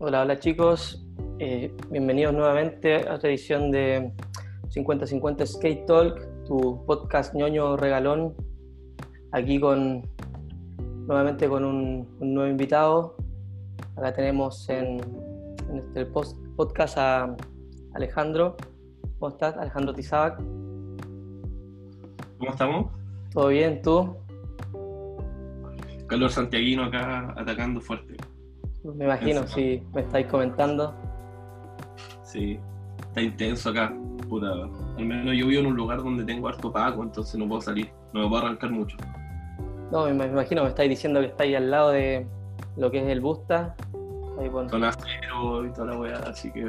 Hola, hola chicos, Eh, bienvenidos nuevamente a otra edición de 50-50 Skate Talk, tu podcast ñoño regalón, aquí con nuevamente con un, un nuevo invitado. Acá tenemos en, en este post- podcast a Alejandro. ¿Cómo estás, Alejandro Tizabac? ¿Cómo estamos? ¿Todo bien? ¿Tú? Calor santiaguino acá atacando fuerte. Me imagino, si me estáis comentando. Sí, está intenso acá. Puta, al menos yo vivo en un lugar donde tengo harto paco, entonces no puedo salir. No me puedo arrancar mucho. No, me imagino, me estáis diciendo que estáis al lado de lo que es el Busta. Ahí, bueno, y toda la weá, así que.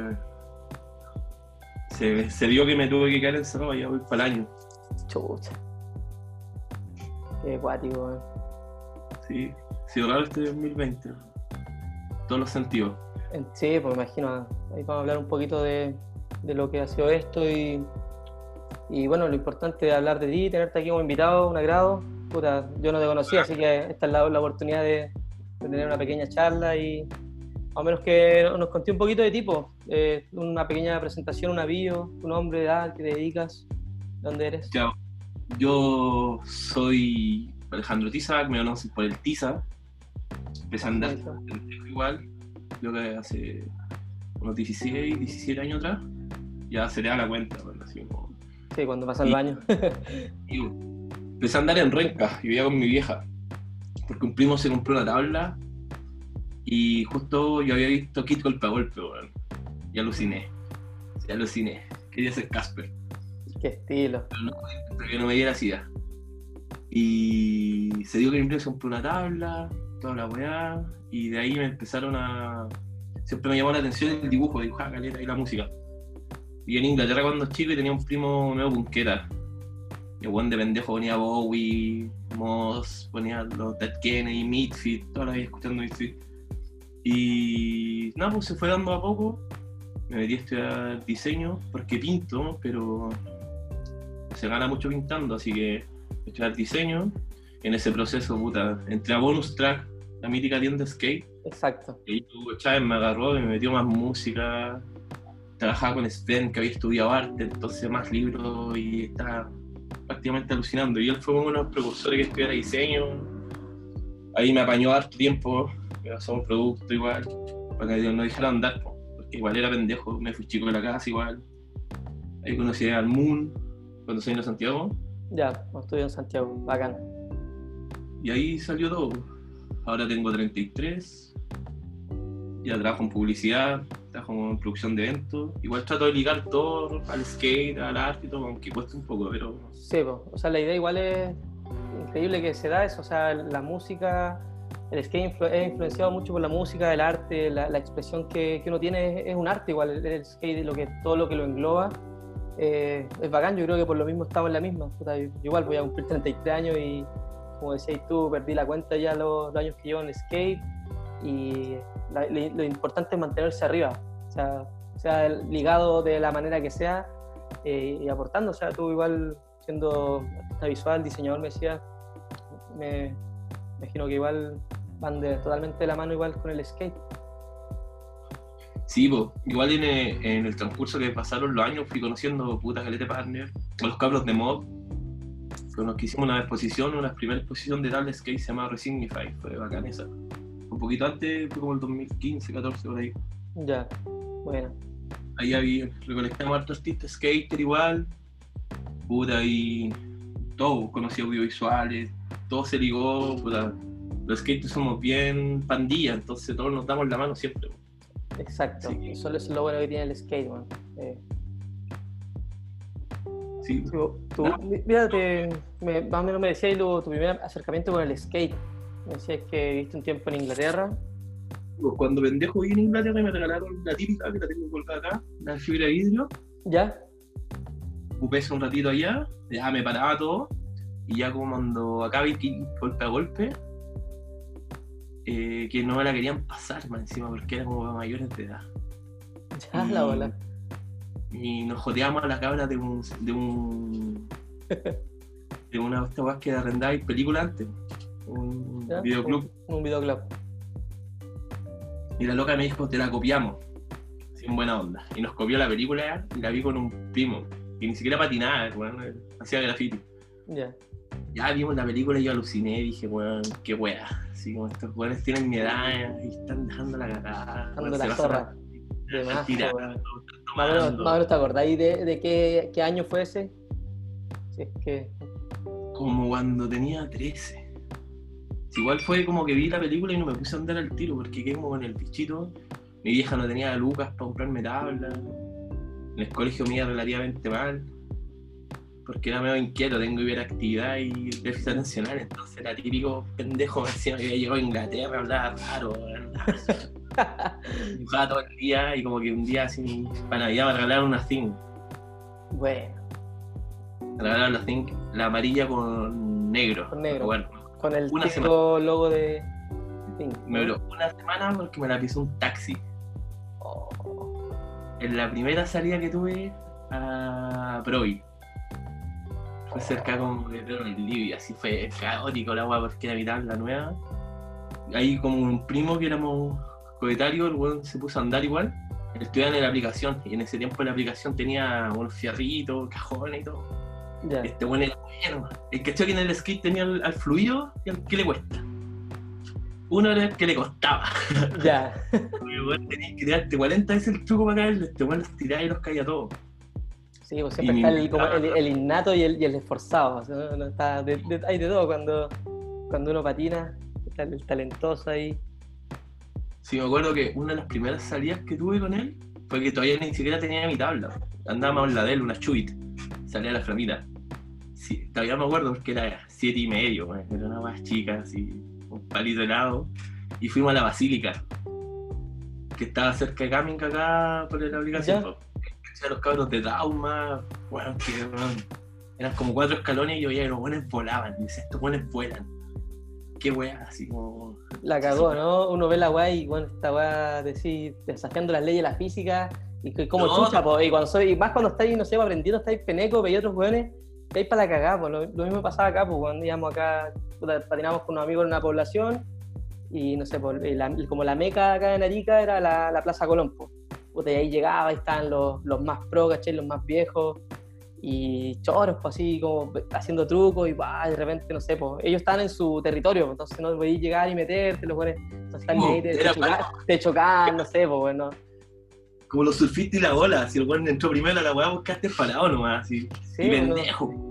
Se, se dio que me tuve que quedar encerrado, ya voy para el año. chucha. Qué acuático, weón. Sí, ha sido raro este 2020. Todos los sentidos. En- Sí, pues me imagino. Ahí vamos a hablar un poquito de, de lo que ha sido esto y, y bueno, lo importante de hablar de ti, tenerte aquí como invitado, un agrado. Puta, yo no te conocía, así que esta es la, la oportunidad de, de tener una pequeña charla y o menos que nos conté un poquito de tipo, eh, una pequeña presentación, una bio, tu nombre, edad, qué te dedicas, dónde eres. Ya, yo soy Alejandro Tiza, me conocen por el Tiza. Empecé a andar igual, creo que hace unos 16, 17 años atrás. Ya se le da la cuenta, bueno, así como- Sí, cuando pasa el Y- baño. y empecé a andar en Renca, y vivía con mi vieja. Porque un primo se compró una tabla y justo yo había visto Kit golpe a golpe, weón. Y aluciné. Sí, aluciné. Quería ser Casper. qué estilo. pero no, no me diera sida. Y se dio que mi primo se compró una tabla, toda la weá, y de ahí me empezaron a. Siempre me llamó la atención el dibujo, dibujaba caleta y la música. Y en Inglaterra cuando chico tenía un primo nuevo punqueta. Y weón de pendejo ponía Bowie, Moss, ponía los Dead Kennedy, Midfit, toda la vida escuchando Midfit. Y nada, pues se fue dando a poco. Me metí a estudiar diseño porque pinto, pero se gana mucho pintando, así que estudiar diseño. En ese proceso, puta, entré a Bonus Track, la mítica tienda skate, Exacto. y Chávez me agarró y me metió más música. Trabajaba con Sven, que había estudiado arte, entonces más libros y estaba prácticamente alucinando. Y él fue uno de los precursores que estudiara diseño. Ahí me apañó harto tiempo, me pasó un producto igual, para que no dijera andar, po, porque igual era pendejo, me fui chico de la casa igual. Ahí conocí al Moon, cuando soy de Santiago, Ya, estudio en Santiago, bacán. y ahí salió todo. Ahora tengo 33, ya trabajo en publicidad, trabajo en producción de eventos. Igual trato de ligar todo al skate, al arte y todo, aunque cuesta un poco, pero Sí, po. o sea, la idea igual es increíble que se da eso, o sea, la música, el skate influ- es influenciado mucho por la música, el arte, la, la expresión que, que uno tiene es, un arte igual, el, el skate, lo que, todo lo que lo engloba. eh, es bacán, yo creo que por lo mismo estamos en la misma. Puta, yo- yo igual voy a cumplir 33 años y, como decías tú, perdí la cuenta ya los, los años que llevo en el skate y la- lo, importante es mantenerse arriba, o sea, sea el- ligado de la manera que sea eh, y aportando. O sea, tú igual siendo artista visual, diseñador, me decía, me imagino que igual van de, totalmente de la mano igual con el skate. sí, po. igual en, eh, en el transcurso que pasaron los años fui conociendo puta caleta partner, los cabros de Mob, que hicimos una exposición, una primera exposición de tal skate se llama Resignify, fue bacán esa. Un poquito antes, fue como el 2015, 14 por ahí. Ya, bueno. ahí había, recolectamos hartos artistas, skater igual, puta, y todo, conocí audiovisuales, todo se ligó, puta, los skaters somos bien pandilla, entonces todos nos damos la mano siempre. Exacto, Sí. eso es lo bueno que tiene el skate, man. Eh, Sí, tú, mira, te- me- más o menos me decías tu, tu primer acercamiento con el skate. Me decías que viviste un tiempo en Inglaterra. pues cuando pendejo vine a Inglaterra y me regalaron la típica que la tengo colgada acá, la fibra de vidrio, ¿Ya? ocupé eso un ratito allá, ya me paraba todo, y ya como cuando acá vi que golpe a golpe, eh, que no me la querían pasar más encima porque era como mayores de edad. Ya, la bola. Y nos jodeamos a la cabra de un de un de una de estas que arrendáis películas antes un ¿Ya? videoclub Un, un videoclub. Y la loca me dijo, te la copiamos. Sin buena onda. Y nos copió la película y la vi con un primo. Que ni siquiera patinaba, weón, hacía graffiti. Ya. Ya vimos la película y yo aluciné y dije, weón, qué wea. Así como estos weones tienen mi edad y están dejando la cagada. Weón, la zorra. De más, tirar, weón. weón, Más o menos- tomando. más o menos te acordáis de, de qué, qué año fue ese? Si es que. Como cuando tenía 13. Igual fue como que vi la película y no me puse a andar al tiro porque quedé como con el bichito. Mi vieja no tenía lucas para comprarme tabla. En el colegio me iba relativamente mal. Porque era medio inquieto, tengo hiperactividad y déficit atencional, entonces era típico pendejo encima que había llegado a Inglaterra, hablaba raro, dibujaba todo el día y como que un día así, para Navidad me regalaron una thing. Bueno, Me regalaron la thing, la amarilla con negro. Con negro. Bueno, con el Una típico logo de. Pink, Me duró una semana porque me la pisó un taxi. Oh, En la primera salida que tuve a Provi. Fue cerca como de Provi, Libia, así fue caótico la weá porque era mi tabla nueva. Ahí como un primo que éramos coetarios, el weón se puso a andar igual. Estudiaba en la aplicación y en ese tiempo la aplicación tenía unos fierritos, cajones y todo. Este weón era bueno. El que que en el skate tenía al, al fluido y al que le cuesta. Uno era el que le costaba. Ya. Weón, tenías que tirarte 40 veces el truco para caerle, este weón los tiraba y los caía todos. Sí, pues siempre Y está el, como el, el innato y el, y el esforzado. o sea, está de- de- hay de todo cuando, cuando uno patina. Está el talentoso ahí. Sí, me acuerdo que una de las primeras salidas que tuve con él fue que todavía ni siquiera tenía mi tabla. Andábamos en la de él, una chubit. Salía la flamita. Sí, todavía me acuerdo porque era siete y medio, weón, era una más chica, así, un palito helado. Y fuimos a la basílica, que estaba cerca de Caminca acá por la aplicación. Ya. Po. A los cabros de trauma, bueno, que weón, eran como cuatro escalones y yo veía que los buenos volaban. Y decía, estos buenos vuelan. Qué weá, así como. La cagó, ¿no? Uno ve la weá y bueno, esta weá decir, desafiando las leyes de la física y como No, chucha, po, y cuando soy, y más cuando estáis, no sé, aprendiendo, estáis peneco, veis otros weones, estáis para la cagada, lo, lo mismo pasaba acá, pues cuando íbamos acá, patinamos con unos amigos en una población y no sé, la- como la meca acá en Arica era la, la Plaza Colón, pues. Puta, y ahí llegaba, ahí estaban los, los más pro, ¿cachai? Los más viejos y choros, pues así como haciendo trucos y bah, de repente, no sé, pues ellos estaban en su territorio, pues, entonces no podías llegar y meterte, los buenos ahí, te, te chocaban, te chocaban, no sé, pues bueno. Como los surfistas y la ola, si el weón entró primero a la weá, buscaste parado nomás, así. Sí, y bueno, pendejo.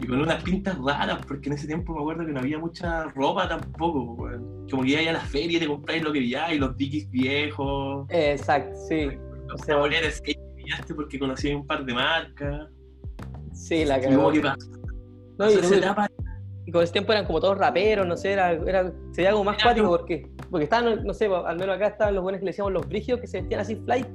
Y con unas pintas raras, porque en ese tiempo me acuerdo que no había mucha ropa tampoco, po, weón. Como que ibas a la feria y te compráis lo que pilláis, los dikis viejos, exacto, sí, los skate que pillaste porque conocí un par de marcas. sí, la Y como que pasó. No, y, esa etapa, y con ese tiempo eran como todos raperos, no sé, era, era, sería algo más cuático como- porque, porque estaban, no sé, pues, al menos acá estaban los buenos que le decíamos los brigios que se vestían así flight,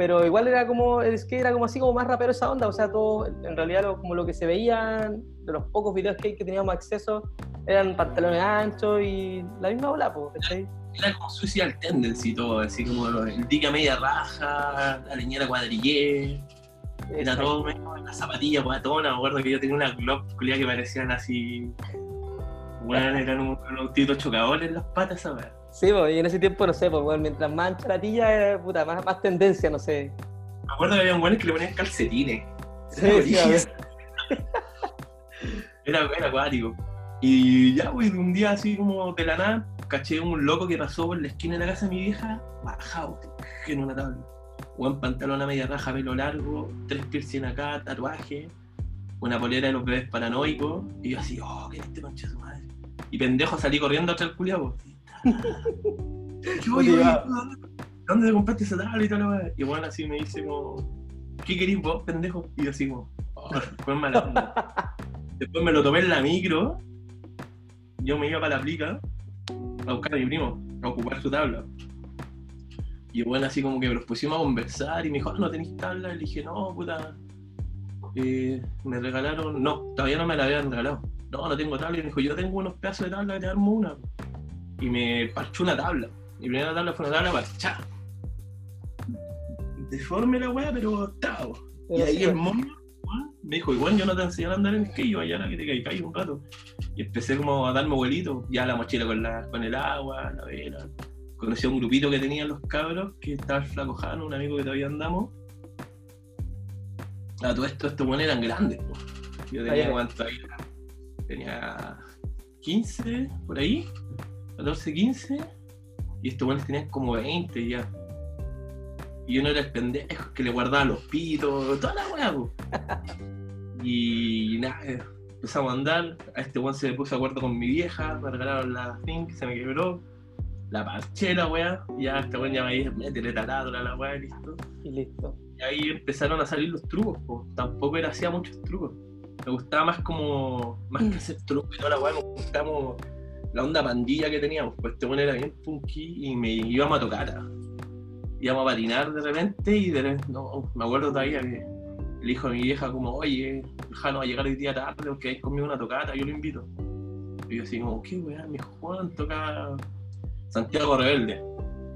pero igual era como, es que era como así como más rapero esa onda, o sea, todo, en realidad lo- como lo que se veían de los pocos videos que, que teníamos acceso eran pantalones anchos y la misma ola, pues, ¿cachai? era como Suicidal Tendency y todo, así como el dique a media raja, la leñera cuadrillé. Era todo medio la zapatilla guatona, me acuerdo que yo tenía una culiá que parecían así. Bueno, eran unos, unos autitos chocadores en las patas, ¿sabes? Sí, pues, y en ese tiempo, no sé, pues, bueno, mientras más ancha la tilla, era, puta, más, más tendencia, no sé. Me acuerdo que había buenos que le ponían calcetines. Sí, Era sí. Era, era acuático. Y ya, güey, un día así como de la nada, caché un loco que pasó por la esquina de la casa de mi vieja, bajado, en una tabla. Buen pantalón a media raja, pelo largo, tres piercing acá, tatuaje, una polera de los bebés paranoicos, y yo así, oh, ¿qué es este concha de su madre? Y pendejo salí corriendo atrás del culiado. ¿Qué voy, Motivado. ¿Dónde te compraste esa tabla y demás? Y bueno, así me dice como, ¿qué querís vos, pendejo? Y yo así como, oh, fue mala onda. Después me lo tomé en la micro. Yo me iba para la plica a buscar a mi primo, a ocupar su tabla. Y bueno, así como que nos pusimos a conversar y me dijo, ah, ¿no tenéis tabla? Y le dije, no, puta. eh, me regalaron, no, todavía no me la habían regalado. No, no tengo tabla. Y me dijo, yo tengo unos pedazos de tabla que te armo una. Y me parchó una tabla. Mi primera tabla fue una tabla parchada. Deforme la weá, pero estaba. Y ahí el mono me dijo, igual yo no te enseñé a andar en skate, vaya a que te caigáis un rato. Y empecé como a darme vuelitos, ya la mochila con, la, con el agua, la vela, conocí a un grupito que tenían los cabros, que estaba el flaco Jano, un amigo que todavía andamos. A todo esto, estos buenos eran grandes. po. Yo tenía cuánto ahí, tenía 15 por ahí, 14, 15, y estos buenos tenían como 20 ya. Y uno era el pendejo que le guardaba los pitos, toda la weá. Y nada, empezamos a andar. A este weón se me puso de acuerdo con mi vieja, me regalaron la Think, se me quebró. La parché la weá, y ya este weón ya me dijo, métele taladro a la weá y listo. Y listo. Y ahí empezaron a salir los trucos, po. tampoco era hacía muchos trucos. Me gustaba más como, más que hacer trucos y toda la weá, me gustaba como la onda pandilla que teníamos. Pues este weón era bien punky y me íbamos a tocar. ah. Íbamos a patinar de repente y de repente, no, me acuerdo todavía que el hijo de mi vieja como, oye, Jano va a llegar hoy día tarde porque hay conmigo una tocata, yo lo invito. Y yo así como, ¿qué weá? Mi hijo Juan toca Santiago Rebelde.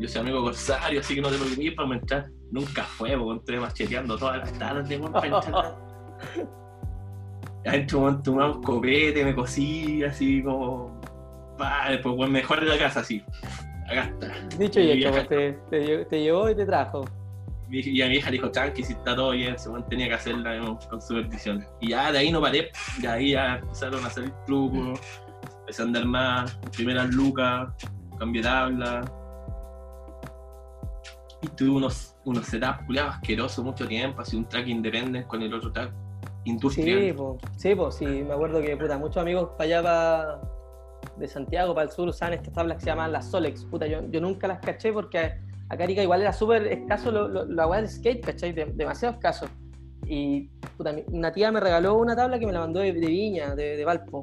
Yo soy amigo Corsario, así que no te preocupes para entrar. Nunca fue, porque estoy macheteando todas las tardes, weón, para entrar. Adentro, tomamos copete, me cosí, así como... Pa, después, weón, mejor de la casa, así. Acá está. Dicho y hecho, pues, te, te, lle- te llevó y te trajo. Y a mi hija le dijo, tranqui, si está todo bien, se tenía que hacerla con supervisión. Y ya de ahí no paré, de ahí ya empezaron a salir trucos, empecé a andar más, primeras lucas, cambié tabla. Y tuve unos, unos setups culiados asquerosos mucho tiempo, así un track independent con el otro track industrial. Sí, pues, sí, pues, sí, me acuerdo que, puta, muchos amigos para allá, para, de Santiago, para el sur, usaban estas tablas que se llaman las Solex, puta, yo, yo nunca las caché porque acá Arica igual era súper escaso lo, lo- la weá del skate, ¿cachai? De- demasiado escaso. Y, puta, una tía me regaló una tabla que me la mandó de, de Viña, de, de Valpo.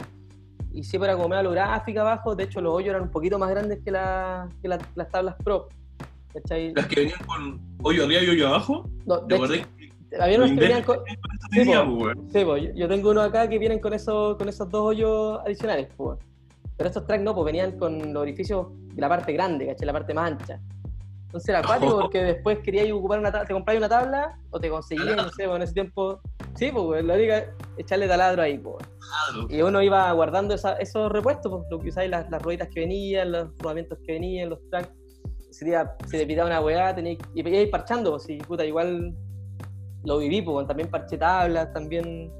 Y siempre era como medio holográfica abajo, de hecho los hoyos eran un poquito más grandes que, la- que la- las tablas Pro. ¿Cachai? Las que venían con hoyo arriba y hoyo abajo, No, ¿te de hecho, había unos que venían con, Sí, po. pues. Sí, pues, yo, yo tengo uno acá que vienen con, eso, con esos dos hoyos adicionales, pues. Pero estos tracks no, pues venían con los orificios de la parte grande, ¿cachai? La parte más ancha. Entonces era acuático porque después querías ocupar una tabla, te compráis una tabla o te conseguías, no sé, pues, en ese tiempo. Sí, pues, la única echarle taladro ahí, pues. Claro. Y uno iba guardando esa- esos repuestos, pues, lo que usáis, las, las rueditas que venían, los rodamientos que venían, los tracks. Si te, se te pitaba una weá, tenías y ibas parchando, pues, puta, igual lo viví, pues, también parché tablas, también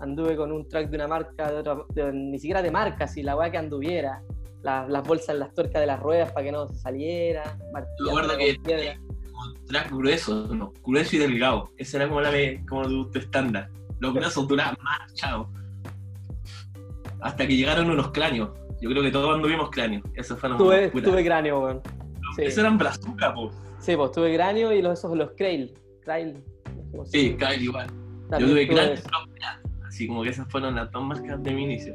anduve con un track de una marca, de otra, de- ni siquiera de marca, si la weá que anduviera, la- las bolsas, las tuercas de las ruedas para que no se saliera, acuerdo martillándola que- piedra. Como track grueso, no, grueso y delgado. Ese era como, la, como tu, tu estándar. Los gruesos duraban más, chao. Hasta que llegaron unos cráneos. Yo creo que todos anduvimos cráneos. Eso fue Tuve, tuve cráneo, weón. sí. Eso eran brazucas, po. Sí, pues tuve cráneo y los, esos, los Krail. Krail. no sé Sí. Kyle igual. Yo tuve eso. Así como que esas fueron las dos marcas de mi inicio.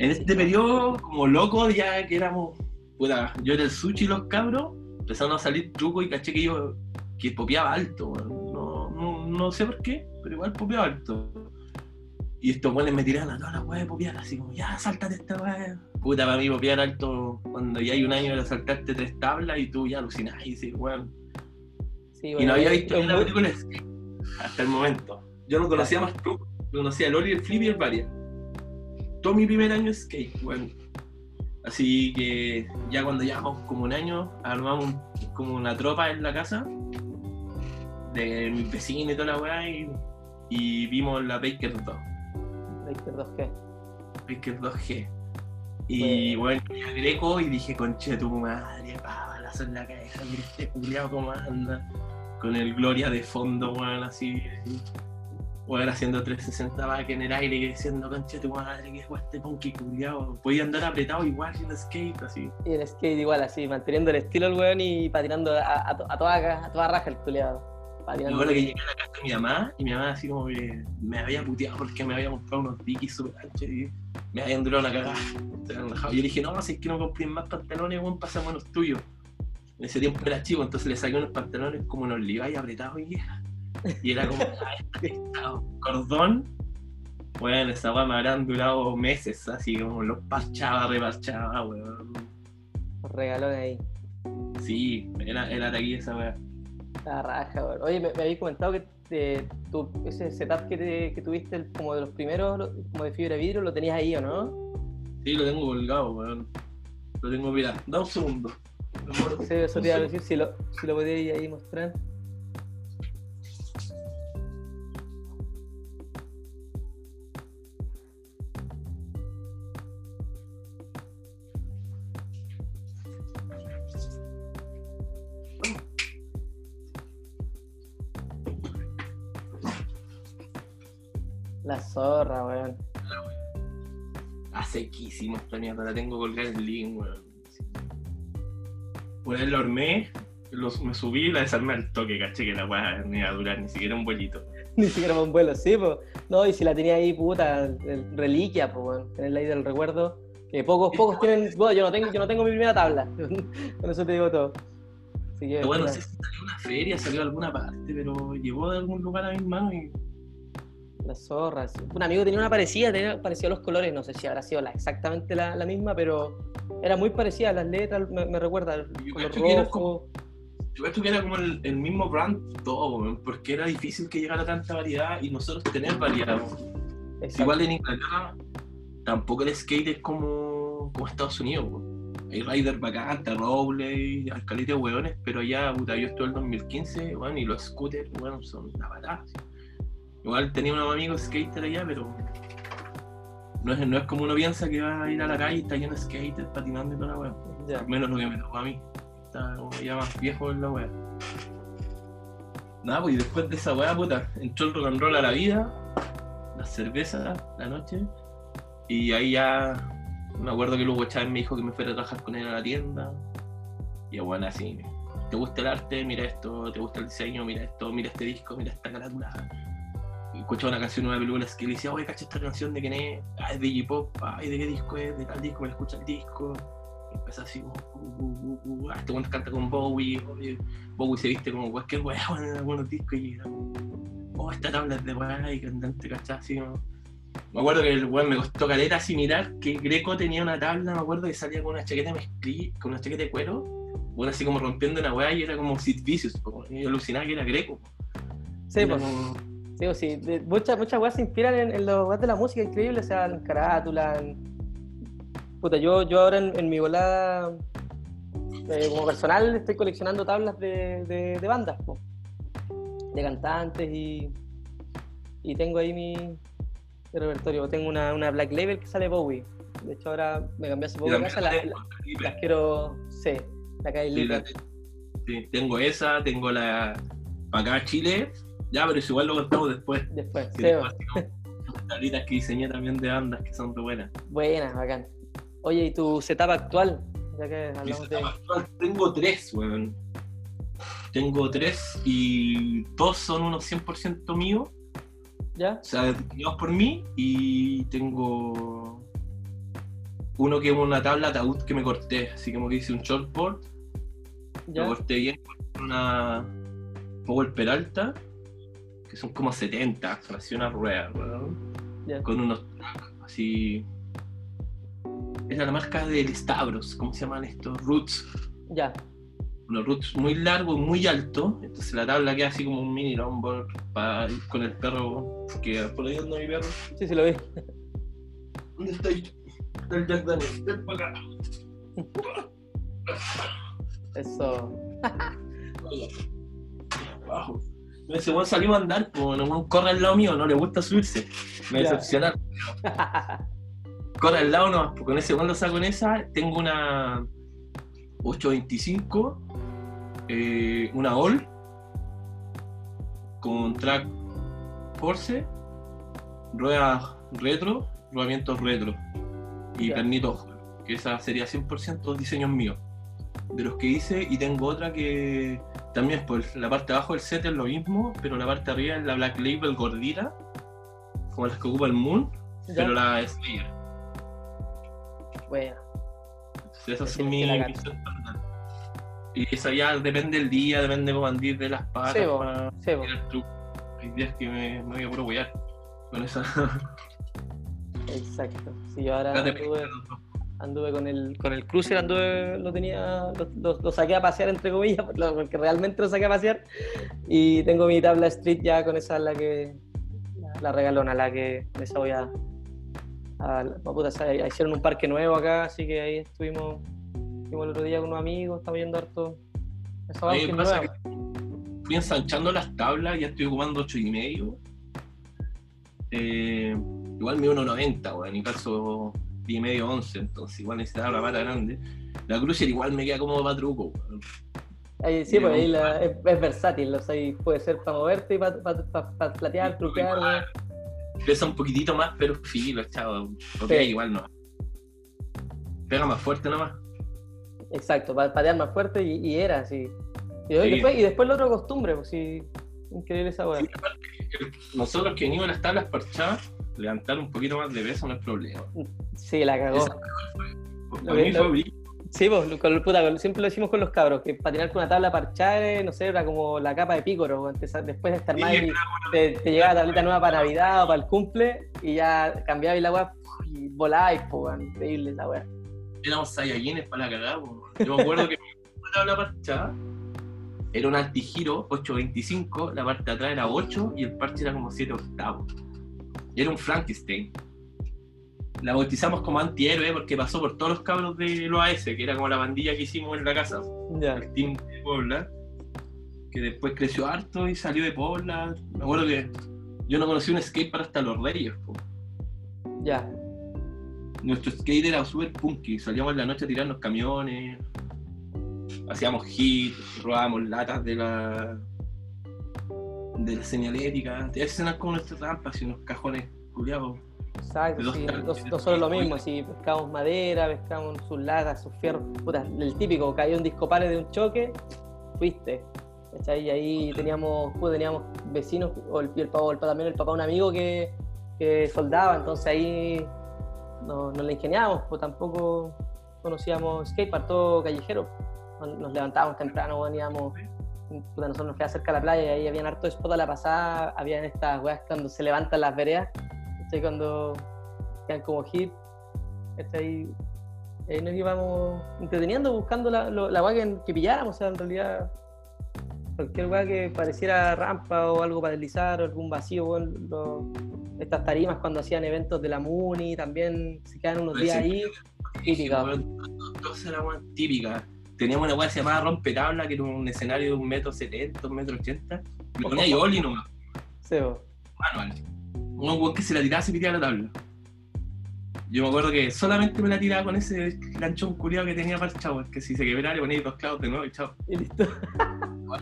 En este periodo, como loco, ya que éramos. Puta, yo era el sushi y los cabros. Empezaron a salir trucos y caché que yo. que popeaba alto. No, no, no sé por qué, pero igual popeaba alto. Y estos weones me tiraban a todas las weas de popear, así como, ya, sáltate esta wea. Puta, para mí popear alto, cuando ya hay un año de saltarte tres tablas y tú ya alucinás y dices, weón. Sí, Y bueno, no había visto es ni la película hasta el momento. Yo no conocía más trucos. Conocía el Oli, el Flip y el Varia. Todo mi primer año de skate, bueno. Así que ya cuando llevamos como un año, armamos como una tropa en la casa de mis vecinos y toda la weá y, y vimos la Baker 2. Baker 2G. Baker 2G. Y bueno, a Greco y dije, conche tu madre, pa, balazo en la cabeza, mira este culiao cómo anda. Con el Gloria de fondo, weón, así. Weón, haciendo 360 back en el aire y diciendo, conche tu madre, que fue este punky culiao. Podía andar apretado igual en skate, así. Y el skate igual, así, manteniendo el estilo el weón y patinando a, a, a toda, a toda raja el culeado. Me acuerdo que llegué a la casa de mi mamá y mi mamá así como que me había puteado porque me había comprado unos dikis super anchos y me habían durado una cagada. Y yo le dije, no, si es que no compré más pantalones, weón, pasamos los tuyos. En ese tiempo era chico, entonces le saqué unos pantalones como unos Levi's apretados y. Y era como, esta- cordón. Bueno, esa weá me habrán durado meses, así como los parchaba, reparchaba, weón. Los regalones ahí. Sí, era, era de aquí esa weá. La raja, weón. Oye, me, me habéis comentado que te- tu- ese setup que, te- que tuviste, el- como de los primeros, lo- como de fibra de vidrio, lo tenías ahí, ¿o no? Sí, lo tengo colgado, weón. Lo tengo, mira, da un segundo. Sí, eso te iba a decir, si lo, si lo ahí mostrar. La zorra, weón. Ah, sequísimo esta mierda, la tengo colgada en el link, weón. Por lo armé, los, me subí y la desarmé al toque, caché que la weá no iba a durar ni siquiera un vuelito. Ni siquiera un vuelo, sí, pues. No, y si la tenía ahí, puta, el- reliquia, pues, weón. Tenerla ahí del recuerdo. Que pocos, pocos tienen. Bueno, yo no tengo, yo no tengo mi primera tabla. Con eso te digo todo. Así que. Bueno, no sé si salió una feria, salió alguna parte, pero llegó de algún lugar a mis manos y Las zorras. Un amigo tenía una parecida, tenía parecía los colores, no sé si habrá sido la, exactamente la, la misma, pero era muy parecida, las letras me, me recuerda, el Yo color creo que era como el, el mismo brand todo, porque era difícil que llegara tanta variedad y nosotros tener variedad. Igual en Inglaterra tampoco el skate es como, como Estados Unidos. Hay rider bacán, Rowley, alcalde de hueones, pero allá, puta, yo estuve en el 2015, weón, y los scooters, weón, son una patada. Igual tenía unos amigos skater allá, pero no es, no es como uno piensa que va a ir a la calle y está lleno de skaters patinando y toda la. Ya. Al menos lo que me tocó a mí. Está como ya más viejo en la wea. Nada, pues y después de esa wea, puta, entró el rock and roll a la vida, la cerveza, la noche, y ahí ya me acuerdo que luego Chávez me dijo que me fuera a trabajar con él a la tienda. Y bueno, así, ¿te gusta el arte? Mira esto, ¿te gusta el diseño? Mira esto, mira este disco, mira esta carátula. Escuchaba una canción de una película que le decía, oye, cacha esta canción de quién es, ah, es de J-Pop, ay, ¿de qué disco es? De tal disco, me escucha el disco. Y empezó así como, uh, uh, uh, uh, ah, este weón canta con Bowie, Bowie se viste como cualquier weá en algunos discos y era como, oh, esta tabla es de weá y cantante, ¿cachai? Así como, me acuerdo que el weón me costó caleta así mirar que Greco tenía una tabla, me acuerdo que salía con una chaqueta mezclilla, con una chaqueta de cuero, bueno, así como rompiendo una weá y era como Sid Vicious, y yo alucinaba que era Greco. Sí, pues. como- Sí, pues, sí. De- muchas, muchas weas se inspiran en, en los weas de la música increíble, o sea, en carátula, en... Puta, yo, yo ahora en, en mi volada eh, como personal estoy coleccionando tablas de, de, de bandas, po. de cantantes y, y tengo ahí mi, repertorio. Tengo una, una Black Label que sale Bowie. De hecho ahora me cambié hace poco de casa, la- las quiero, sí, la calle Sí, la- sí, tengo esa, tengo la para acá Chile, ya, pero eso igual lo contamos después. Después, Sí, después como tablitas que diseñé también de bandas que son re buenas. buena, bacán. Oye, ¿y tu setup actual? Ya que hablamos de... actual tengo tres, weón. Tengo tres y dos son unos 100% míos, ¿Ya? o sea, diseñados por mí, y tengo uno que es una tabla ataúd que me corté, así como que hice un shortboard, ¿Ya? lo corté bien con una Power Peralta, que son como 70, son así una rueda, weón. Con unos así. Era la marca del Stavros, ¿cómo se llaman estos? Roots. Ya. Unos roots muy largos, muy altos. Entonces la tabla queda así como un mini longboard para ir con el perro. Que por ahí anda mi perro. Sí, sí lo vi. ¿Dónde está ahí? Está el Jack Daniel. Ven para acá. Eso. Abajo. Ese weón salió a andar, pues weón corre al lado mío, no le gusta subirse. Me Ya. decepcionaron. corre al lado nomás, con ese cuando saco en esa, tengo una 825, eh, una All, con track Force, ruedas retro, rodamientos retro y pernitos, que esa sería 100% diseños míos. De los que hice, y tengo otra que también, pues la parte de abajo del set es lo mismo, pero la parte de arriba es la Black Label gordita, como las que ocupa el Moon, ¿Ya? pero la Slayer. Bueno, Entonces, esas son mis. Y eso ya depende del día, depende cómo andir de las patas. Sí, bo, para sí, bo. tirar truco. Hay días que me, me voy a puro con esa. exacto. Sí, yo ahora anduve, con el con el cruiser, anduve, lo tenía, lo, lo- lo saqué a pasear entre comillas, porque realmente lo saqué a pasear. Y tengo mi tabla street ya con esa la que la, regalona, la que con esa voy a, a, a- puta, hicieron un parque nuevo acá, así que ahí estuvimos Fuimos el otro día con unos amigos, estamos viendo harto. Esa me pasa nueva. que fui ensanchando las tablas, ya estoy ocupando 8 y medio. Eh, igual me 1.90, weón, y calzo 10 y medio 11, entonces igual necesitaba la pata grande. La Cruiser igual me queda como para truco. Ahí, sí, pues ahí la- es, es versátil, o sea, ahí puede ser para moverte y para platear, truquear. Pesa un poquitito más, pero filo, chavo. Ok, Sí. igual no. Pega más fuerte nomás. Exacto, para patear más fuerte y, y era así. Y, Sí. después, y después lo otro costumbre, pues sí, increíble esa weá. Sí, nosotros que venimos a las tablas parchadas, levantar un poquito más de peso no es problema. Sí, la cagó. Esa- Para Lo- mí lo- fue brillo. Sí, pues, con, puta, siempre lo decimos con los cabros, que patinar con una tabla parchada, eh, no sé, era como la capa de pícoro, después de estar Sí, mal, y te, te llegaba la tablita nueva para Navidad o para el cumple, y ya cambiaba y la weá, y volabais, pues, increíble la weá. éramos Saiyajines para la cagada. Yo me acuerdo que mi tabla parchada era un antigiro 825, la parte de atrás era 8 y el parche era como 7 octavos. Y era un Frankenstein. La bautizamos como antihéroe porque pasó por todos los cabros de los AS, que era como la bandilla que hicimos en la casa, Ya. el team de Pobla, que después creció harto y salió de Pobla. Me acuerdo que yo no conocí un skate para hasta los Reyes. Ya. Nuestro skate era súper punky, salíamos en la noche a tirarnos camiones, hacíamos hits, robábamos latas de la de la señalética, esas eran como nuestras rampas y unos cajones culiados. Exacto, Dos sí, no, no solo lo mismo, si pescamos madera, pescamos sus lagas, sus fierros, puta, el típico, caía un disco pare de un choque, fuiste. ¿cachai? Y ahí teníamos, pues, teníamos vecinos, o el, el, papá- el también el papá de un amigo que, que soldaba, entonces ahí nos, nos la ingeniábamos, pues tampoco conocíamos skatepark, todo callejero. Nos levantábamos temprano, veníamos, puta, nosotros nos quedamos cerca de la playa y ahí habían harto spot a la pasada, habían estas weas cuando se levantan las veredas, ¿cachai? Cuando quedan como hit. Y ahí nos íbamos entreteniendo, buscando la, lo- la wea que, que pilláramos, o sea, en realidad cualquier wea que pareciera rampa o algo para deslizar o algún vacío, lo- estas tarimas cuando hacían eventos de la Muni también se quedan unos días ahí. Típica. Teníamos una weá que se llamaba rompetabla, que era un escenario de un metro setenta, un metro ochenta. Me ponía yo Oli nomás, Sí, bo. manual. Un weón que se la tiraba se pitía la tabla. Yo me acuerdo que solamente me la tiraba con ese ganchón culiado que tenía para el chavo, que si se quebraba le ponía dos clavos de nuevo y chao. y listo.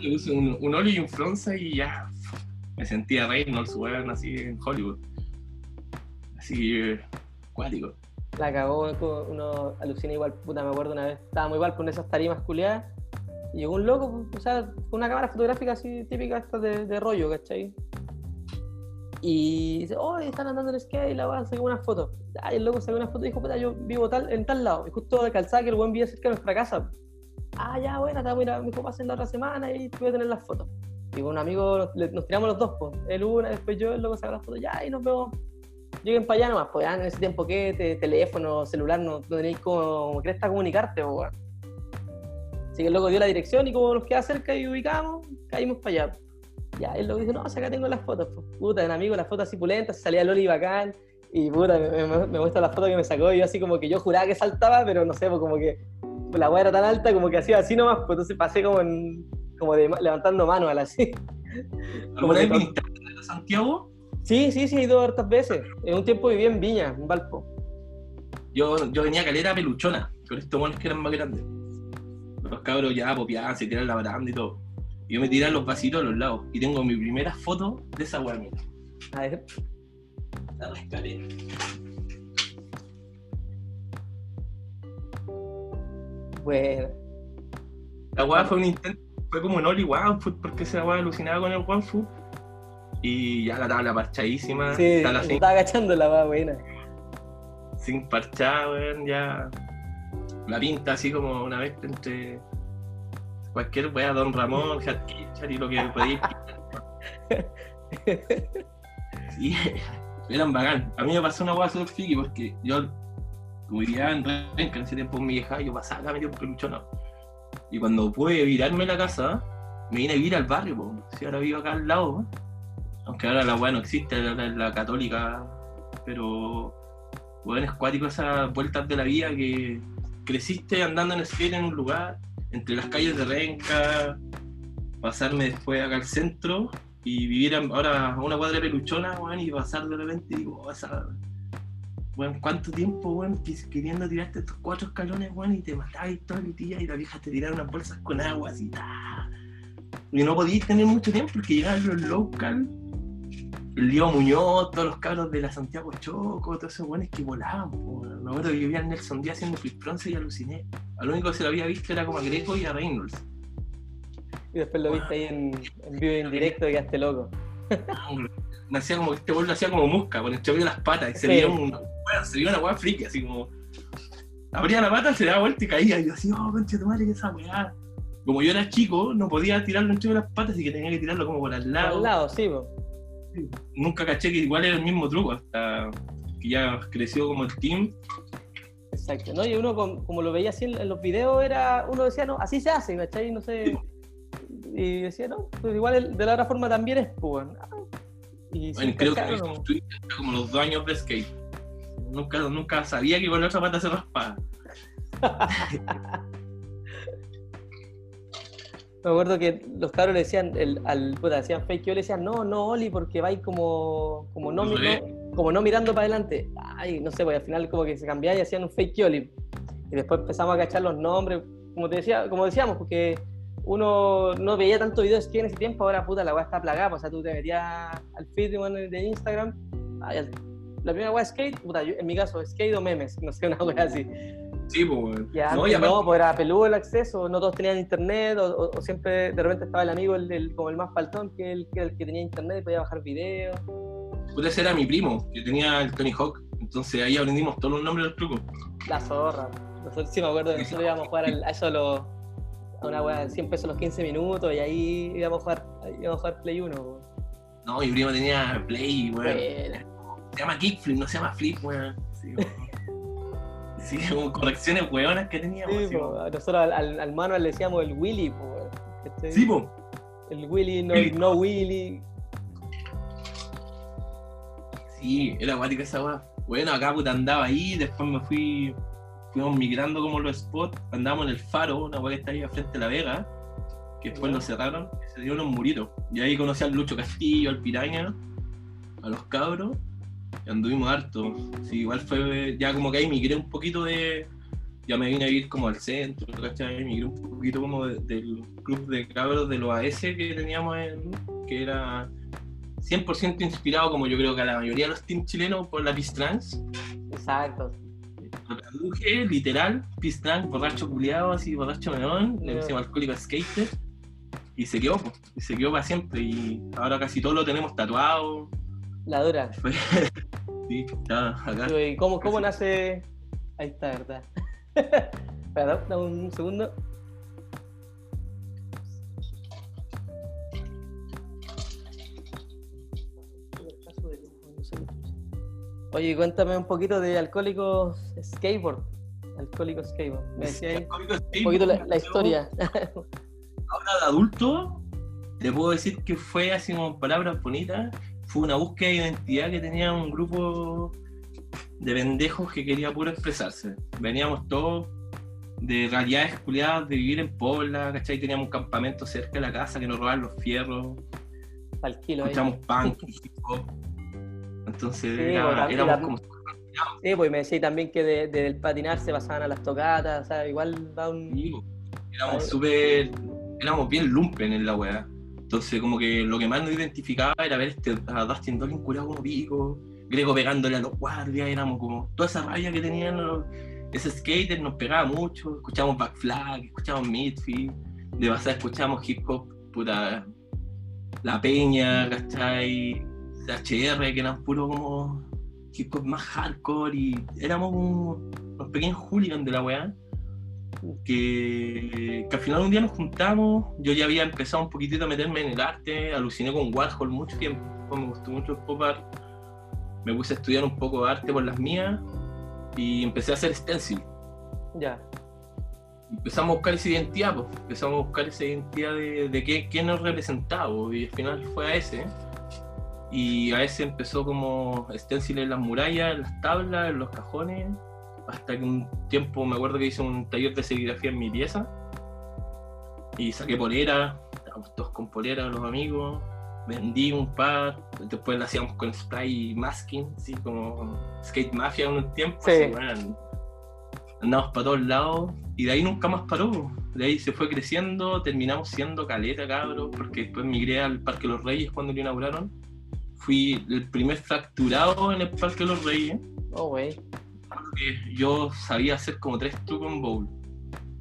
Le puse un, un Oli y un Fronza y ya. Me sentía Reynolds, weón, así en Hollywood. Así, eh, cuático. La cagó, uno alucina igual, puta, me acuerdo una vez, estábamos igual con esas tarimas culiadas, y llegó un loco, o sea, una cámara fotográfica así típica esta de, de rollo, ¿cachai? Y dice, oh, están andando en skate, y la van a sacar una foto. Ah, y el loco sacó una foto y dijo, puta, yo vivo tal, en tal lado, y justo de calzada que el buen vive cerca de nuestra casa. Ah, ya, bueno, te voy a mi papá la otra semana y voy a tener las fotos. Y con un amigo nos, nos tiramos los dos, pues. Él una, después yo, el loco sacó las fotos, ya, y nos vemos lleguen para allá nomás, pues ya en ese tiempo que te- teléfono, celular, no, no tenéis como, cresta comunicarte, pues. Así que el loco dio la dirección y como nos queda cerca y ubicamos, caímos para allá. Ya, el loco dice, no, o sea, acá tengo las fotos, pues. Puta, un amigo, las fotos así pulentas, salía Loli bacán, y puta, me, me- me muestra la foto que me sacó y yo así como que yo juraba que saltaba, pero no sé, pues como que la weá era tan alta como que hacía así nomás, pues entonces pasé como en, como de, levantando manual así. ¿Alguna vez viniste a Santiago? Sí, sí, sí, he ido hartas veces. En un tiempo viví en Viña, en Valpo. Yo, yo venía a calera peluchona, con estos monos que eran más grandes. Los cabros ya popeaban, se tiran la baranda y todo. Y yo me tiraba los vasitos a los lados. Y tengo mi primera foto de esa weá, mira. A ver, La rescalera. bueno. La weá fue un intento, fue como un Oli One porque esa weá alucinaba con el One. Y ya la tabla parchadísima, Sí, está la me sin, estaba agachando la weá buena. sin parchar, weón, ya. La pinta así como una vez entre cualquier weá, Don Ramón, Hat y lo que podéis Sí, eran bacán. A mí me pasó una hueá súper friki porque yo, como vivía en Renca en ese tiempo con mi vieja, yo pasaba acá medio peluchona. Y cuando pude virarme la casa, me vine a vivir al barrio, po. Si ahora vivo acá al lado, ¿no? Aunque ahora la hueá no existe, ahora es la católica, pero bueno, es cuático esas vueltas de la vida que creciste andando en skate en un lugar, entre las calles de Renca, pasarme después acá al centro y vivir ahora a una cuadra peluchona, weón, y pasar de repente y digo, vas a... Weón, ¿cuánto tiempo, weón, queriendo tirarte estos cuatro escalones, weón, y te matabas todo el día y la vieja te tiraba unas bolsas con agua así, ta. Y no podías tener mucho tiempo porque llegaban los local, el Muñoz, todos los cabros de la Santiago Choco, todos esos weones que volaban. Me acuerdo que yo vi a Nelson Díaz haciendo flip y aluciné. Al único que se lo había visto era como a Greco y a Reynolds. Y después lo viste ahí en, vivo y en directo y quedaste loco. hacía como, este bol lo hacía como musca, con el chavillo de las patas, y se veía un, bueno, se veía una weá friki, así como. Abría la pata, se daba vuelta y caía, y yo así, oh, concha tu madre, que esa weá. Como yo era chico, no podía tirarlo entre de las patas, así que tenía que tirarlo como por al lado. Por al lado, sí, po. Nunca caché que igual era el mismo truco, hasta que ya creció como el team. Exacto, ¿no? Y uno, como, lo veía así en, los videos, era uno decía, no, así se hace, ¿cachai? No sé y decía, no, pues igual de la otra forma también es, pues. Y bueno, creo que no. como los dos años de skate. Nunca, nunca sabía que con la otra pata se raspaba. Me acuerdo que los cabros le decían, el, al, puta, decían fake, yo le decían, no, no, Oli, porque vais como, como, no, como no mirando para adelante. Ay, no sé, pues al final como que se cambiaba y hacían un fake Oli. Y después empezamos a cachar los nombres, como te decía, como decíamos, porque uno no veía tanto videos que en ese tiempo, ahora puta la weá está plagada, pues, o sea, tú te metías al feed de Instagram, la primera weá skate, puta, en mi caso, skate o memes, no sé, una weá así. Sí, pues, ya, no, no pues era peludo el acceso, no todos tenían internet, o, siempre de repente estaba el amigo, el, como el más faltón, que, el, que el que tenía internet y podía bajar videos. Puede ser a mi primo, que tenía el Tony Hawk, entonces ahí aprendimos todos los nombres del truco. La zorra. Nosotros sí me acuerdo que nosotros íbamos a jugar a eso los una weá de 100 pesos los 15 minutos y ahí íbamos a jugar, íbamos a jugar Play 1. No, mi primo tenía Play, weón. Se llama Kickflip, no se llama Flip, weón. Sí, como correcciones weonas que teníamos. Sí, nosotros al, al, al, manual le decíamos el Willy, po, Sí, po. El Willy, no Willy. No Willy. Sí, era guática esa weá. Bueno, acá puta andaba ahí, después me fui fuimos migrando como los spots, andábamos en el faro, una hueá que está ahí frente a la Vega, que después lo cerraron, y se dio unos muritos. Y ahí conocí al Lucho Castillo, al Piraña, a los cabros, anduvimos harto. Sí, igual fue, ya como que ahí migré un poquito de, ya me vine a ir como al centro, ¿cachai? Migré un poquito como del club de cabros de los AS que teníamos, en, que era 100% inspirado, como yo creo que a la mayoría de los teams chilenos, por la Pistrans. Exacto, lo traduje, literal, pistán, borracho culiado, así, borracho meón, le pusimos alcohólico skater, y se quedó, y se quedó para siempre, y ahora casi todo lo tenemos tatuado. La dura. sí, está acá. ¿Y cómo, cómo nace? Ahí está, ¿verdad? Espera, dame un segundo. Oye, cuéntame un poquito de Alcohólicos Skateboard. Alcohólicos Skateboard. Me decía un poquito la, historia. Ahora de adulto, te puedo decir que fue así como palabras bonitas. Fue una búsqueda de identidad que tenía un grupo de pendejos que quería puro expresarse. Veníamos todos de realidades culiadas de vivir en Pobla, ¿cachai? Teníamos un campamento cerca de la casa que nos robaban los fierros. Al kilo Escuchamos punk, Entonces era, pues, éramos como... Sí, pues me decía también que de, del patinar se pasaban a las tocatas, o sea, igual va un... Sí, pues, éramos súper... Éramos bien lumpen en la weá. Entonces como que lo que más nos identificaba era ver este, a Dustin Dolin curado como pico, Grego pegándole a los guardias, éramos como... Toda esa rabia que tenían ese skater nos pegaba mucho, escuchábamos Back Flag, escuchábamos Midfield, de pasar escuchábamos hip hop, puta... La Peña, ¿cachai? HR, que eran puro como hip más hardcore y éramos unos pequeños hooligans de la weá. Que, que, al final un día nos juntamos, yo ya había empezado un poquitito a meterme en el arte, aluciné con Warhol mucho tiempo, me gustó mucho el pop art, me puse a estudiar un poco de arte por las mías y empecé a hacer stencil. Ya. Empezamos a buscar esa identidad, pues. empezamos a buscar esa identidad de, de qué, qué, nos representaba y al final fue a ese y a ese empezó como stencil en las murallas, en las tablas, en los cajones hasta que un tiempo me acuerdo que hice un taller de serigrafía en mi pieza y saqué polera, estábamos todos con polera los amigos, vendí un par, después lo hacíamos con spray y masking, así como skate mafia en un tiempo, Sí. así, bueno, andamos para todos lados y de ahí nunca más paró. De ahí se fue creciendo, terminamos siendo caleta, cabros, porque después migré al Parque Los Reyes cuando lo inauguraron. Fui el primer fracturado en el Parque Los Reyes. Oh, güey. Yo sabía hacer como tres trucos en bowl.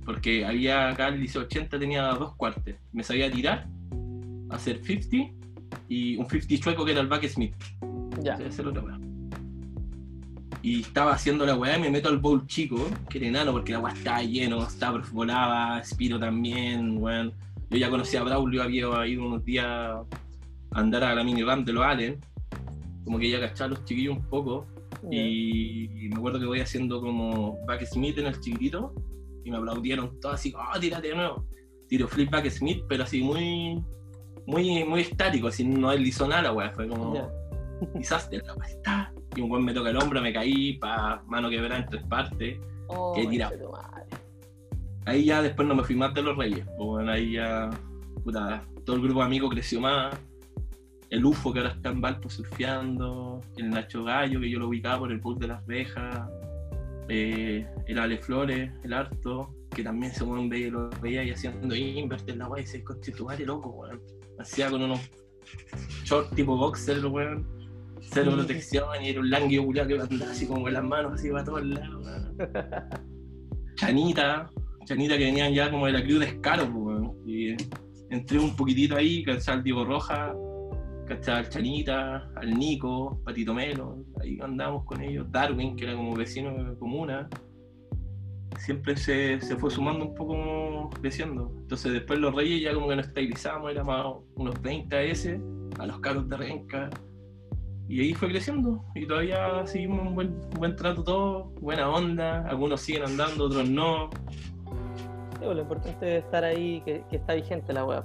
Porque había acá el Liceo 80 tenía dos cuartes. Me sabía tirar, hacer 50 y un 50 chueco que era el back smith. Ya. Ser otra weá. Y estaba haciendo la weá y me meto al bowl chico, que era enano porque la weá estaba lleno, Stavros volaba, Spiro también, weón. Yo ya conocía a Braulio, había ido unos días a andar a la mini ramp de los Allen, como que ya cachaba a los chiquillos un poco. Y, y me acuerdo que voy haciendo como back smith en el chiquitito y me aplaudieron todos así, oh, tírate de nuevo. Tiro flip back smith, pero así muy, muy, muy estático, así no deslizó nada weá, fue como Ya. quizás de la está y un buen me toca el hombro, me caí, pa mano quebrada en tres partes. Oh, Qué tirado. Ahí ya después no me fui más de los reyes, pues bueno, ahí ya, puta, todo el grupo de amigos creció más. El UFO que ahora está en Valpo surfeando, el Nacho Gallo que yo lo ubicaba por el pool de las rejas, eh, el Ale Flores, el Harto, que también se mueve veía, lo veía y haciendo invert en la guay, ese constituare loco, weón. Hacía con unos short tipo boxer, weón. Cero Sí. protección y era un languio culiao que andaba así como con las manos así para todos lados, weón. Chanita, Chanita que venían ya como de la crew de Escaro, pues, weón. Y entré un poquitito ahí, cachaba al Diego Roja, cachaba al Chanita, al Nico, Patito Melo, ahí andábamos con ellos, Darwin, que era como vecino de comuna. Siempre se, se fue sumando un poco como creciendo. Entonces después los Reyes ya como que nos estabilizamos, éramos unos 20 a ese, a los carros de Renca. Y ahí fue creciendo y todavía seguimos un buen, buen trato todo, buena onda, algunos siguen andando, otros no. Sí, pues, lo importante es estar ahí, que, que está vigente la weá.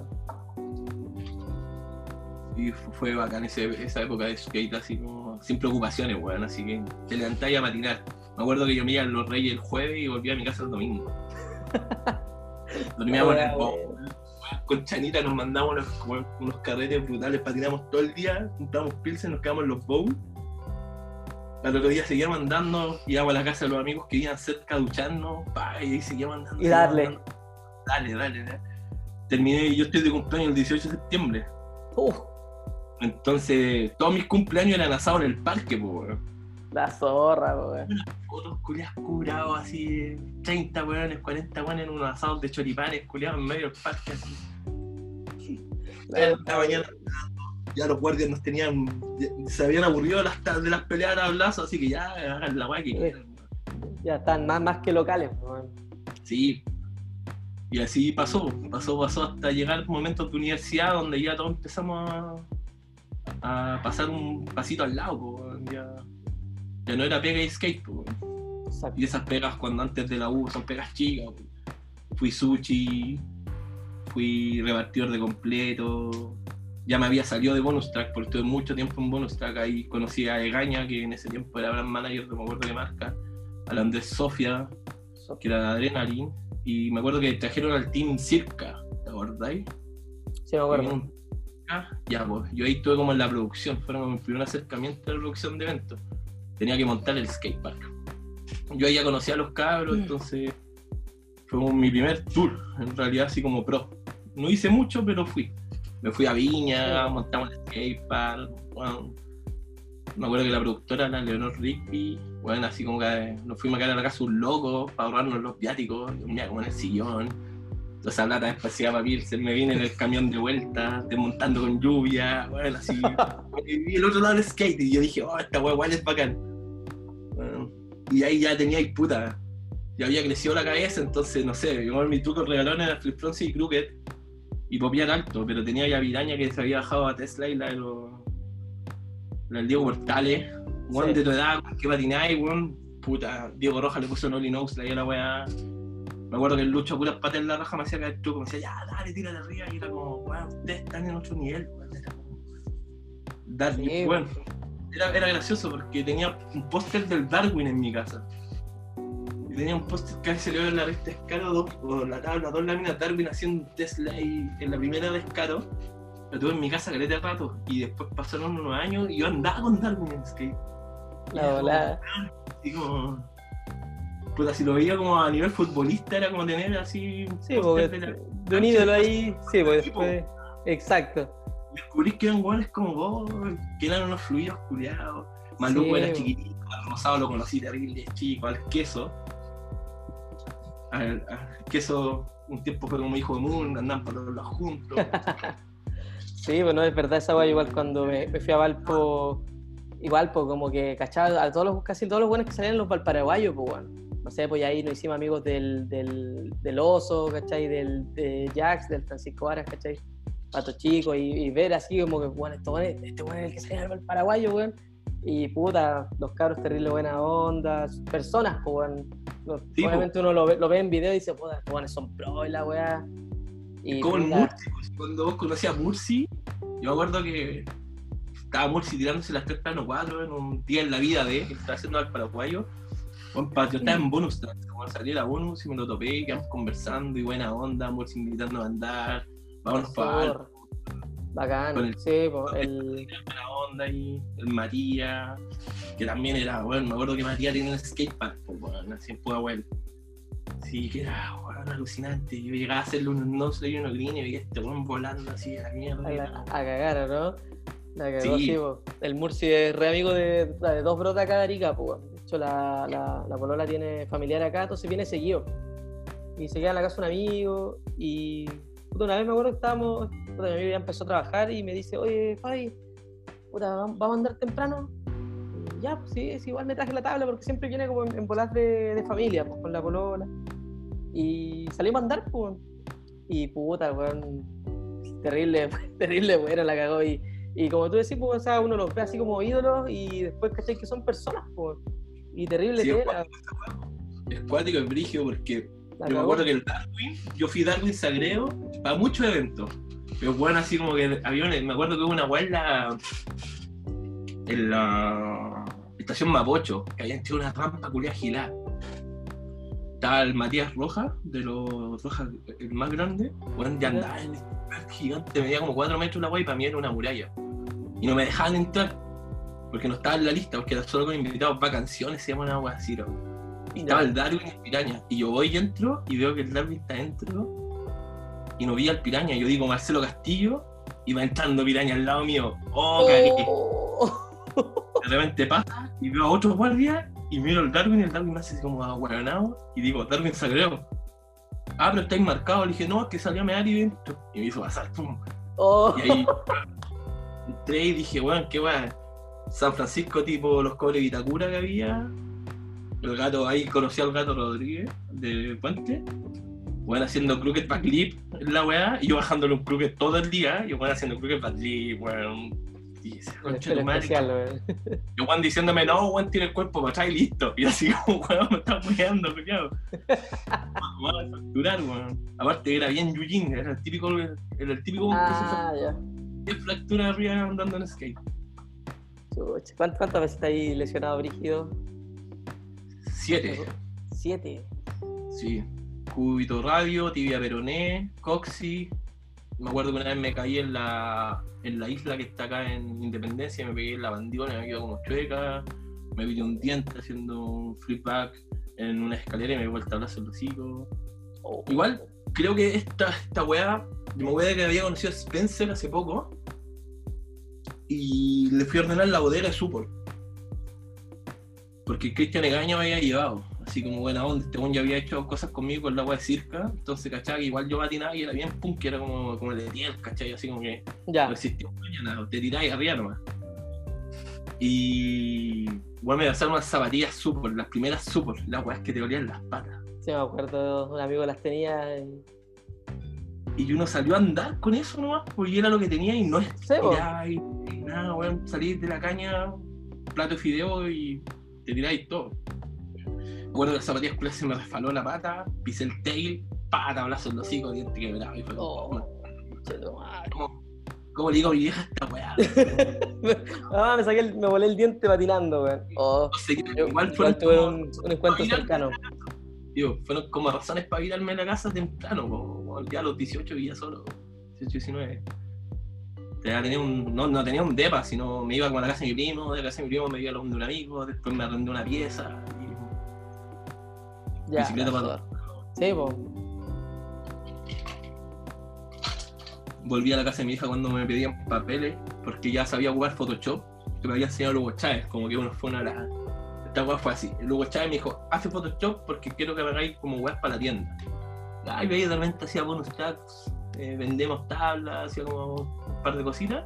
Y fu- fue bacán ese- esa época de skate así como sin preocupaciones, weón, así que te levantáis a patinar. Me acuerdo que yo me iba a los Reyes el jueves y volvía a mi casa el domingo. Dormíamos en el bowl. weón. Con Chanita nos mandamos unos, carretes brutales, patinamos todo el día, compramos pilsen, nos quedamos en los bowls. Al otro día seguíamos andando, íbamos a la casa de los amigos que iban cerca a ducharnos, pa, y ahí seguíamos andando. Y darle. Dale, dale, dale. Terminé, yo estoy de cumpleaños el 18 de septiembre. Uf, Entonces, todos mis cumpleaños eran asados en el parque, pues, weón. la zorra, weón. Fotos culiados curados así, 30 weones, 40 weones en unos asados de choripanes culiados en medio del parque así. La mañana ya los guardias nos tenían, ya- se habían aburrido de las, de las peleas a tablazos, así que ya hagan la weá que quieran. weón. Ya están más, más que locales, weón. Sí. Y así pasó, pasó, pasó hasta llegar momentos de universidad donde ya todos empezamos a, a pasar un pasito al lado, po, ya, ya no era pega y skate, po. Y esas pegas cuando antes de la U son pegas chicas. po. Fui sushi, fui repartidor de completo. Ya me había salido de bonus track porque estuve mucho tiempo en bonus track. Ahí conocí a Egaña, que en ese tiempo era brand manager, no me acuerdo de marca. Al Andrés Sofia, que era de Adrenaline. Y me acuerdo que trajeron al team Circa, ¿te acordáis? Sí, me acuerdo. Un- Ya, pues, yo ahí estuve como en la producción, fueron como mi primer acercamiento a la producción de eventos. Tenía que montar el skatepark. Yo ahí ya conocía a los cabros, Mm. entonces fue como mi primer tour, en realidad así como pro. No hice mucho, pero fui. Me fui a Viña, Sí. montamos el skatepark, bueno, me acuerdo que la productora era Leonor Rigby, bueno, así como que nos fuimos a quedar a la casa un loco para ahorrarnos los viáticos, y un día como en el sillón, toda esa plata después para se me vine en el camión de vuelta, desmontando con lluvia, bueno, así. y el otro lado del skate, y yo dije, oh, esta wea igual es bacán. Bueno, y ahí ya tenía puta, ya había crecido la cabeza, entonces, no sé, yo mi truco regalón era flip y crooked, y popear alto, pero tenía ya Viraña que se había bajado a Tesla y la de los. La del Diego Portales, weón Sí. de tu edad, que patináis, weón. Puta, Diego Roja le puso Nolly Nose, le dio la weá. Me acuerdo que el Lucho puras patas en la raja me hacía caer truco, me decía, ya, dale, tírate arriba, y era como, weón, ustedes están en otro nivel, weón. Era como. Sí, weón. Era, era gracioso porque tenía un póster del Darwin en mi casa. tenía un póster que se le ve en la resta Escaro, dos, o la tabla, dos láminas Darwin haciendo un Tesla ahí en la primera de Escaro. Lo tuve en mi casa caleta de rato y después pasaron unos años y yo andaba con Darwin en skate. La volada. Así como. Puta, si lo veía como a nivel futbolista era como tener así. Sí, porque de la- de un ídolo ahí, sí, después. Exacto. descubrís que eran iguales como vos, que eran unos fluidos culiados. Maluco Sí. era chiquitito, al rosado lo conocí terrible, chico, al queso. Al, al queso un tiempo fue como hijo de Moon, andaban por los juntos. Sí, bueno, es verdad esa weá, igual cuando me, me fui a Valpo, igual, pues como que cachaba a todos los, casi todos los buenos que salían los valparaguayos, pues bueno. No sé, pues ahí nos hicimos amigos del, del, del Oso, ¿cachai? Del de Jax, del Francisco Varas, ¿cachai? Pato Chico, y, y ver así como que, bueno, este weón es- este es el que salía del valparaguayo, weón. Y puta, los cabros terrible buena onda, personas, pues weón. Sí, Obviamente uno lo ve, lo ve en video y dice, puta, estos son pro y la weá. Y, como el puta, Murci, pues, cuando vos conocías a Murci, yo me acuerdo que estaba Murci tirándose las tres plano cuatro en un día en la vida de que estaba haciendo al paraguayo. Juan Patio estaba en bonus track, salí la bonus y me lo topé, quedamos conversando y buena onda, Murci invitando a andar, vámonos para Sur. Bacán, Con el- sí, po, el, buena onda y el Matías, que también era, bueno, me acuerdo que Matías tenía un skatepark, pues, bueno, así en Pudahuel. Sí, que era bueno, alucinante. Yo llegaba a hacerle unos nose y unos green y veía este weón volando así a la mierda. a, la- a cagar, ¿no? La cagó, Sí. sí. El Murci es re amigo de, de dos brotas acá de Arica, pues. La, la, la polola tiene familiar acá, entonces viene seguido. Y se queda en la casa un amigo y... una vez me acuerdo que estábamos... Puta, mi amigo ya empezó a trabajar y me dice, oye, Fabi, puta, ¿vamos a andar temprano? Ya, pues sí, es igual me traje la tabla porque siempre viene como en, en bolas de, de familia, pues con la polola. Y salimos a andar, pues. Y puta, weón, terrible, terrible, bueno, la cagó. Y, y como tú decís, pues, o sea, uno los ve así como ídolos y después, ¿cachai? Que son personas, pues. Y terrible Sí, es tela, Es cuático, es brígido porque la yo me acuerdo que el Darwin, yo fui Darwin Sagreo para muchos eventos. Pero bueno, así como que había una- me acuerdo que hubo una weá en la, en la estación Mapocho, que habían hecho una rampa culia gilada. Estaba el Matías Rojas, de los Rojas, el más grande, bueno, ya andaba en lugar gigante, medía como 4 metros la weá y para mí era una muralla. Y no me dejaban entrar, porque no estaba en la lista, porque era solo con invitados vacaciones, se llama una weá así. Y estaba el Darwin y el piraña. Y yo voy y entro y veo que el Darwin está dentro. Y no vi al piraña. Yo digo Marcelo Castillo y va entrando piraña al lado mío. Oh, cagué. Oh. De repente pasa y veo a otro guardia y miro al Darwin y el Darwin me hace así como aguaronado. Y digo, Darwin Sagreo. Ah, pero estáis marcado. Le dije, no, es que salió a mear y dentro. Y me hizo pasar. pum. Oh. Y ahí entré y dije, bueno, qué weá. San Francisco, tipo los cobres Vitacura que había. El gato, ahí conocí al gato Rodríguez de Puente. Bueno, haciendo crooked backflip en la weá. Y yo bajándole un crooked todo el día. Y bueno, haciendo crooked backflip, weón. Y ese concha de madre. especial. Yo Juan diciéndome, no, Juan tiene el cuerpo para atrás y listo. Y así como, weón, me está cuidando, cuidado. Vamos a facturar, weón. Aparte era bien Yujin, era el típico, era el típico que se Ah, ya. Qué fractura arriba andando en skate. Chucha. ¿Cuánt- ¿Cuántas veces está ahí lesionado Brígido? Siete. Siete. Sí. Cúbito radio, tibia peroné, coxi. Me acuerdo que una vez me caí en la, en la isla que está acá en Independencia, me pegué en la bandiola, me quedó como chueca. Me vi un diente haciendo un flip back en una escalera y me di vuelta el en el hocico. Oh. Igual, creo que esta, esta weá, me acuerdo que había conocido a Spencer hace poco y le fui a ordenar la bodega de Supor. Porque Cristian Egaña me había llevado, así como buena onda. Este ya había hecho cosas conmigo con la weá de circa, entonces, ¿cachai? Igual yo patinaba y era bien punk, era como, como el de Tiel, ¿cachai? Así como que Ya. no existía mañana, te tiráis arriba nomás. Y bueno, me pasaron unas zapatillas Supor, las primeras Supor, las weas que te olían las patas. Sí, me acuerdo, un amigo las tenía. y- Y uno salió a andar con eso nomás, porque era lo que tenía y no es Sí, y, y nada, weón, salir de la caña, plato de fideo y te tiráis todo. Me acuerdo que las zapatillas culias se me resbaló la pata, pisé el tail, pata, tablazo en los hocico, diente quebrado y fue como, Oh. ¿cómo, cómo le digo a mi vieja esta weá? Ah, me saqué el- me volé el diente patinando, weón. Oh, No sé, yo igual igual, tuve como- un, un encuentro cercano. Digo, fueron como razones para irme a la casa temprano, po, ya a los 18 vivía solo, 18, 19. Ya tenía un, no, no tenía un depa, sino me iba como a la casa de mi primo, de la casa de mi primo me iba a la de un amigo, después me arrendé una pieza. Y... Ya, bicicleta para todo. Sí, pues. Volví a la casa de mi hija cuando me pedían papeles, porque ya sabía jugar Photoshop, que me había enseñado Lugo Chávez, como que uno fue una de las- Esta weá fue así. Lugo Chávez me dijo, hace Photoshop porque quiero que me hagáis como weas para la tienda. Ay, veía de repente hacía bonus tracks, eh, vendemos tablas, hacía como un par de cositas.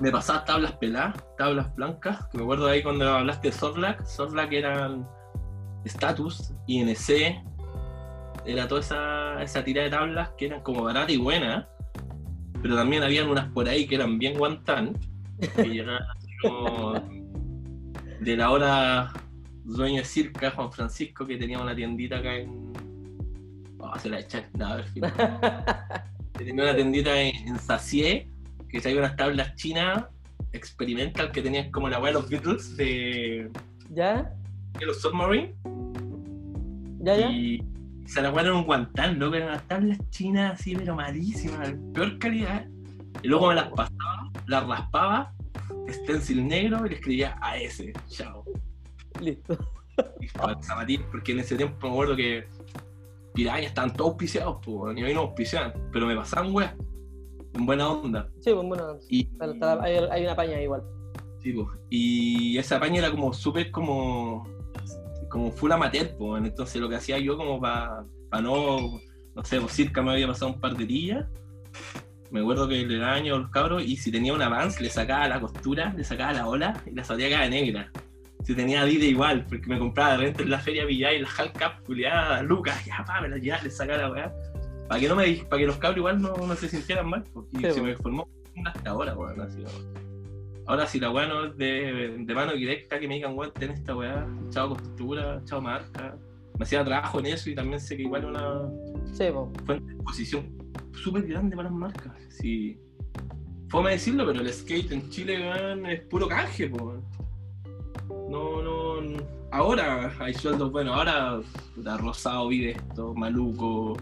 Me pasaba tablas peladas, tablas blancas, que me acuerdo ahí cuando hablaste de Sorlac, Sorlac eran Status, INC, era toda esa, esa tira de tablas que eran como baratas y buenas, pero también habían unas por ahí que eran bien guantán, que llegaban de la hora dueño de Circa, Juan Francisco, que tenía una tiendita acá en... Oh, se la eché, nada, a ver, fin. Que tenía una tiendita en, en Sacié, que traía unas tablas chinas experimental que tenían como la weá de los Beatles de, ¿Ya? de los Submarine. ¿Ya, ya? Y se la guardaron un guantán, loco, eran unas tablas chinas así, pero malísimas, de peor calidad. Y luego me las pasaba, las raspaba, stencil negro y le escribía a ese, chao. Listo. Y para zapatillas, porque en ese tiempo me acuerdo que pirañas estaban todos auspiciados, pues, ni a mí no auspiciaban, pero me pasaban weas, en buena onda. Sí, pues Y, está- está- hay, hay una paña igual. Sí, po. y esa paña era como súper como como full amateur, po. entonces lo que hacía yo como para no, no sé, pues circa me había pasado un par de días, me acuerdo que le daño a los cabros y si tenía una Vans le sacaba la costura, le sacaba la ola y la salía cada negra. Si tenía Adidas igual, porque me compraba de repente en la feria Villay y la Halcap, culiada, Lucas, ya pa, me la llevaba, le sacaba la weá. Para que no me para que los cabros igual no, no se sintieran mal, porque Sí, se me formó hasta ahora, weón. Ahora si la weá no es de, de mano directa, que me digan, weón, ten esta weá, chao costura, chao marca. Me hacía trabajo en eso y también sé que igual una Sí, fuente de exposición súper grande para las marcas. Sí. Fome decirlo, pero el skate en Chile, weón, es puro canje, po. No, no. Ahora hay sueldos, bueno, ahora Rosado vive esto, Maluco.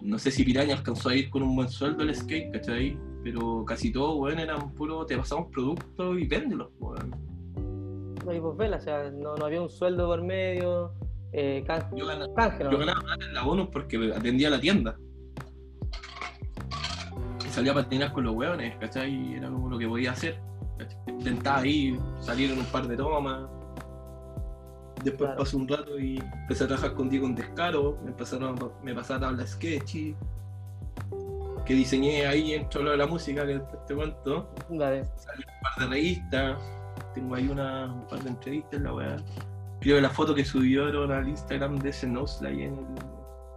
No sé si Piraña alcanzó a ir con un buen sueldo el skate, ¿cachai? Pero casi todos, weón, eran puro, te pasamos productos y véndelos, weón. No hay vela, o sea, no, no había un sueldo por medio. Eh, can- Yo ganaba, canje, ¿no? yo ganaba en la bonus porque atendía la tienda. Y salía a patinar con los hueones, ¿cachai? Y era como lo que podía hacer. Intentaba ir, salir en un par de tomas. Después Claro. pasó un rato y empecé a trabajar con Diego en Descaro. Me, pasaron, me pasaba tabla sketch que diseñé ahí entre lo de la música que te cuento. Dale. Salió un par de revistas. Tengo ahí una, un par de entrevistas en la weá. Creo que la foto que subieron al Instagram de ese Nosla ahí en el,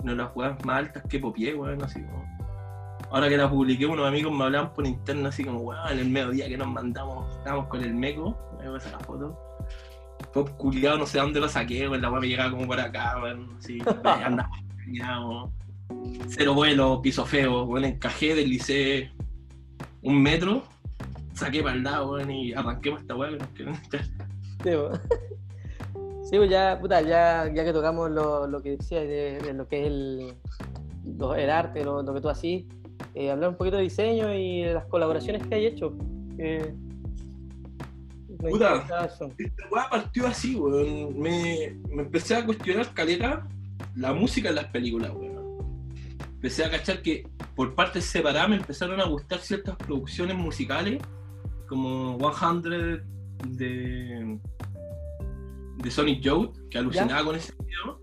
una de las weas más altas que popié, weón, así como. Ahora que la publiqué, unos amigos me hablaban por interno así como, weón, en el mediodía que nos mandamos, estábamos con el meco, ahí voy a sacar la foto. Pop culiado, no sé dónde lo saqué, weón, la wea me llegaba como por acá, weón, así, andaba engañado. Cero vuelo, piso feo, weón, encajé, deslicé un metro, saqué para el lado, weón, y arranquemos esta weá, que quedó- Sí, pues. Sí, pues ya, puta, ya, ya que tocamos lo, lo que decías de, de lo que es el, lo- el arte, lo, lo que tú hacís, eh, hablar un poquito de diseño y de las colaboraciones que hay hecho. me Puta. Esta weá partió así, weón. Me, me empecé a cuestionar caleta la música en las películas, weón. Empecé a cachar que por partes separadas me empezaron a gustar ciertas producciones musicales, como 100 de, de Sonic Youth, que alucinaba con ese video.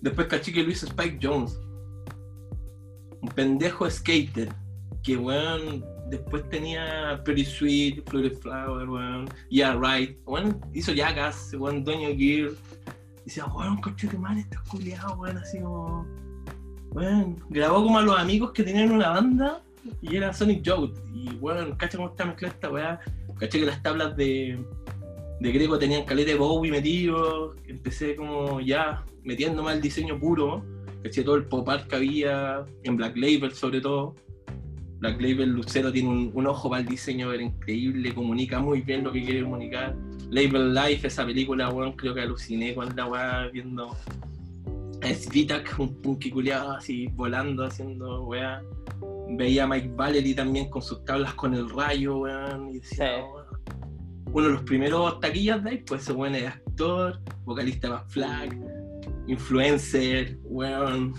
Después caché que Luis Spike Jones, un pendejo skater, que weón después tenía Pretty Sweet, Floated Flower, weón, Yeah Right, weón, hizo Jackass, weón, dueño Gear. Decía, weón, coche de madre, estás culiado, weón, así como. Weón, grabó como a los amigos que tenían una banda y era Sonic Youth. Y weón, cacha cómo está mezclada esta weá. Caché que las tablas de, de Greco tenían caleta de Bowie metido. Empecé como ya metiéndome al diseño puro. Caché todo el pop art que había, en Black Label sobre todo. Black Label Lucero tiene un, un ojo para el diseño, era increíble, comunica muy bien lo que quiere comunicar. Label Life, esa película, weón, creo que aluciné la weá viendo Es Vitak, un punky culiado así volando, haciendo weá. Veía a Mike Valery también con sus tablas con el rayo, weón. Y decía, Sí. "Oh, uno de los primeros taquillas de ahí, pues ese weón es actor, vocalista más flag, influencer, weón.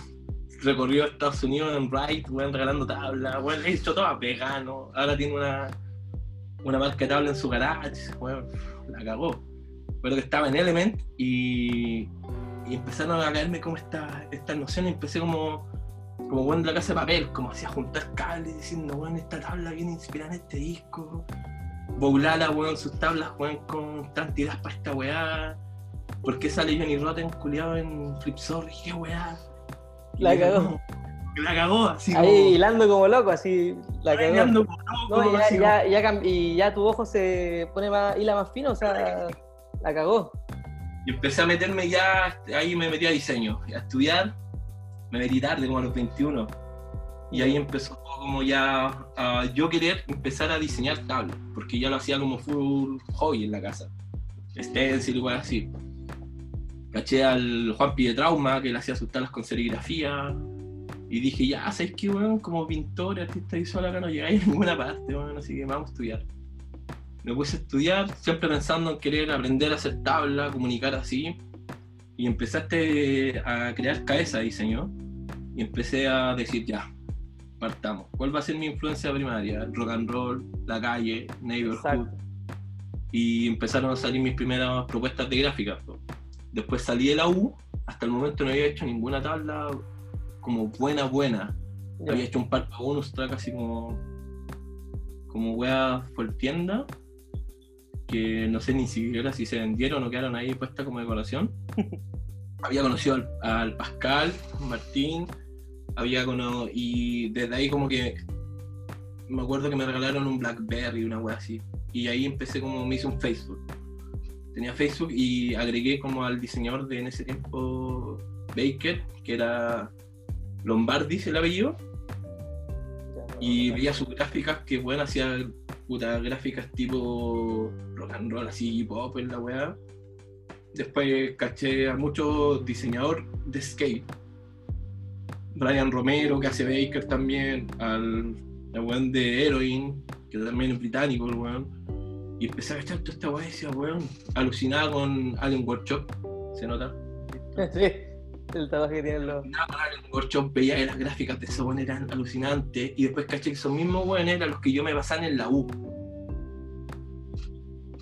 Recorrió Estados Unidos en Ride, weón, regalando tablas, weón, le hizo todo vegano. Ahora tiene una, una marca de tabla en su garage, weón, la cagó. Pero que estaba en Element y, y empezaron a caerme como esta- estas nociones. Empecé como, como de la casa de papel, como hacía juntar cables diciendo, weón, esta tabla viene inspirada en este disco. Boulala, weón, sus tablas, weón, con están tiradas para esta weá. ¿Por qué sale Johnny Rotten culiado en Flipsor? ¿Qué weá? Y La cagó. La cagó, así Ahí como. hilando como loco, así la cagó. bailando como loco, No, ya, así ya, ya cam- y ya tu ojo se pone más, hila más fino, o sea, la cagó. Y empecé a meterme ya, ahí me metí a diseño, a estudiar, me metí tarde, como a los 21. Y ahí empezó como ya a yo querer empezar a diseñar tablas, porque ya lo hacía como full hobby en la casa. Stencil, igual así. Caché al Juanpi de Trauma, que le hacía sus tablas con serigrafía. Y dije, ya, ¿sabes qué, weón? Como pintor, artista visual acá no llegáis a ninguna parte, weón, así que vamos a estudiar. Me puse a estudiar, siempre pensando en querer aprender a hacer tabla, comunicar así. Y empezaste a crear cabeza de diseño. Y empecé a decir, ya, partamos. ¿Cuál va a ser mi influencia primaria? Rock and roll, la calle, neighborhood. Exacto. Y empezaron a salir mis primeras propuestas de gráfica. Después salí de la U, hasta el momento no había hecho ninguna tabla como buena, buena. Había hecho un par de bonus track así como. como weas por tienda. Que no sé ni siquiera si se vendieron o quedaron ahí puestas como decoración. había conocido al, al Pascal, Martín. Había conocido. Y desde ahí como que. Me acuerdo que me regalaron un Blackberry, una wea así. Y ahí empecé como me hice un Facebook. Tenía Facebook y agregué como al diseñador de en ese tiempo Baker, que era Lombardi, el apellido. Y veía sus gráficas que bueno hacía puta gráficas tipo rock and roll así pop en la weá. Después caché a muchos diseñadores de skate. Brian Romero que hace Baker también al el weón de Heroin que también es británico el weón y empecé a cachar toda esta weá y decía weón alucinaba con Allen Workshop se nota Sí, el tatuaje que tienen los. nada con Allen Workshop veía que las gráficas de esos weones eran alucinantes y después caché que esos mismos weones eran los que yo me basaba en la U.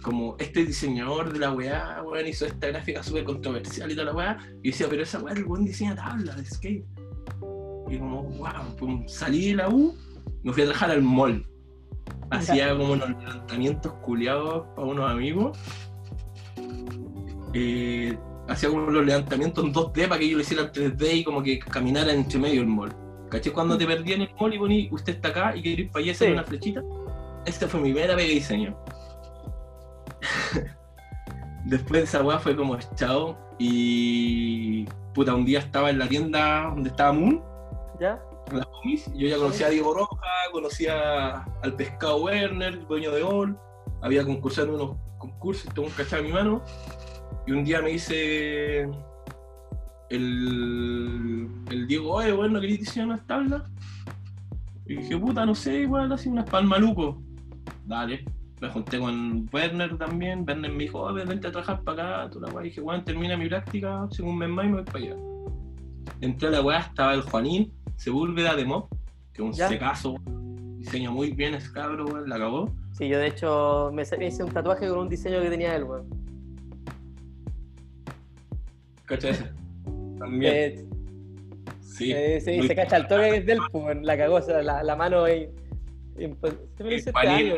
Como este diseñador de la weá, weón, hizo esta gráfica súper controversial y toda la weá. Y decía, pero esa weá el buen diseña tabla de skate. Y como, wow, pum, salí de la U, me fui a trabajar al mall. Hacía como unos levantamientos culiados para unos amigos. Eh, hacía como los levantamientos en 2D para que ellos lo hicieran 3D y como que caminaran entre medio del mall. ¿Caché? Cuando te perdí en el mall y poní, usted está acá y quería ir para allá hacer Sí. una flechita. Esta fue mi primera pega de diseño. Después de esa weá fue como chao y puta, un día estaba en la tienda donde estaba Moon, ¿Ya? Yo ya conocía a Diego Roja, conocía al Pescado Werner, dueño de All, había concursado en unos concursos, tengo un cachado en mi mano, y un día me dice el, Diego, oye, bueno, ¿no queréis diseñar unas tablas? Y dije, puta, no sé, igual así unas palmaluco. Dale. Me junté con Werner también. Werner me dijo, oh, vente a trabajar para acá. Tú la dije, weón, termina mi práctica, según más y me voy para allá. Entré a la weá, estaba el Juanín, Sepúlveda de Mob, que un Ya. secazo, diseña muy bien ese cabro, weón, la acabó. Sí, yo de hecho me, hice un tatuaje con un diseño que tenía él, weón. ¿Cachai? ese? También. Eh, sí. eh, sí, se cacha el toque del, pues, weón. La cagó, o sea, la, la mano ahí. hice este año.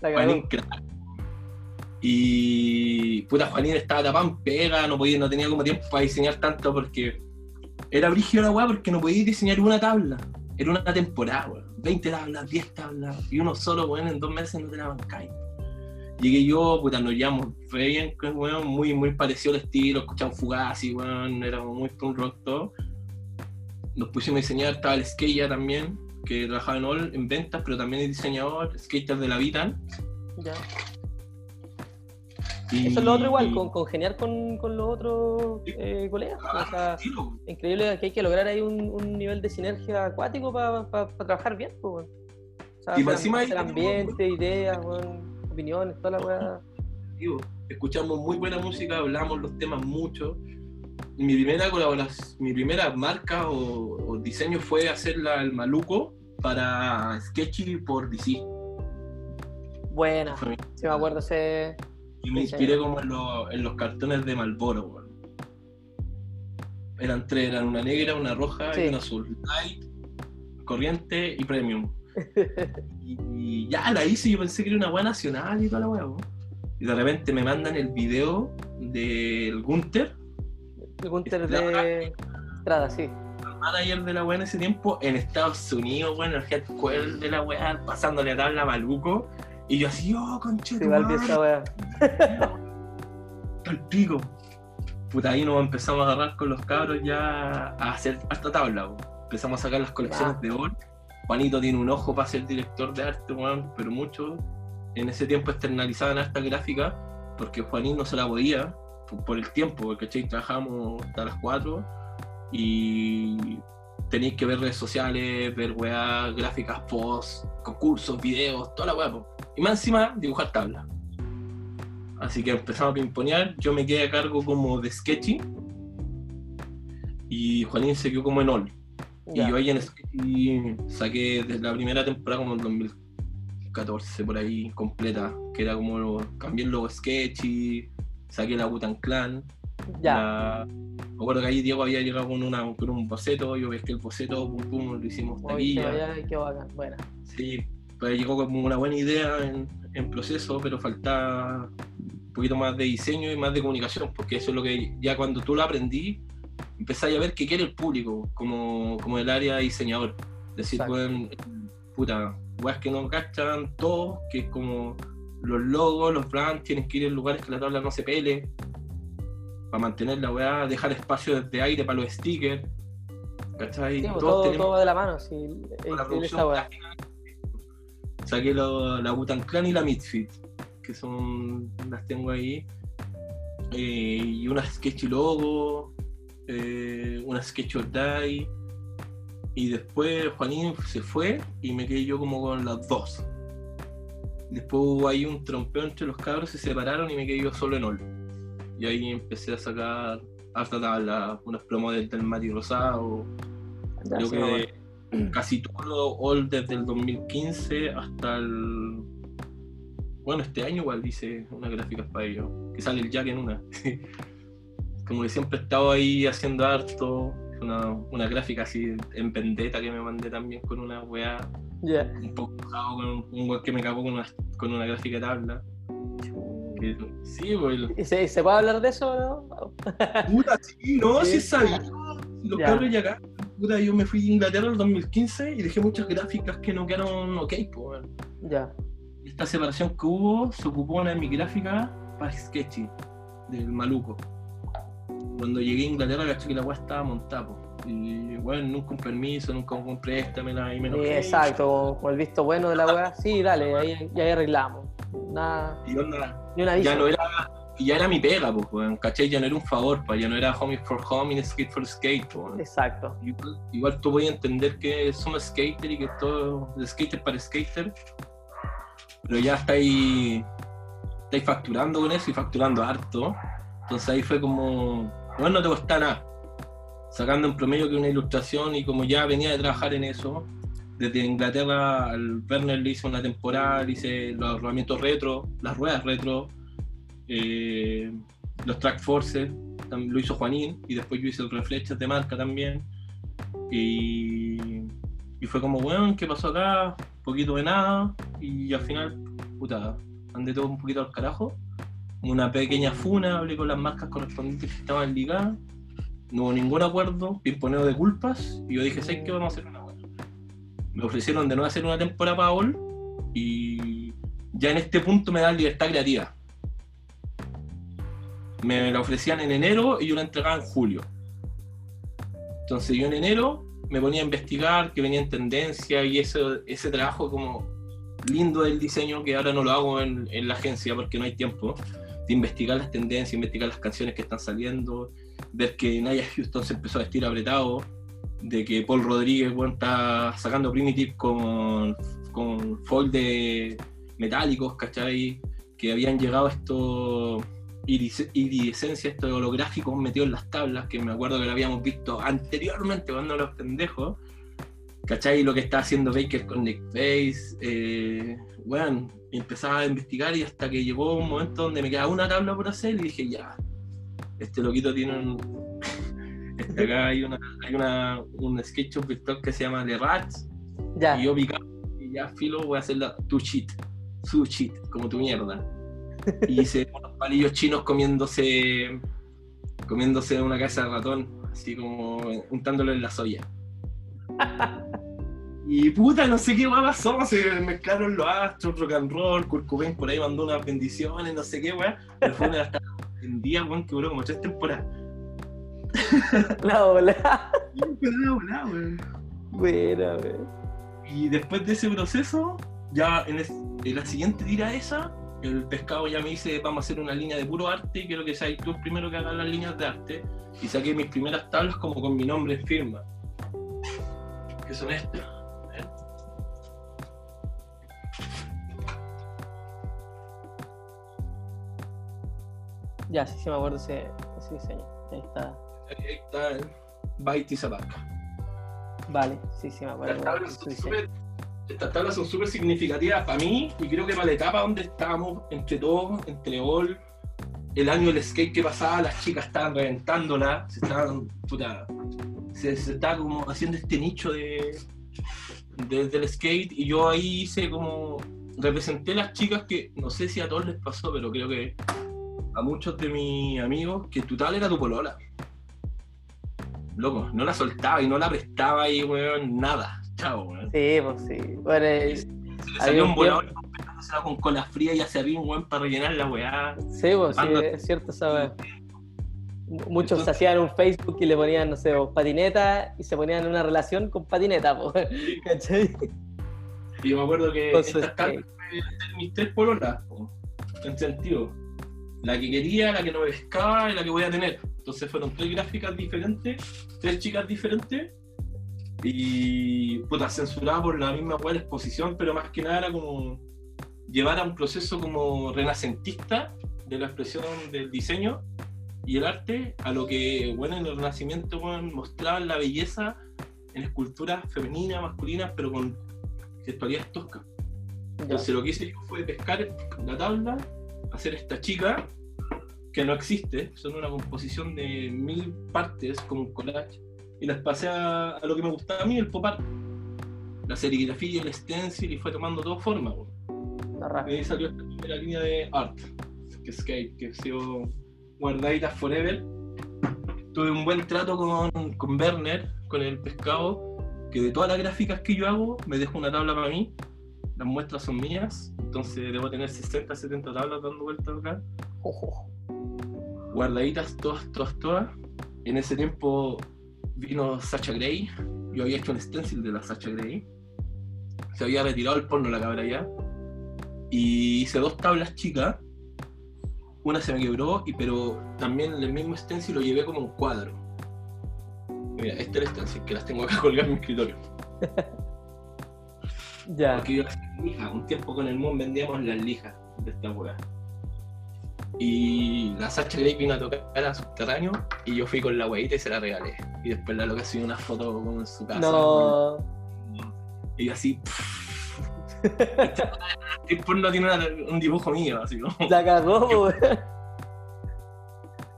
La cagó. Y puta, Juanín estaba tapado en pega, no, podía, no tenía como tiempo para diseñar tanto porque era brígido la weá porque no podía diseñar una tabla. Era una temporada, weón. 20 tablas, 10 tablas, y uno solo, weón, en dos meses no te la. Llegué yo, puta, nos llevamos bien, weón, muy, muy parecido el estilo, escuchamos Fugazi, weón, éramos muy punk rock. Nos pusimos a diseñar, estaba el Skate también, que trabajaba en All, en ventas, pero también es diseñador, skater de la Vitan. Ya. Eso es lo otro igual, con, congeniar con, con los otros eh, colegas. o sea, increíble que hay que lograr ahí un, un nivel de sinergia acuático para trabajar bien. Pues, o sea, y para encima el ambiente, ideas, opiniones, toda la weá. Escuchamos muy buena música, hablamos los temas mucho. Mi primera colaboración, mi primera marca o, diseño fue hacerla el maluco para Sketchy por DC. Buena, si me acuerdo ese. Y me inspiré como en, los cartones de Malboro, Eran tres, eran una negra, una roja y una azul. Light, corriente y premium. y, ya la hice, yo pensé que era una buena nacional y toda la weá, Y de repente me mandan el video del Gunter. El Gunter de Estrada, sí. El manager de la weá en ese tiempo en Estados Unidos, bueno, el headquarter de la weá, pasándole a tabla maluco. Y yo así, oh, conchete. el pico. Puta, ahí nos empezamos a agarrar con los cabros ya a hacer hasta tabla. Empezamos a sacar las colecciones de oro. Juanito tiene un ojo para ser director de arte, pero mucho. En ese tiempo externalizaban esta gráfica porque Juanito no se la podía por, el tiempo, porque trabajamos hasta las 4 y tenéis que ver redes sociales, ver weá, gráficas, posts, concursos, videos, toda la weá. Y más encima, dibujar tabla. Así que empezamos a pimponear. Yo me quedé a cargo como de sketchy. Y Juanín se quedó como en all. Y yo ahí en Sketchy saqué desde la primera temporada como en 2014 por ahí completa. Que era como cambié el logo Sketchy, saqué la Butan Clan. Ya. me acuerdo que ahí Diego había llegado con, una, con un boceto, yo que el boceto, pum pum, lo hicimos taquilla. Qué bacán, buena. Sí, pues llegó como una buena idea en, en, proceso, pero faltaba un poquito más de diseño y más de comunicación, porque eso es lo que ya cuando tú lo aprendí, empezáis a ver qué quiere el público, como, como el área diseñador. Es decir, pueden, puta, weas que no cachan todo, que es como los logos, los brands, tienen que ir en lugares que la tabla no se pele, para mantener la weá, dejar espacio de aire para los stickers. ¿Cachai? Todo, todo, de la mano, sí. La producción Saqué la Butan Clan y la Midfit, que son, las tengo ahí. Eh, y una sketch logo, eh, una sketch or die. Y después Juanín se fue y me quedé yo como con las dos. Después hubo ahí un trompeo entre los cabros, se separaron y me quedé yo solo en All. Y ahí empecé a sacar hasta tabla, unas promos del, del Mati Rosado. Creo que casi todo all desde el 2015 hasta el. Bueno, este año igual dice una gráfica para ello, que sale el Jack en una. Como que siempre he estado ahí haciendo harto, una, una gráfica así en pendeta que me mandé también con una weá. Un poco con un web que me cagó con una, con una gráfica de tabla. sí, ¿Y se, se, puede hablar de eso no? Puta, sí, no, sí, sí sabía. Los cabros ya acá yo me fui a Inglaterra en el 2015 y dejé muchas gráficas que no quedaron ok, pues. Ya. Esta separación que hubo se ocupó una de mis gráficas para Sketchy, del maluco. Cuando llegué a Inglaterra, caché que la weá estaba montada, Y bueno, nunca un permiso, nunca un préstamo, y menos. Sí, exacto, con el visto bueno de la weá. Sí, dale, ahí, ahí arreglamos. Nada. Y onda, ni una ya no era y ya era mi pega, pues, ¿cachai? Ya no era un favor, pues, ya no era home for home y skate for skate, pues. Exacto. Igual, tú podías entender que somos skater y que todo es skater para skater, pero ya estáis, estáis facturando con eso y facturando harto. Entonces ahí fue como, bueno, no te cuesta nada. Sacando en promedio que una ilustración y como ya venía de trabajar en eso, desde Inglaterra al Werner le hice una temporada, le hice los armamentos retro, las ruedas retro, eh, los track forces lo hizo Juanín y después yo hice el reflechas de marca también. Y, fue como bueno ¿qué pasó acá? un poquito de nada y al final puta andé todo un poquito al carajo. Una pequeña funa hablé con las marcas correspondientes que estaban ligadas. No hubo ningún acuerdo pimponeo de culpas. Y yo dije ¿sabes qué? vamos a hacer una buena me ofrecieron de no hacer una temporada para All y ya en este punto me dan libertad creativa me la ofrecían en enero y yo la entregaba en julio. Entonces yo en enero me ponía a investigar que venía en tendencia y ese, ese trabajo como lindo del diseño que ahora no lo hago en, la agencia porque no hay tiempo. de investigar las tendencias, investigar las canciones que están saliendo, ver que Naya Houston se empezó a vestir apretado, de que Paul Rodríguez bueno, está sacando Primitive con, con foil de metálicos, ¿cachai? Que habían llegado estos iridescencia, estos holográficos metidos en las tablas, que me acuerdo que lo habíamos visto anteriormente cuando los pendejos. ¿Cachai? Lo que está haciendo Baker con Nick Face. Eh, bueno, empezaba a investigar y hasta que llegó un momento donde me quedaba una tabla por hacer y dije, ya, este loquito tiene un... este acá hay, una, hay una, un sketch virtual que se llama The Rats. Ya. Y yo picaba y ya filo voy a hacer la tu cheat, su cheat, como tu mierda. Y hice unos palillos chinos comiéndose comiéndose una casa de ratón, así como untándolo en la soya. Y puta, no sé qué va pasó, se mezclaron los astros, rock and roll, Kurt Cobain por ahí mandó unas bendiciones, no sé qué, weón. Pero fue una de las en día, weón, que duró como tres temporadas. La ola. La ola, weón. Buena, weón. Y después de ese proceso, ya en, en, la siguiente tira esa, el pescado ya me dice, vamos a hacer una línea de puro arte, quiero que seas tú el primero que hagas las líneas de arte. Y saqué mis primeras tablas como con mi nombre en firma. Que son estas. Ya, sí, sí me acuerdo ese, ese diseño. Ahí está. Ahí está el Baiti Vale, sí, sí me acuerdo. Estas tablas son súper significativas para mí y creo que para la etapa donde estábamos, entre todos, entre all, el año del skate que pasaba, las chicas estaban reventándola, se estaban, puta, se, estaba como haciendo este nicho de, del skate y yo ahí hice como, representé las chicas que no sé si a todos les pasó, pero creo que a muchos de mis amigos que tu tal era tu polola. Loco, no la soltaba y no la prestaba y, weón, nada. Weón. Sí, pues sí. Bueno, se le salió un volador con cola fría y hace bien, weón, para rellenar la weá. Sí, pues sí, es cierto, ¿sabes? Muchos se hacían un Facebook y le ponían, no sé, patineta y se ponían en una relación con patineta, pues, ¿cachai? Y yo me acuerdo que estas que... mis tres pololas, en sentido la que quería, la que no me pescaba y la que voy a tener. Entonces fueron tres gráficas diferentes, tres chicas diferentes y puta, censurada por la misma buena exposición, pero más que nada era como llevar a un proceso como renacentista de la expresión del diseño y el arte a lo que bueno en el renacimiento bueno, mostraban la belleza en esculturas femeninas, masculinas, pero con gestualidades toscas. Entonces lo que hice yo fue pescar la tabla hacer esta chica que no existe, son una composición de mil partes como un collage, y las pasé a, lo que me gustaba a mí, el pop art, la serigrafía, el stencil, y fue tomando toda forma. Y ahí salió esta primera línea de art, que Skate, que ha sido guardadita forever. Tuve un buen trato con, con Werner, con el pescado, que de todas las gráficas que yo hago, me dejo una tabla para mí, las muestras son mías, entonces debo tener 60, 70 tablas dando vueltas acá. Guardaditas todas, todas, todas. En ese tiempo vino Sacha Gray. Yo había hecho un stencil de la Sacha Gray. Se había retirado el porno la cabra ya. Y hice dos tablas chicas. Una se me quebró, y, pero también el mismo stencil lo llevé como un cuadro. Mira, este es el stencil que las tengo acá colgadas en mi escritorio. Ya. Porque yo lija. Un tiempo con el Moon vendíamos las lijas de esta weá. Y la Sacha Grey vino a tocar a subterráneo y yo fui con la weita y se la regalé. Y después la loca subió una foto como en su casa. No. Y así. y por no tiene un dibujo mío, así como. La cagó.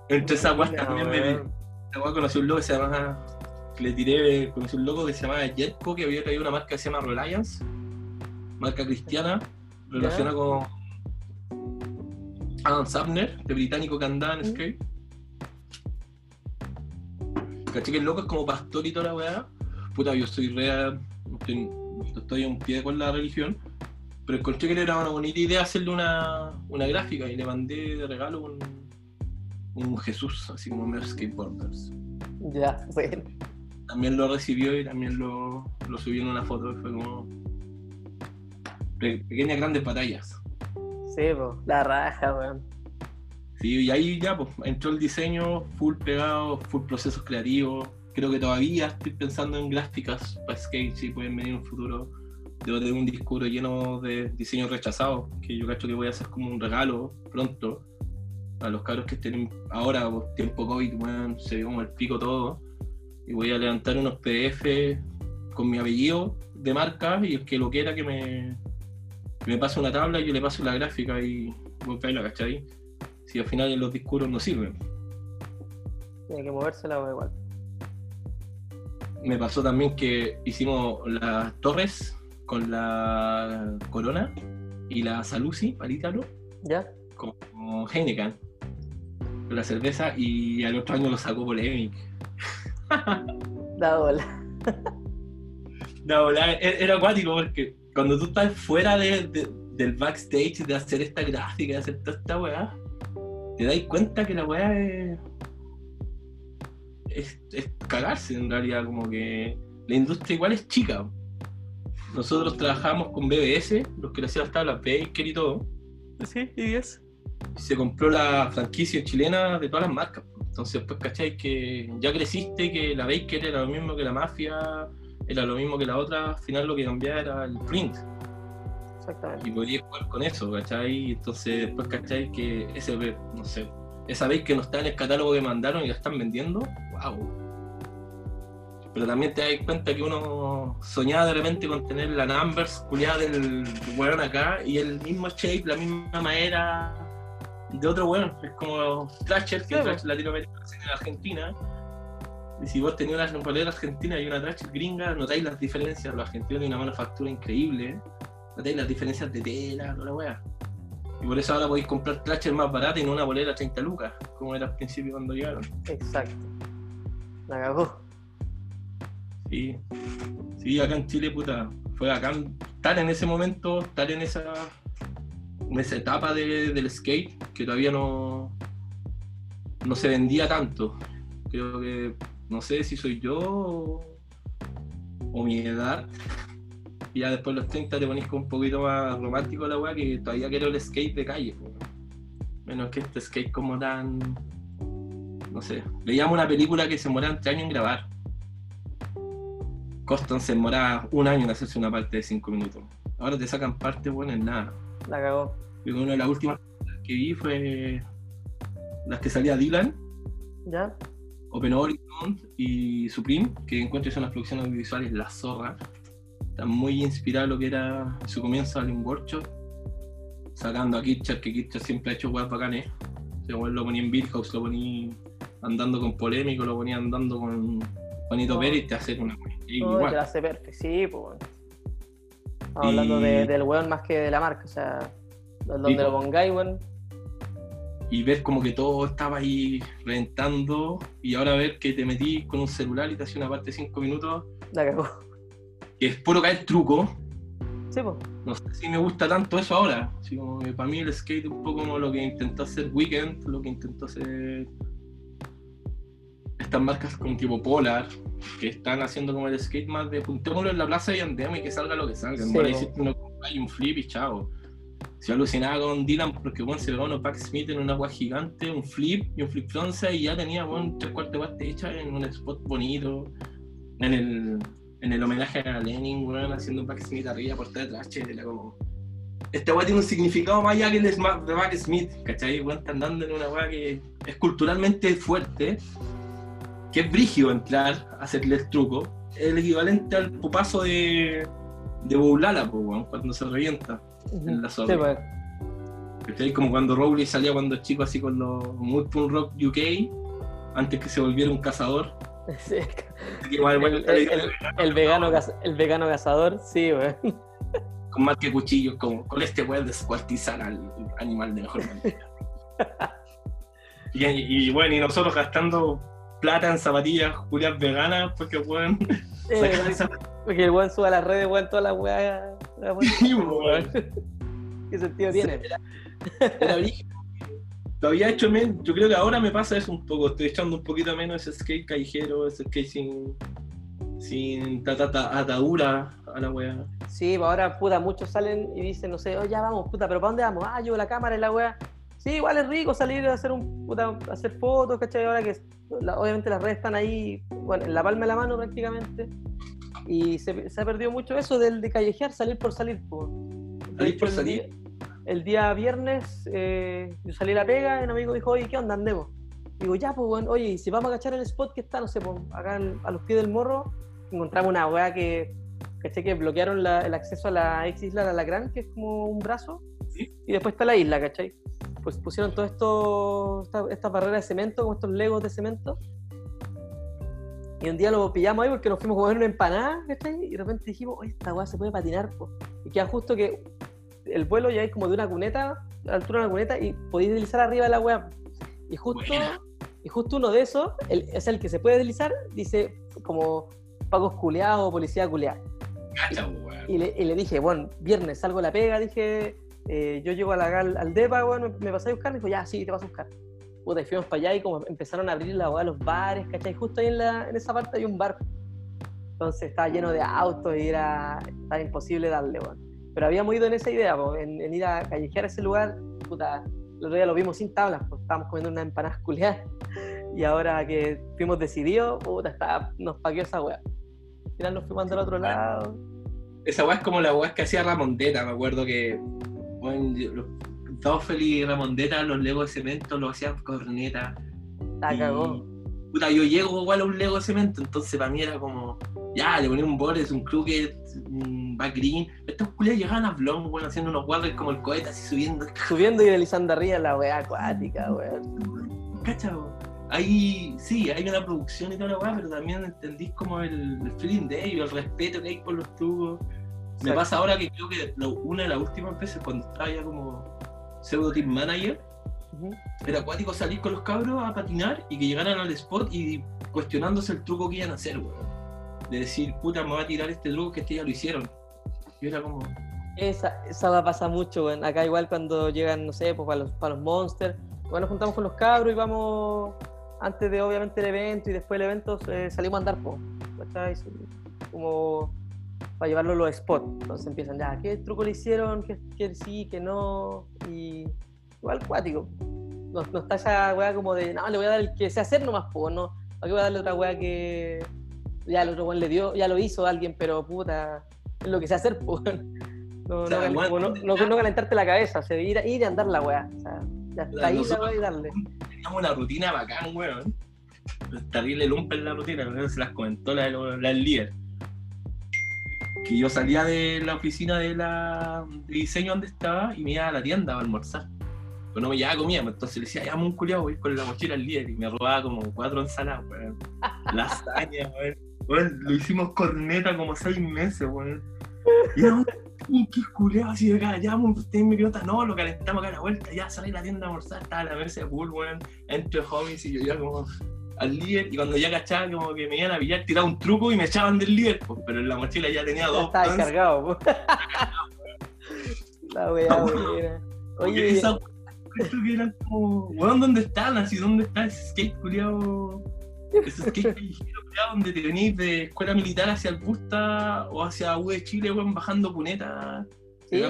Entre esas weas también me. La wea conocí un loco que se llama. Que le tiré, conocí un loco que se llama Jetco, que había traído una marca que se llama Reliance marca cristiana, relacionada con Adam Sabner, de británico que andaba en skate. Caché que el loco es como pastor y toda la weá. Puta, yo soy real, estoy, estoy un pie con la religión. Pero encontré que era una bonita idea hacerle una, una gráfica y le mandé de regalo un, un Jesús, así como medio skateboarders. Ya, bueno. También lo recibió y también lo, lo subió en una foto. Fue como, pequeñas grandes batallas. Sí, la raja, weón. Sí, y ahí ya pues, entró el diseño full pegado, full procesos creativos. Creo que todavía estoy pensando en gráficas para skate, si pueden venir en un futuro. Debo tener un discurso lleno de diseños rechazados, que yo creo que voy a hacer como un regalo pronto a los cabros que estén ahora, pues, tiempo COVID, bueno, se ve como el pico todo. Y voy a levantar unos PDF con mi apellido de marca y el que lo quiera que me, me pase una tabla y yo le paso la gráfica y voy a la ¿cachai? Si al final los discursos no sirven. Tiene que moverse la igual. Me pasó también que hicimos las torres con la Corona y la Salusi, Ítalo. ¿Ya? Como Heineken. Con la cerveza y al otro año lo sacó Polemic. Da bola. da bola. E-, era acuático porque cuando tú estás fuera del backstage de hacer esta gráfica, de hacer toda esta weá, te das cuenta que la weá es, es, cagarse en realidad, como que la industria igual es chica. Nosotros trabajamos con BBS, los que le hacían las tablas Baker y todo. Sí, y es. Se compró la franquicia chilena de todas las marcas. Entonces, pues, ¿cachai? Que ya creciste, que la Baker era lo mismo que la Mafia, era lo mismo que la otra, al final lo que cambiaba era el print. Exactamente. Y podías jugar con eso, ¿cachai? Entonces después, ¿cachai? Que ese, no sé, esa vez que no está en el catálogo que mandaron y la están vendiendo, wow. Pero también te das cuenta que uno soñaba de repente con tener la numbers culiada del weón acá y el mismo shape, la misma madera de otro weón. Es como Thrasher, que es latinoamericano en Argentina y si vos tenías una polera argentina y una trash gringa, notáis las diferencias. Los argentinos tienen una manufactura increíble. Notáis las diferencias de tela, toda la weá. Y por eso ahora podéis comprar trashes más baratas y no una bolera 30 lucas, como era al principio cuando llegaron. Exacto. La cagó. Sí. Sí, acá en Chile, puta. Fue acá estar en ese momento, estar en esa, en esa etapa del skate que todavía no, no se vendía tanto. Creo que no sé si soy yo o, mi edad. Y ya después de los 30 te ponís un poquito más romántico la weá que todavía quiero el skate de calle. Menos que este skate como tan. No sé. Veíamos una película que se demoraba tres años en grabar. Coston se demoraba un año en hacerse una parte de 5 minutos. Ahora te sacan parte, bueno, en nada. La cagó. Una de las últimas que vi fue las que salía Dylan. ¿Ya? Open Horizon y Supreme, que encuentro son las producciones audiovisuales La Zorra. Está muy inspirado lo que era su comienzo al Workshop, sacando a Kitcher, que Kitcher siempre ha hecho weas bacanes. O lo ponía en Beat House, lo ponía andando con Polémico, lo ponía andando con Juanito Pérez y te hace una wea. igual. Te hace perfecto, sí, pues. hablando de, del weón más que de la marca, o sea, donde lo pongáis, weón y ver como que todo estaba ahí reventando y ahora ver que te metí con un celular y te hacía una parte de 5 minutos. La cagó. Que es puro caer truco. Sí, pues. No sé si me gusta tanto eso ahora. Así como que para mí el skate es un poco como lo que intentó hacer Weekend, lo que intentó hacer estas marcas como tipo Polar, que están haciendo como el skate más de puntémoslo en la plaza y andemos y que salga lo que salga. Sí, no hay un flip y chao se alucinaba con Dylan porque bueno, se pegó unos backsmith en una agua gigante, un flip y un flip fronce y ya tenía bueno, tres cuartos de parte hecha en un spot bonito, en el, en el homenaje a Lenin, bueno, haciendo un backsmith arriba por detrás, era como... Este weá tiene un significado más allá que el de backsmith, ¿cachai? Bueno, está andando en una weá que es culturalmente fuerte, que es brígido entrar a hacerle el truco, el equivalente al pupazo de, de Boulala, cuando se revienta en la zona. Pues. Como cuando Rowley salía cuando chico así con los Mood Rock UK, antes que se volviera un cazador. el, vegano, el vegano cazador, sí, güey. Con más que cuchillos, como con este weón descuartizar al animal de mejor manera. y, bueno, y nosotros gastando plata en zapatillas Julián veganas, porque weón. porque el weón sube a las redes, weón, todas las weas ¿Qué sentido tiene? Todavía he hecho menos, yo creo que ahora me pasa eso un poco, estoy echando un poquito menos ese skate callejero, ese skate sin, sin atadura a la wea. Sí, pues ahora puta, muchos salen y dicen, no sé, oh, ya vamos, puta, pero ¿para dónde vamos? Ah, yo la cámara y la wea. Sí, igual es rico salir a hacer un puta, hacer fotos, ¿cachai? Ahora que la- obviamente las redes están ahí, bueno, en la palma de la mano prácticamente. Y se, se ha perdido mucho eso del de callejear, salir por salir. po. De Salir por el salir. día- El día viernes eh, yo salí a la pega y un amigo dijo, oye, ¿qué onda? Andemos. Digo, ya, pues, bueno, oye, si vamos a cachar el spot que está, no sé, pues, acá al- a los pies del morro, encontramos una weá que, ¿cachai? Que bloquearon la- el acceso a la ex isla de Alacrán, que es como un brazo, Sí. y después está la isla, ¿cachai? Pues pusieron todo esto, esta- estas barreras de cemento, como estos legos de cemento. Y un día lo pillamos ahí porque nos fuimos a comer una empanada, ¿cachai? Y de repente dijimos, oye, esta weá se puede patinar, po. Y queda justo que el vuelo ya es como de una cuneta, a la altura de una cuneta, y podéis deslizar arriba de la weá. Y justo, y justo uno de esos, el, es el que se puede deslizar, dice como pagos culeados o policía culeada. Weón. Y le, y le dije, bueno, viernes salgo a la pega, dije, eh, yo llego a la, al, al DEPA, bueno, me, me pasé a buscar, me dijo, ya, sí, te vas a buscar. Puta, y fuimos para allá y como empezaron a abrir la weá, los bares, ¿cachai? Justo ahí en, la, en esa parte hay un bar. Entonces estaba lleno de autos y era, imposible darle, weón. Pero habíamos ido en esa idea, po, en, en ir a callejear ese lugar, puta, el otro día lo vimos sin tablas, pues estábamos comiendo una empanada culiadas. Y ahora que fuimos decididos, puta, estaba, nos paqueó esa weá. Al final nos fuimos al otro lado. Esa weá es como la weá que hacía Ramondeta, me acuerdo que bueno, Toffel y Ramondeta, los legos de cemento los hacían corneta. La y, cagó. Puta, yo llego igual a un lego de cemento, entonces para mí era como, ya, le ponía un Boris, un Crooked, un Back Green. Estos culiados llegaban a Blon, weón, haciendo unos guardias como el cohete así subiendo. Subiendo y deslizando arriba la weá acuática, weón. ¿Cachai? Hay, sí, hay una producción y toda la weá, pero también entendís como el, el feeling de ellos, el respeto que hay por los trucos. Me pasa ahora que creo que lo- una de las últimas veces cuando estaba ya como pseudo team manager, era acuático salir con los cabros a patinar y que llegaran al spot y cuestionándose el truco que iban a hacer, weón. De decir, puta, me voy a tirar este truco que este ya lo hicieron. Y era como, Esa, esa va a pasar mucho, weón. Acá igual cuando llegan, no sé, pues para los, para los monsters, bueno, nos juntamos con los cabros y vamos, antes de obviamente el evento y después del evento eh, salimos a andar, ¿cachai? Como para llevarlo a los spots. Entonces empiezan, ya, ¿qué truco le hicieron? ¿Qué, qué sí, qué no? Y igual cuático. No, no está esa weá como de, no, le voy a dar el que sé hacer nomás, pues, no. ¿Para qué voy a darle otra weá que ya el otro weón le dio, ya lo hizo alguien, pero puta, es lo que sé hacer, pues. No, O sea, no, como no, no- no calentarte la cabeza, o sea, ir, a- ir y andar la weá. O sea, ya está ahí la weá y darle. teníamos una rutina bacán, weón. Terrible lumpa en la rutina, se las comentó la, la del líder. Que yo salía de la oficina de la de diseño donde estaba y me iba a la tienda a almorzar. Pero no me llevaba comida, entonces le decía, ya, un culiado, voy con la mochila al líder y me robaba como cuatro ensaladas, weón. Lasaña, weón. Lo hicimos corneta como seis meses, weón. Y era un qué culiado así de acá, ya, usted me nota, no, lo calentamos acá a la vuelta, ya salí a la tienda a almorzar, estaba la mesa de pool, weón, entre homies y yo iba como al líder y cuando ya cachaba como que me iban a pillar, tiraba un truco y me echaban del líder, pues, pero en la mochila ya tenía Ya dos. está once, descargado, po. La weá, No, Oye, esa que eran como, weón, ¿dónde están? Así, ¿dónde está ese skate culiado? Ese skate culiao, donde te venís de escuela militar hacia el Busta o hacia U de Chile, weón, bajando puneta, Sí.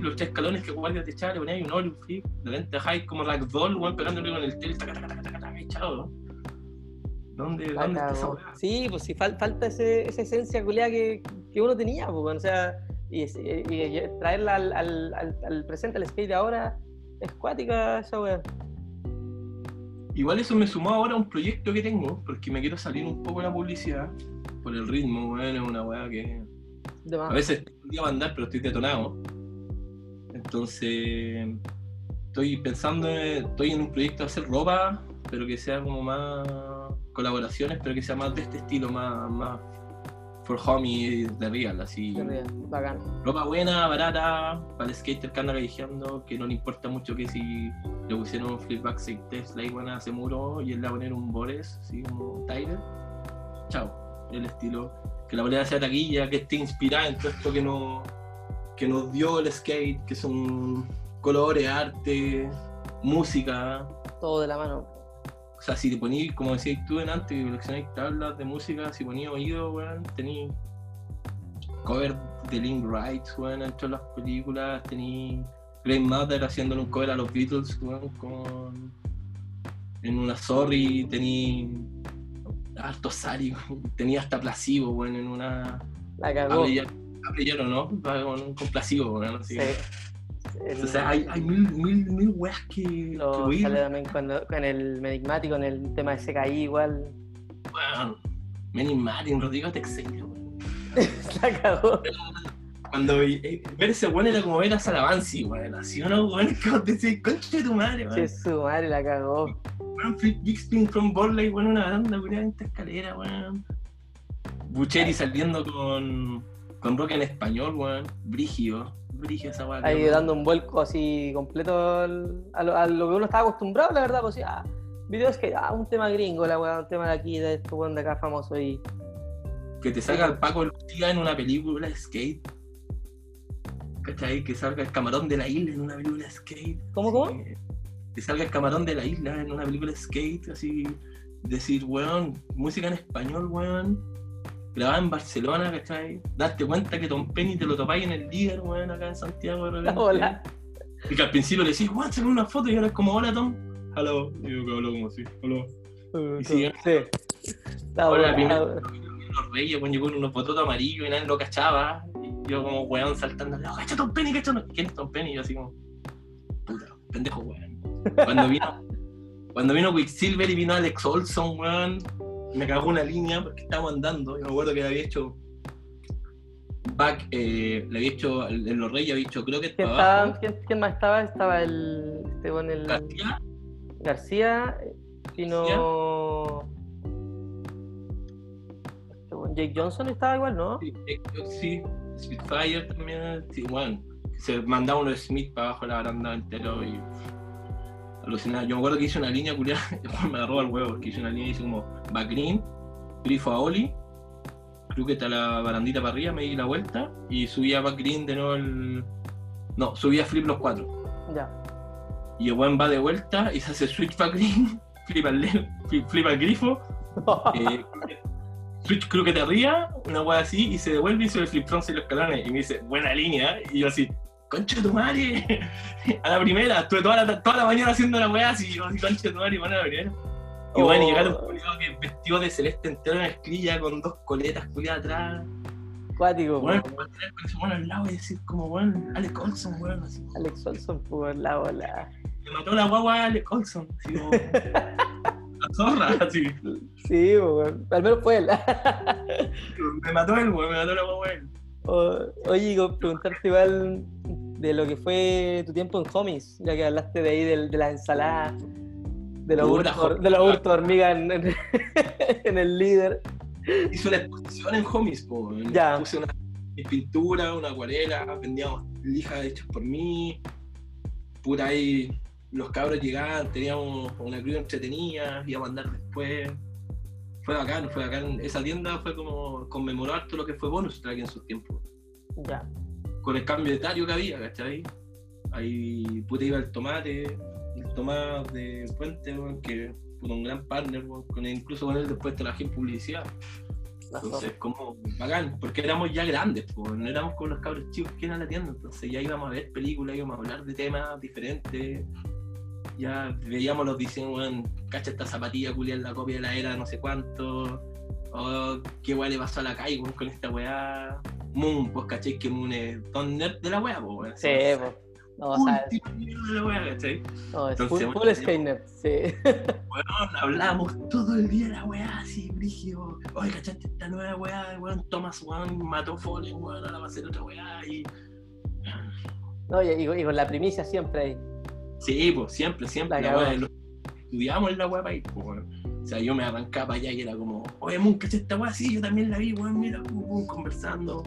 Los tres escalones que guardia te echaba, le ponías un flip, de repente bajáis como ragdoll, weón, pegándole con el tel, taca, taca, taca, taca, taca, y chao, ¿no? ¿Dónde, La dónde está? Sí, pues sí, fal- falta ese, esa esencia culiada que, que uno tenía, pues, bueno, o sea, y, es- y- y traerla al, al, al, al presente, al skate de ahora, es cuática esa weá. Igual eso me sumó ahora a un proyecto que tengo, porque me quiero salir un poco de la publicidad, por el ritmo, weón, es una weá que. A veces un día a andar, pero estoy detonado. Entonces, estoy pensando, en- estoy en un proyecto de hacer ropa, pero que sea como más colaboraciones, pero que sea más de este estilo, más, más for homie de real, así. De Bacán. Ropa buena, barata, para el skater que anda callejeando, que no le importa mucho que si le pusieron un flipback 6 Tesla y van a hacer muro y él le va a poner un Bores, así como Tyler. Chao. El estilo. Que la bolera sea taquilla, que esté inspirada en todo esto que, no, que nos dio el skate, que son colores, arte, música. Todo de la mano. O sea, si te ponís, como decías tú en antes, coleccionáis tablas de música, si ponías oído, weón, tenéis cover de Link Rights, weón, entre las películas, tenéis Grey Matter haciéndole un cover a los Beatles, weón, con... En una Sorry tenía harto Sari, tenía hasta Placebo, weón, en una... La cagó. Abrillero, ¿no? Placebo, weón, así. Sí. El- O sea, hay, hay mil, mil, mil weas que... lo que sale también con, con el Medigmático, con el tema de CKI igual. weón. Manny Martin, Rodrigo Texeira, weón. La cagó. Cuando eh, ver ese weón era como ver a Salavanzi, weón. Así unos weones que vos decís, concha de tu madre, weón. Sí, su madre la cagó. Weón, Flip Big Spin from Borley, weón, una banda, weón, en esta escalera, weón. Bucheri saliendo con, con rock en español, weón. Brigio, Brigio esa weón. Ahí dando un vuelco así completo al- a, lo, a lo que uno estaba acostumbrado, la verdad, pues sí, ah, videos que, ah, un tema gringo, la weá, un tema de aquí, de este weón de acá famoso y. Que te salga el Paco Lucía en una película skate. ¿Cachai? Que salga el camarón de la isla en una película skate. ¿Cómo, cómo? Que salga el camarón de la isla en una película skate, así. Decir, weón, música en español, weón. Grabada en Barcelona, ¿cachai? Darte cuenta que Tom Penny te lo topáis en el líder, weón, acá en Santiago. de repente. Hola. Y que al principio le decís, weón, saca una foto y ahora es como, hola Tom. Hello. Y yo que hablo como así, hola. Uh, Y sí. Está Ahora, volado. los reyes, weón, llegó con unos bototos amarillos y nadie lo cachaba. Y yo como weón saltando, "Oh, cacha Tom Penny, cacha Tom-". ¿Quién es Tom Penny? Y yo así como, puta, pendejo weón. Cuando vino, cuando vino Quicksilver y vino Alex Olson, weón, me cagó una línea porque estábamos andando. Yo me acuerdo que le había hecho back, eh, le había hecho, en los reyes había hecho creo que ¿Quién, para estaba, abajo. quién, quién más estaba? Estaba el. Este weón, el. García, García. Vino. Este weón, Jake Johnson estaba igual, ¿no? Sí, sí, Spitfire también, sí, bueno, se mandaba uno de Smith para abajo de la baranda entero y alucinaba. Yo me acuerdo que hice una línea culiada, me agarró al huevo, porque hice una línea y hice como back green, grifo a Oli, creo que está la barandita para arriba, me di la vuelta y subía back green de nuevo el. No, subía flip los cuatro. Ya. Y el buen va de vuelta y se hace switch back green, flip al, le- flip, flip al grifo, eh, Switch creo que te arriba, una wea así, y se devuelve y sube el flip front y los escalones. Y me dice, buena línea. Y yo así, concha de tu madre. A la primera, estuve toda la, toda la mañana haciendo la wea así, concha de tu madre, y bueno, a la primera. Y bueno, y Oh. llegaron un que vestido de celeste entero en escrilla con dos coletas culiadas atrás. Cuático, Bueno, tener con ese bueno al lado y decir como, bueno, Alex Olson, weón, así. Alex Olson, por la bola. Me mató la guagua a Alex Olson, así como. La zorra, así. Sí, weón. Al menos fue él. Me mató él, weón, me mató la guagua él. O- Oye, preguntarte igual de lo que fue tu tiempo en Homies, ya que hablaste de ahí de, la ensalada, de los hurtos joder. de los hurtos de hormiga en, en- en el líder. hice una exposición en homies, po. Ya. puse una mis pinturas, una acuarela, vendíamos lijas hechas por mí, pura ahí los cabros llegaban, teníamos una cruz entretenida, íbamos a andar después. Fue bacán, fue bacán. Esa tienda fue como conmemorar todo lo que fue bonus track en su tiempo. Ya. Con el cambio de etario que había, ¿cachai? Ahí puta iba el tomate, el tomate de Puente, que fue un gran partner, con él, incluso con él después trabajé en publicidad. Entonces, como bacán, porque éramos ya grandes, pues, no éramos como los cabros chicos que a la tienda, entonces ya íbamos a ver películas, íbamos a hablar de temas diferentes, ya veíamos los diseños, weón, cacha esta zapatilla culia la copia de la era, no sé cuánto, oh, qué weá le pasó a la calle weón, con esta weá, Moon, pues cachai que Moon es don nerd de la weá, pues, weón. Sí, pues. No, o sea, de la weá, cachai. no, es Entonces, full, sí. Weón, hablábamos todo el día de la weá así, brígido. Oye, ¿cachaste esta nueva weá? Weón, Thomas Juan mató Fallen, weón, ahora va a hacer otra weá. Y... No, y con la primicia siempre ahí. Sí, pues siempre, siempre. La cagó. lo- estudiamos en la weá para ir, pues. O sea, yo me arrancaba para allá y era como, oye, Moon, ¿cachaste esta weá? Sí, yo también la vi, weón, mira, pum, pum, conversando.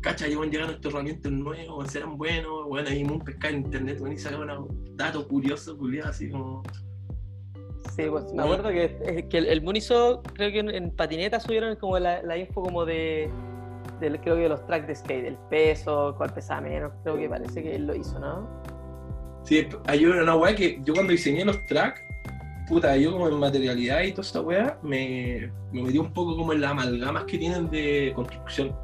Cacha, llevan llegando estos herramientas nuevos, serán buenos, weón, ahí Moon pescar en internet, weón, y sacaba unos datos curiosos, culiados, así como. Sí, pues me acuerdo que, eh, que el, el Moon hizo, creo que en, en patineta subieron como la, la info como de, del- creo que de los tracks de skate, el peso, cuál pesaba menos, creo que parece que él lo hizo, ¿no? Sí, hay una weá que yo cuando diseñé los tracks, puta, yo como en materialidad y toda esa weá, me, me metí un poco como en las amalgamas que tienen de construcción.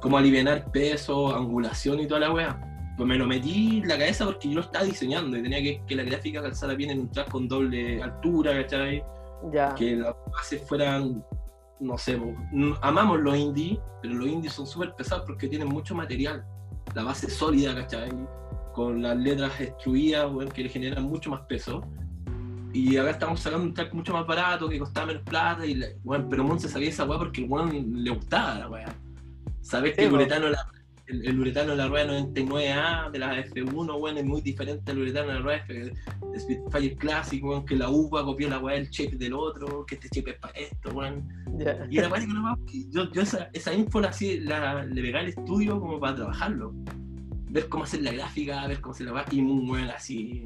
Como aliviar peso, angulación y toda la weá. pues me lo metí en la cabeza porque yo lo estaba diseñando y tenía que que la gráfica calzara bien en un track con doble altura, ¿cachai? Ya. Que las bases fueran, no sé, amamos los indies, pero los indies son súper pesados porque tienen mucho material. La base es sólida, ¿cachai? Con las letras extruidas, weón, que le generan mucho más peso. Y acá estamos sacando un track mucho más barato, que costaba menos plata, y la- weón, pero Mon se sabía esa weá porque el weón le gustaba la weá. Sabes que Sí, el po. uretano, la, el, el uretano de la rueda 99A de la F1, weón, es muy diferente al uretano de la rueda F, de Spitfire Classic, weón, que la UVA copió la weá del chip del otro, que este chip es para esto, weón. Ya. Y era que yo, yo esa, esa info la, hacía- la, le pegaba al estudio como para trabajarlo. Ver cómo hacer la gráfica, ver cómo hacer la weá, y muy weón así.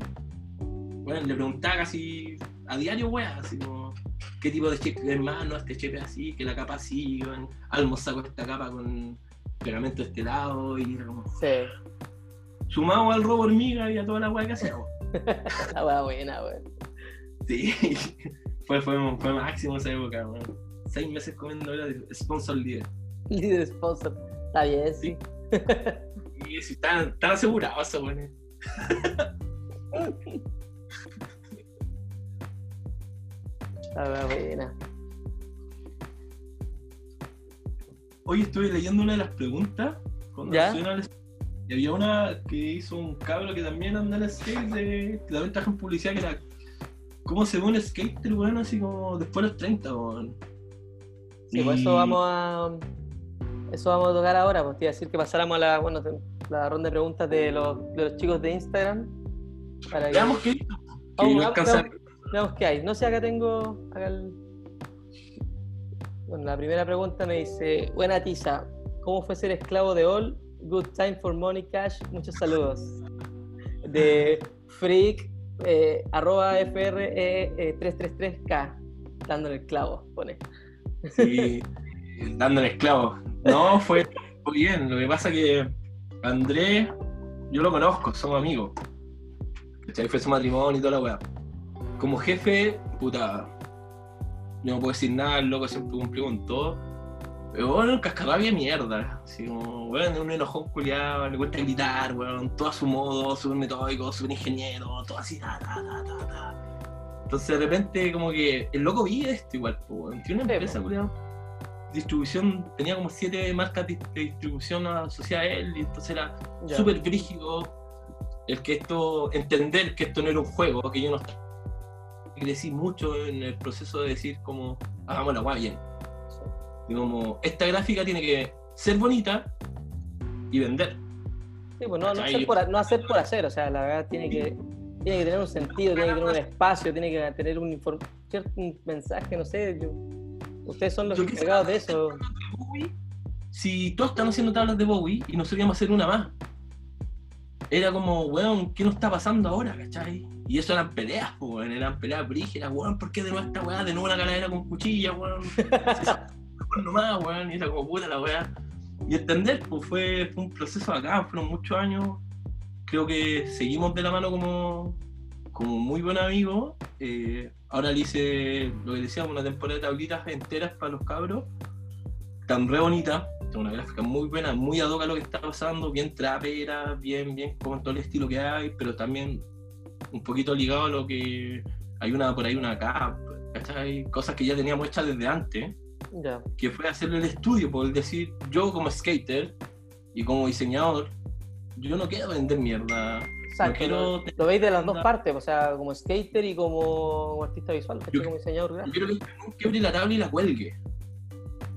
Bueno, le preguntaba casi a diario, weón, así como qué tipo de chip es más, no, este chip es así, que la capa así, weón. Almo saco esta capa con pegamento de este lado, y como. Sí. Sumado al robo hormiga y a toda la weá que hacíamos. La weá buena, weón. Sí, fue, fue, fue máximo esa época, weón. Seis meses comiendo era sponsor líder. Líder sponsor. Está bien, sí. Están, están asegurados esos weones. La weá buena. Hoy estuve leyendo una de las preguntas con ¿Ya? relación al- y había una que hizo un cabro que también anda en el skate de, que también trabaja en publicidad que era ¿Cómo se ve un skater, weón, así como después de los 30, weón? Sí, pues Y- eso vamos a. Eso vamos a tocar ahora, pues te iba a decir que pasáramos a la, bueno, la ronda de preguntas de los, de los chicos de Instagram. Para que Veamos qué no veamos, veamos qué hay. No sé, acá tengo. Acá el- Bueno, la primera pregunta me dice: Buena tiza, ¿cómo fue ser esclavo de All? Good time for money cash. Muchos saludos. De Freak, eh, arroba FRE 333K. Dándole el clavo, pone. Sí, dándole esclavo. No, fue, fue bien. Lo que pasa que Andrés, yo lo conozco, somos amigos. ¿Cachai? Fue su matrimonio y toda la weá. Como jefe, puta, yo no puedo decir nada, el loco siempre cumplió con todo. Pero bueno, el cascarrabia mierda. Así como, weón, es un enojón culiado, le cuesta gritar, weón, todo a su modo, súper metódico, súper ingeniero, todo así, ta, ta, ta, ta, ta. Entonces de repente como que el loco vive esto igual, pues. Tiene una empresa, culiado. Distribución, tenía como siete marcas de distribución asociadas a él, y entonces era súper brígido el que esto, entender que esto no era un juego, que yo no estaba- crecí mucho en el proceso de decir como, hagamos la guay bien. Y como, esta gráfica tiene que ser bonita y vender. Sí, pues no, no, hacer por, no hacer por hacer, o sea, la verdad tiene que, tiene que tener un sentido, tiene que tener un espacio, tiene que tener un, inform- cierto, un mensaje, no sé. yo- ustedes son los Yo encargados de eso. Si todos están haciendo tablas de Bowie y nosotros íbamos a hacer una más, era como, weón, ¿qué nos está pasando ahora, cachai? Y eso eran peleas, weón, eran peleas brígidas, weón, ¿por qué de nuevo esta weá? De nuevo una caladera con cuchilla, weón, nomás, weón, y era como puta la weá. Y entender, pues fue, fue un proceso acá, fueron muchos años. Creo que seguimos de la mano como, como muy buen amigo. Eh, ahora le hice, lo que decíamos, una temporada de tablitas enteras para los cabros. Tan re bonita, una gráfica muy buena, muy ad hoc a lo que está pasando, bien trapera, bien, bien con todo el estilo que hay, pero también un poquito ligado a lo que hay una por ahí una acá, ¿cachai? Cosas que ya teníamos hechas desde antes que fue hacerle el estudio, por decir, yo como skater y como diseñador, yo no quiero vender mierda. Quiero lo, tener lo veis de las dos partes, o sea, como skater y como artista visual. Yo- como diseñador Yo gráfico. quiero que quiebre la tabla y la cuelgue.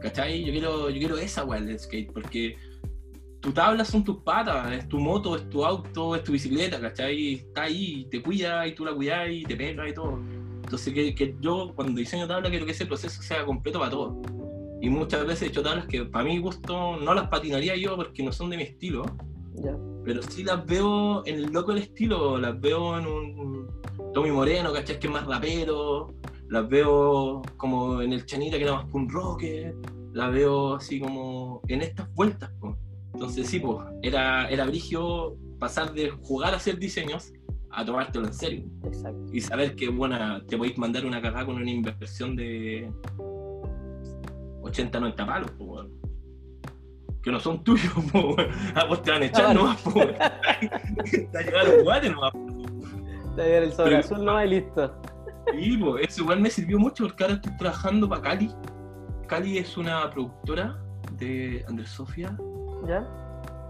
¿Cachai? Yo quiero, yo quiero esa weá del skate, porque tu tabla son tus patas, es tu moto, es tu auto, es tu bicicleta, ¿cachai? Está ahí, te cuida y tú la cuidas y te pega y todo. Entonces que, que yo cuando diseño tabla quiero que ese proceso sea completo para todos. Y muchas veces he hecho tablas que para mi gusto no las patinaría yo porque no son de mi estilo, Pero sí las veo en el loco del estilo, las veo en un Tommy Moreno, ¿cachai? Que es más rapero, las veo como en el Chanita que era más punk rocker, las veo así como en estas vueltas, po. Entonces sí, pues, era, era brigio pasar de jugar a hacer diseños a tomártelo en serio Exacto. y saber que, bueno, te podéis mandar una cagada con una inversión de 80, 90 palos, pues. Que no son tuyos, po, weón. Ah, vos te van a echar Ah, nomás, po. Te ha llegado los guates nomás. Te va a el sobre azul nomás y listo. Y po, eso igual me sirvió mucho porque ahora estoy trabajando para Cali. Cali es una productora de Andrés Sofía, ¿Ya?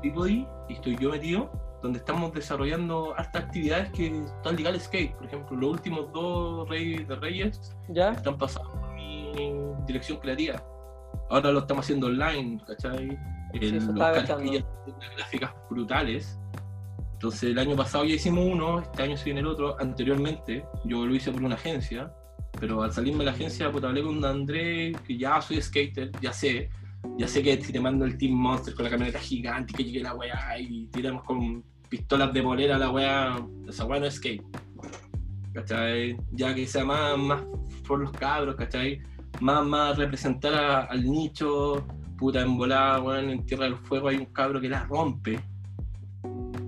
Peabody, y estoy yo metido, donde estamos desarrollando hartas actividades que están ligadas al skate. Por ejemplo, los últimos dos Reyes de Reyes ¿Ya? están pasando por mi dirección creativa. Ahora lo estamos haciendo online, ¿cachai? Sí, eso los gráficas brutales. Entonces el año pasado ya hicimos uno, este año se viene el otro. Anteriormente yo lo hice por una agencia, pero al salirme de la agencia pues, hablé con André, que ya soy skater, ya sé. Ya sé que si te mando el Team Monster con la camioneta gigante que llegue la weá y tiramos con pistolas de bolera la weá, esa weá no es skate. ¿Cachai? Ya que sea más, más por los cabros, ¿cachai? Más, más representar a- al nicho, puta en volada, weón, en Tierra del Fuego hay un cabro que la rompe.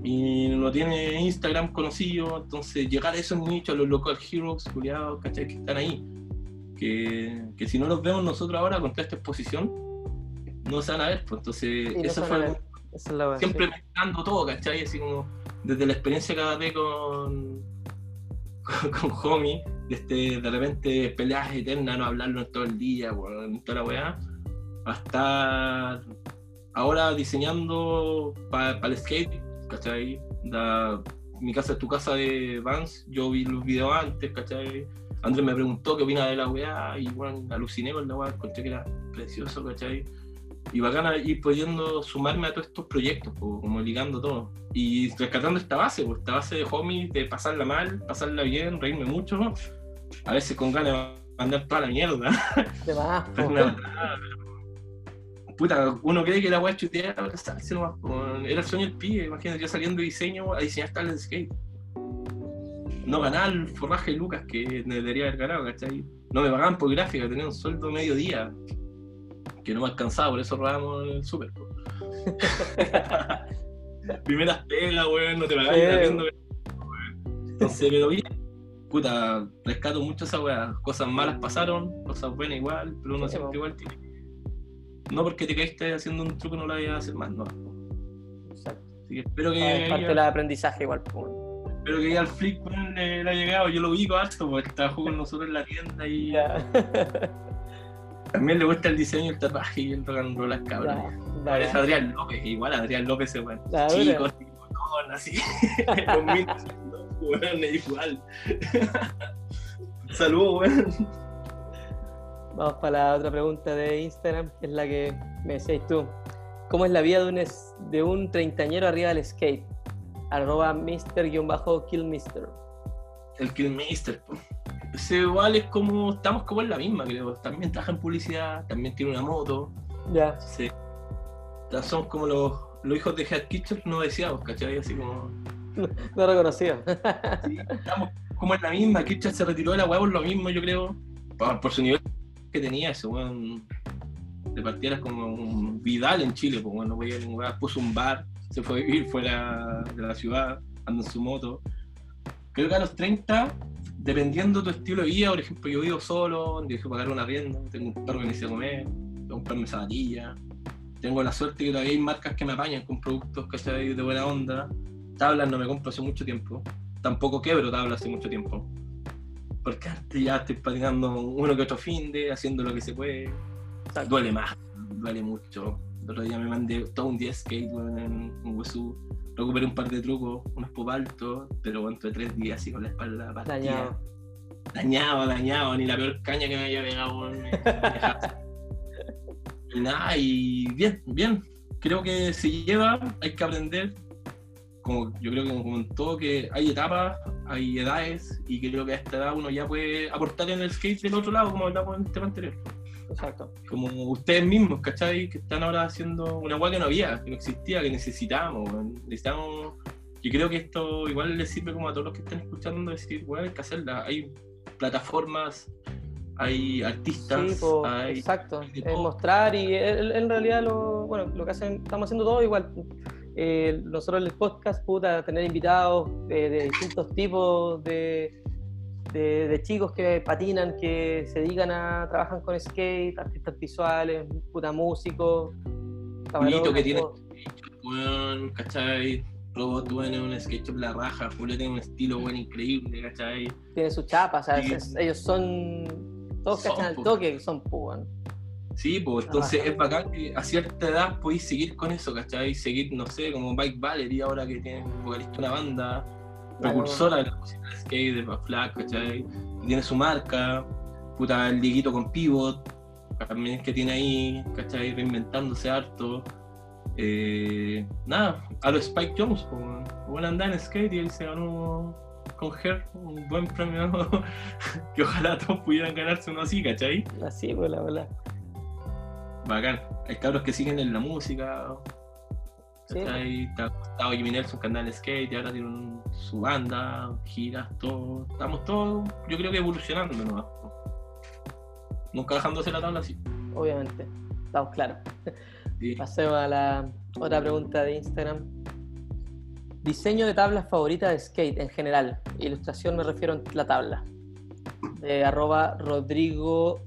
Y no tiene Instagram conocido, entonces llegar a esos nichos, a los local heroes, culiados, ¿cachai? Que están ahí. Que, que si no los vemos nosotros ahora con toda esta exposición, no se van a ver, pues entonces Sí, no eso fue es la siempre mezclando todo, ¿cachai? Así como desde la experiencia que agarré con, con, con Homie, de, este, de repente peleas eternas, no hablarlo en todo el día, weón, en toda la weá, hasta ahora diseñando para el skate, ¿cachai? Da- mi casa es tu casa de Vans, yo vi los videos antes, ¿cachai? Andrés me preguntó qué opina de la weá y bueno, aluciné con la weá, encontré que era precioso, ¿cachai? y bacana ir pudiendo sumarme a todos estos proyectos, po, como ligando todo. Y rescatando esta base, pues, esta base de homie, de pasarla mal, pasarla bien, reírme mucho, a veces con ganas de mandar toda la mierda. Más, Puta, uno cree que la weá salse nomás. Era el sueño del pibe, imagínate, yo saliendo de diseño a diseñar tal de skate. No ganar el forraje de Lucas que debería haber ganado, ¿cachai? No me pagaban por gráfica, tenía un sueldo medio día que no me alcanzaba, por eso robábamos el súper. Primeras pegas, weón, no te pagan Sí. haciendo Entonces, pero bien, puta, rescato mucho esa weá. Cosas malas pasaron, cosas buenas igual, pero uno Sí, siempre igual tiene. No porque te caíste haciendo un truco no lo vayas a hacer más, no. Exacto. Así que espero que, Ah, Es parte ella- del aprendizaje igual. po. espero que ya al Flick weón, le, le ha llegado. Yo lo ubico harto, porque trabajó con nosotros en la tienda y Ya. también le gusta el diseño, el tatuaje y el rock and roll a las cabras. Adrián López, igual Adrián López es bueno. Chico, con así. Los mil igual. Saludos, weón. Vamos para la otra pregunta de Instagram, que es la que me decías tú. ¿Cómo es la vida de un, es- de un treintañero arriba del skate? Arroba Mr-Killmister. El Killmaster, po. Ese igual es como, estamos como en la misma, creo. También trabaja en publicidad, también tiene una moto. Ya. Sí. Son como los, los hijos de Head Kitchen no deseados, ¿cachai? Así como. No reconocido. sí, estamos como en la misma. Kitchen se retiró de la weá por lo mismo, yo creo. Por, por su nivel que tenía ese weón. De como un Vidal en Chile, pues bueno, veía ningún weá. Puso un bar, se fue a vivir fuera de la ciudad, anda en su moto. Creo que a los 30, dependiendo de tu estilo de vida, por ejemplo, yo vivo solo, dejo de pagar una rienda, tengo un perro que necesita comer, tengo que comprarme zapatillas. Tengo la suerte que todavía hay marcas que me apañan con productos ¿cachai? de buena onda. Tablas no me compro hace mucho tiempo. Tampoco quebro tablas hace mucho tiempo. Porque antes ya estoy patinando uno que otro fin de, haciendo lo que se puede. Duele más, duele mucho. El otro día me mandé todo un día de skate weón, en un Wesú. Recuperé un par de trucos, unos pop altos, pero entre tres días así con la espalda partida. Dañado. Dañado, dañado, ni la peor caña que me haya pegado. me- me y nada, y bien, bien. Creo que se lleva, hay que aprender. Como yo creo que como en todo, que hay etapas, hay edades, y creo que a esta edad uno ya puede aportar en el skate del otro lado, como hablamos en el tema anterior. Exacto. Como ustedes mismos, ¿cachai? Que están ahora haciendo una hueá que no había, que no existía, que necesitábamos. Necesitamos. Yo creo que esto igual les sirve como a todos los que están escuchando decir, bueno, hay que hacerla. Hay plataformas, hay artistas, Sí, po, hay. exacto. hay mostrar y en, en realidad lo, bueno, lo que hacen, estamos haciendo todo igual. Eh, nosotros en el podcast, puta, tener invitados eh, de distintos tipos de, de, de chicos que patinan, que se dedican a, trabajan con skate, artistas visuales, puta músicos, Pulito que tiene weón, ¿cachai? Robot, es un SketchUp la raja, Julio tiene un estilo, weón, increíble, ¿cachai? Tiene su chapa, o sea, ellos son. Todos Son, cachan al toque, que son pues. Sí, pues entonces es bacán que a cierta edad podéis seguir con eso, ¿cachai? Seguir, no sé, como Mike Valery ahora que tiene vocalista una banda precursora de la música de skate, de Flag, ¿cachai? Tiene su marca, puta, el Dieguito con Pivot, también que tiene ahí, ¿cachai? Reinventándose harto. Eh, nada, a los Spike Jones, pues, bueno, andar en skate y él se ganó con Her un buen premio que ojalá todos pudieran ganarse uno así, ¿cachai? Así, pues, la verdad. Bacán. Hay cabros que siguen en la música. Sí. ¿cachai? Está Gustavo Jimmy Nelson en skate y ahora tiene un- su banda, giras, todo. Estamos todos, yo creo que evolucionando nomás. Nunca dejándose la tabla así. Obviamente. Estamos claros. Sí. Pasemos a la otra pregunta de Instagram. Diseño de tablas favoritas de skate en general. Ilustración me refiero a la tabla. De arroba Rodrigo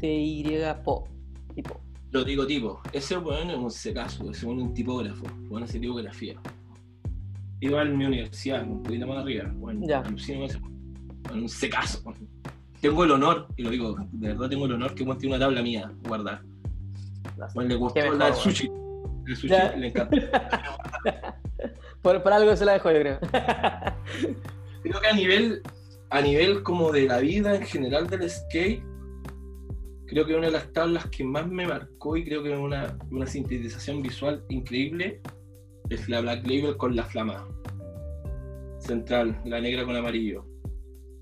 TYPO. Tipo. Lo digo tipo, ese weón es un secazo, ese es un tipógrafo, weón hace tipografía. Iba a mi universidad, un poquito más arriba, bueno, Ya. un secazo. weón. Tengo el honor, y lo digo, de verdad tengo el honor que tiene una tabla mía guardada. Bueno, le gustó mejor, la del sushi. El sushi Ya. le encanta. Por, por algo se la dejo, yo creo. Creo que a nivel, a nivel como de la vida en general del skate, creo que una de las tablas que más me marcó y creo que una, una sintetización visual increíble es la Black Label con la flama central, la negra con amarillo.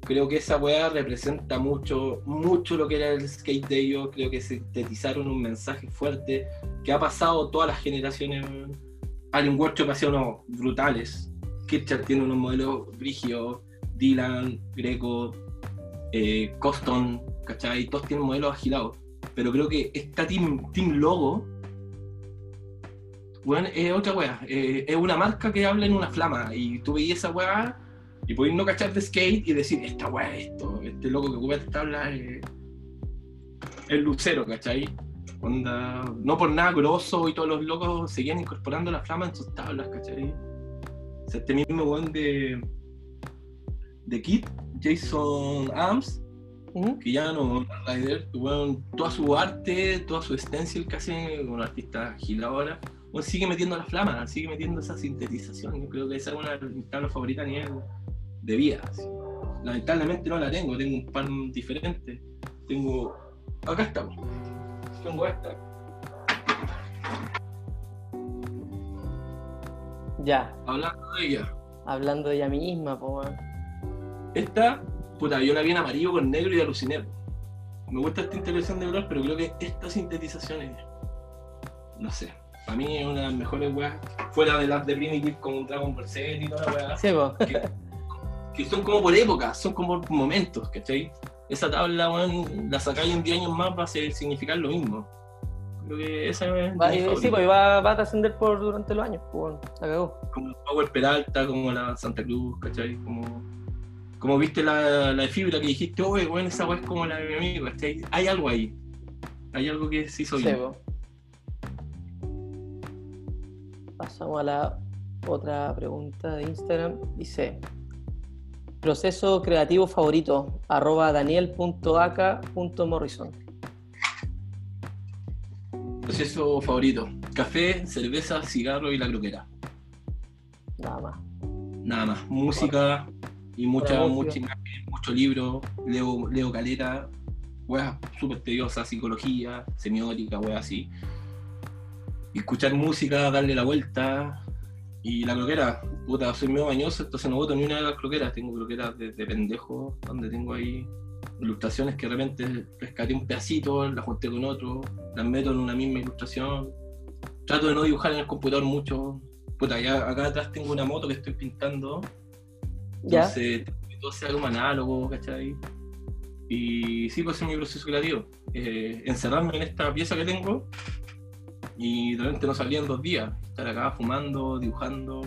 Creo que esa weá representa mucho, mucho lo que era el skate de ellos. Creo que sintetizaron un mensaje fuerte que ha pasado todas las generaciones. Alien Workshop hacía unos brutales. Kirchner tiene unos modelos brígidos. Dylan, Greco, eh, Coston, ¿cachai? Todos tienen modelos agilados. Pero creo que esta Team, team Logo, weón, es otra weá. Eh, es una marca que habla en una flama. Y tú veías esa weá y podéis no cachar de skate y decir, esta weá es esto. Este loco que ocupa esta tabla es lucero, ¿cachai? Onda, no por nada grosso y todos los locos seguían incorporando la flama en sus tablas, ¿cachai? O sea, este mismo weón de, de Kid, Jason Adams, ¿Mm? que ya no Rider, weón, toda su arte, toda su stencil que hace un artista gil ahora, weón, sigue metiendo la flama, sigue metiendo esa sintetización. Yo creo que esa es una de mis tablas favoritas a nivel de vida. así. Lamentablemente no la tengo, tengo un pan diferente. Tengo. Acá estamos. Tengo esta. Ya, Hablando de ella. hablando de ella misma, po. Esta, puta, yo la vi en amarillo con negro y aluciné. Me gusta esta intervención de color, pero creo que esta sintetización es. No sé. Para mí es una de las mejores weas. Fuera de las de Primitive con un Dragon Ball Z y toda la wea. Sí, que, que son como por épocas, son como por momentos, ¿cachai? Esa tabla, weón, la sacáis en 10 años más, va a ser- significar lo mismo. Creo que esa es. Va, y- sí, pues va, va a trascender por durante los años, pues, weón. La cagó. como Power Peralta, como la Santa Cruz, ¿cachai? Como, como viste la, fibra que dijiste, oye, bueno, esa weá es como la de mi amigo, ¿cachai? Hay algo ahí. Hay algo que Sí, bien. po. Pasamos a la otra pregunta de Instagram. Dice: Proceso creativo favorito, arroba daniel.aca.morrison. Proceso favorito: café, cerveza, cigarro y la croquera. Nada más. Nada más. Música y mucha, mucha imagen, mucho libro. Leo, leo caleta, weas súper tediosas, psicología, semiótica, weas así. Y escuchar música, darle la vuelta. Y la croquera, puta, soy medio bañoso, entonces no voto ni una de las croqueras. Tengo croqueras de, de pendejo, donde tengo ahí ilustraciones que de repente rescaté un pedacito, las junté con otro, las meto en una misma ilustración. Trato de no dibujar en el computador mucho. Puta, ya acá atrás tengo una moto que estoy pintando. ¿Ya? Entonces, que todo sea como análogo, ¿cachai? Y sí, pues es mi proceso creativo. Eh, encerrarme en esta pieza que tengo y de repente no salir en dos días. Estar acá fumando, dibujando.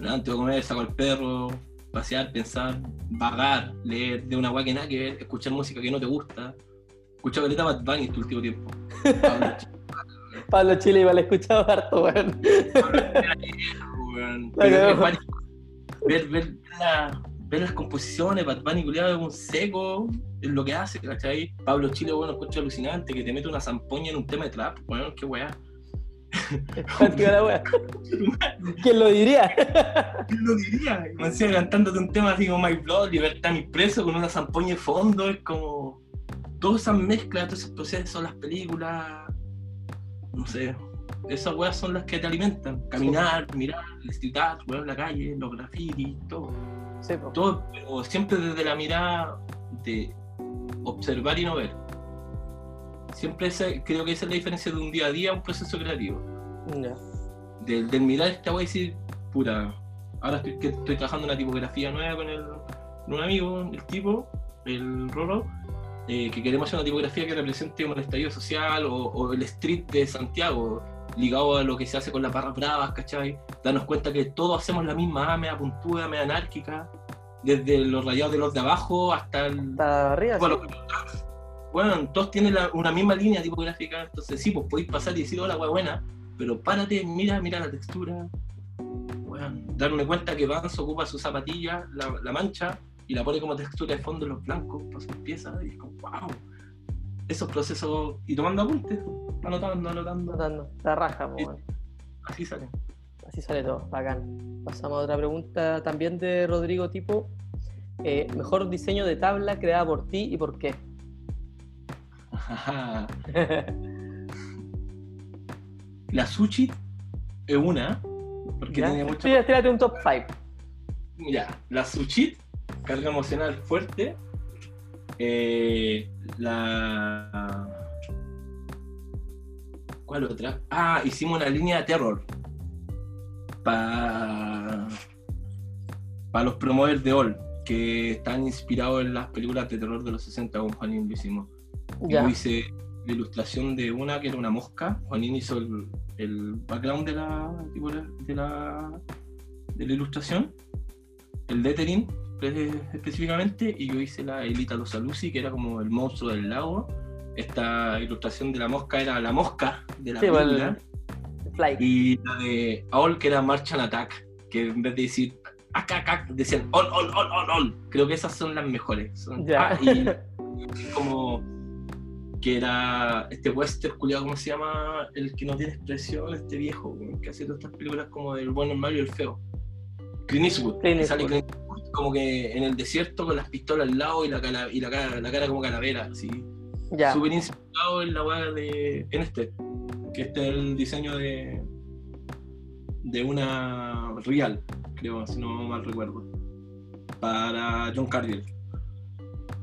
Antes de comer, saco al perro, pasear, pensar, vagar, leer de una guay que nada que ver, escuchar música que no te gusta. Escuchar caleta Bad Bunny este último tiempo. Pablo Chile igual he escuchado harto, weón. ver, ver, la- ver las composiciones, Bad Bunny culiado es un seco en lo que hace, ¿cachai? Pablo Chile, bueno, escucha alucinante, que te mete una zampoña en un tema de trap, weón, qué weá. La. ¿Quién lo diría? ¿Quién lo diría? Y Me encima cantándote un tema así como My Blood, Libertad Mi Preso, con una zampoña de fondo, es como. Todas esas mezclas, todos esos procesos, las películas. No sé. Esas weas son las que te alimentan. Caminar, mirar, street art, weón, la calle, los grafitis, todo. Sí. Todo, pero siempre desde la mirada de observar y no ver. Siempre esa- creo que esa es la diferencia de un día a día a un proceso creativo del, del mirar esta wea y decir, puta, ahora estoy, que estoy trabajando en una tipografía nueva con, el, un amigo, el tipo, el Roro, eh, que queremos hacer una tipografía que represente el estallido social o, o el street de Santiago, ligado a lo que se hace con las barras bravas, ¿cachai? Darnos cuenta que todos hacemos la misma A, media puntúa, media anárquica, desde los rayados de los de abajo hasta el, Está arriba, bueno, sí. bueno, todos tienen la- una misma línea tipográfica, entonces sí, pues podéis pasar y decir, hola, wea buena, pero párate, mira, mira la textura. Weón, darme cuenta que Vance ocupa su zapatilla, la, la mancha, y la pone como textura de fondo en los blancos para sus piezas, y es como, wow. Esos procesos, y tomando apuntes, anotando, anotando, Notando. La raja, po, Sí. así sale. Así sale todo, bacán. Pasamos a otra pregunta también de Rodrigo Tipo. Eh, mejor diseño de tabla creada por ti y por qué. La sushi es una, porque tiene mucho Tírate- tírate un top 5. Ya, la Suchit, carga emocional fuerte. Eh, la. ¿Cuál otra? Ah, hicimos una línea de terror. Para. Para los promoters de All, que están inspirados en las películas de terror de los 60, con Juanín lo hicimos. Ya. Yo hice la ilustración de una que era una mosca. Juanín hizo el, el background de la, de la de la ilustración, el lettering eh, específicamente, y yo hice la Elita Los Alusi, que era como el monstruo del lago. Esta ilustración de la mosca era la mosca de la Sí, película. Y la de All, que era March and Attack, que en vez de decir acá, acá, decían all, all, all, all, all. Creo que esas son las mejores. Son- Ya. ah, y como que era este western culiado, ¿cómo se llama? El que no tiene expresión, este viejo, que hace todas estas películas como del bueno, el malo y el feo. Clint Eastwood. Clint sale. Clint Eastwood como que en el desierto con las pistolas al lado y la cara, y la cara, la cara como calavera, así. Súper inspirado en la weá de. en este. Que este es el diseño de. de una Real, creo, si no mal recuerdo. Para John Cargill.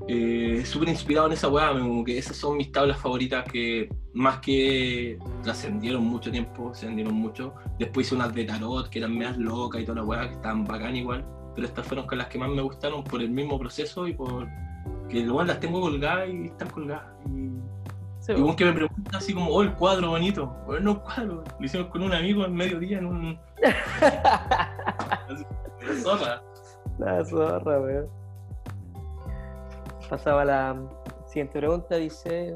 Eh, Súper inspirado en esa weá, como que esas son mis tablas favoritas que más que trascendieron mucho tiempo, trascendieron mucho. Después hice unas de tarot que eran más locas y toda la weá, que estaban bacán igual. Pero estas fueron las que más me gustaron por el mismo proceso y por que luego las tengo colgadas y están colgadas. Y, Sí, y un que me pregunta así como, oh, el cuadro bonito. Bueno, no un cuadro, lo hicimos con un amigo en mediodía en un. la zorra. La zorra, weón. Pasaba a la siguiente pregunta, dice...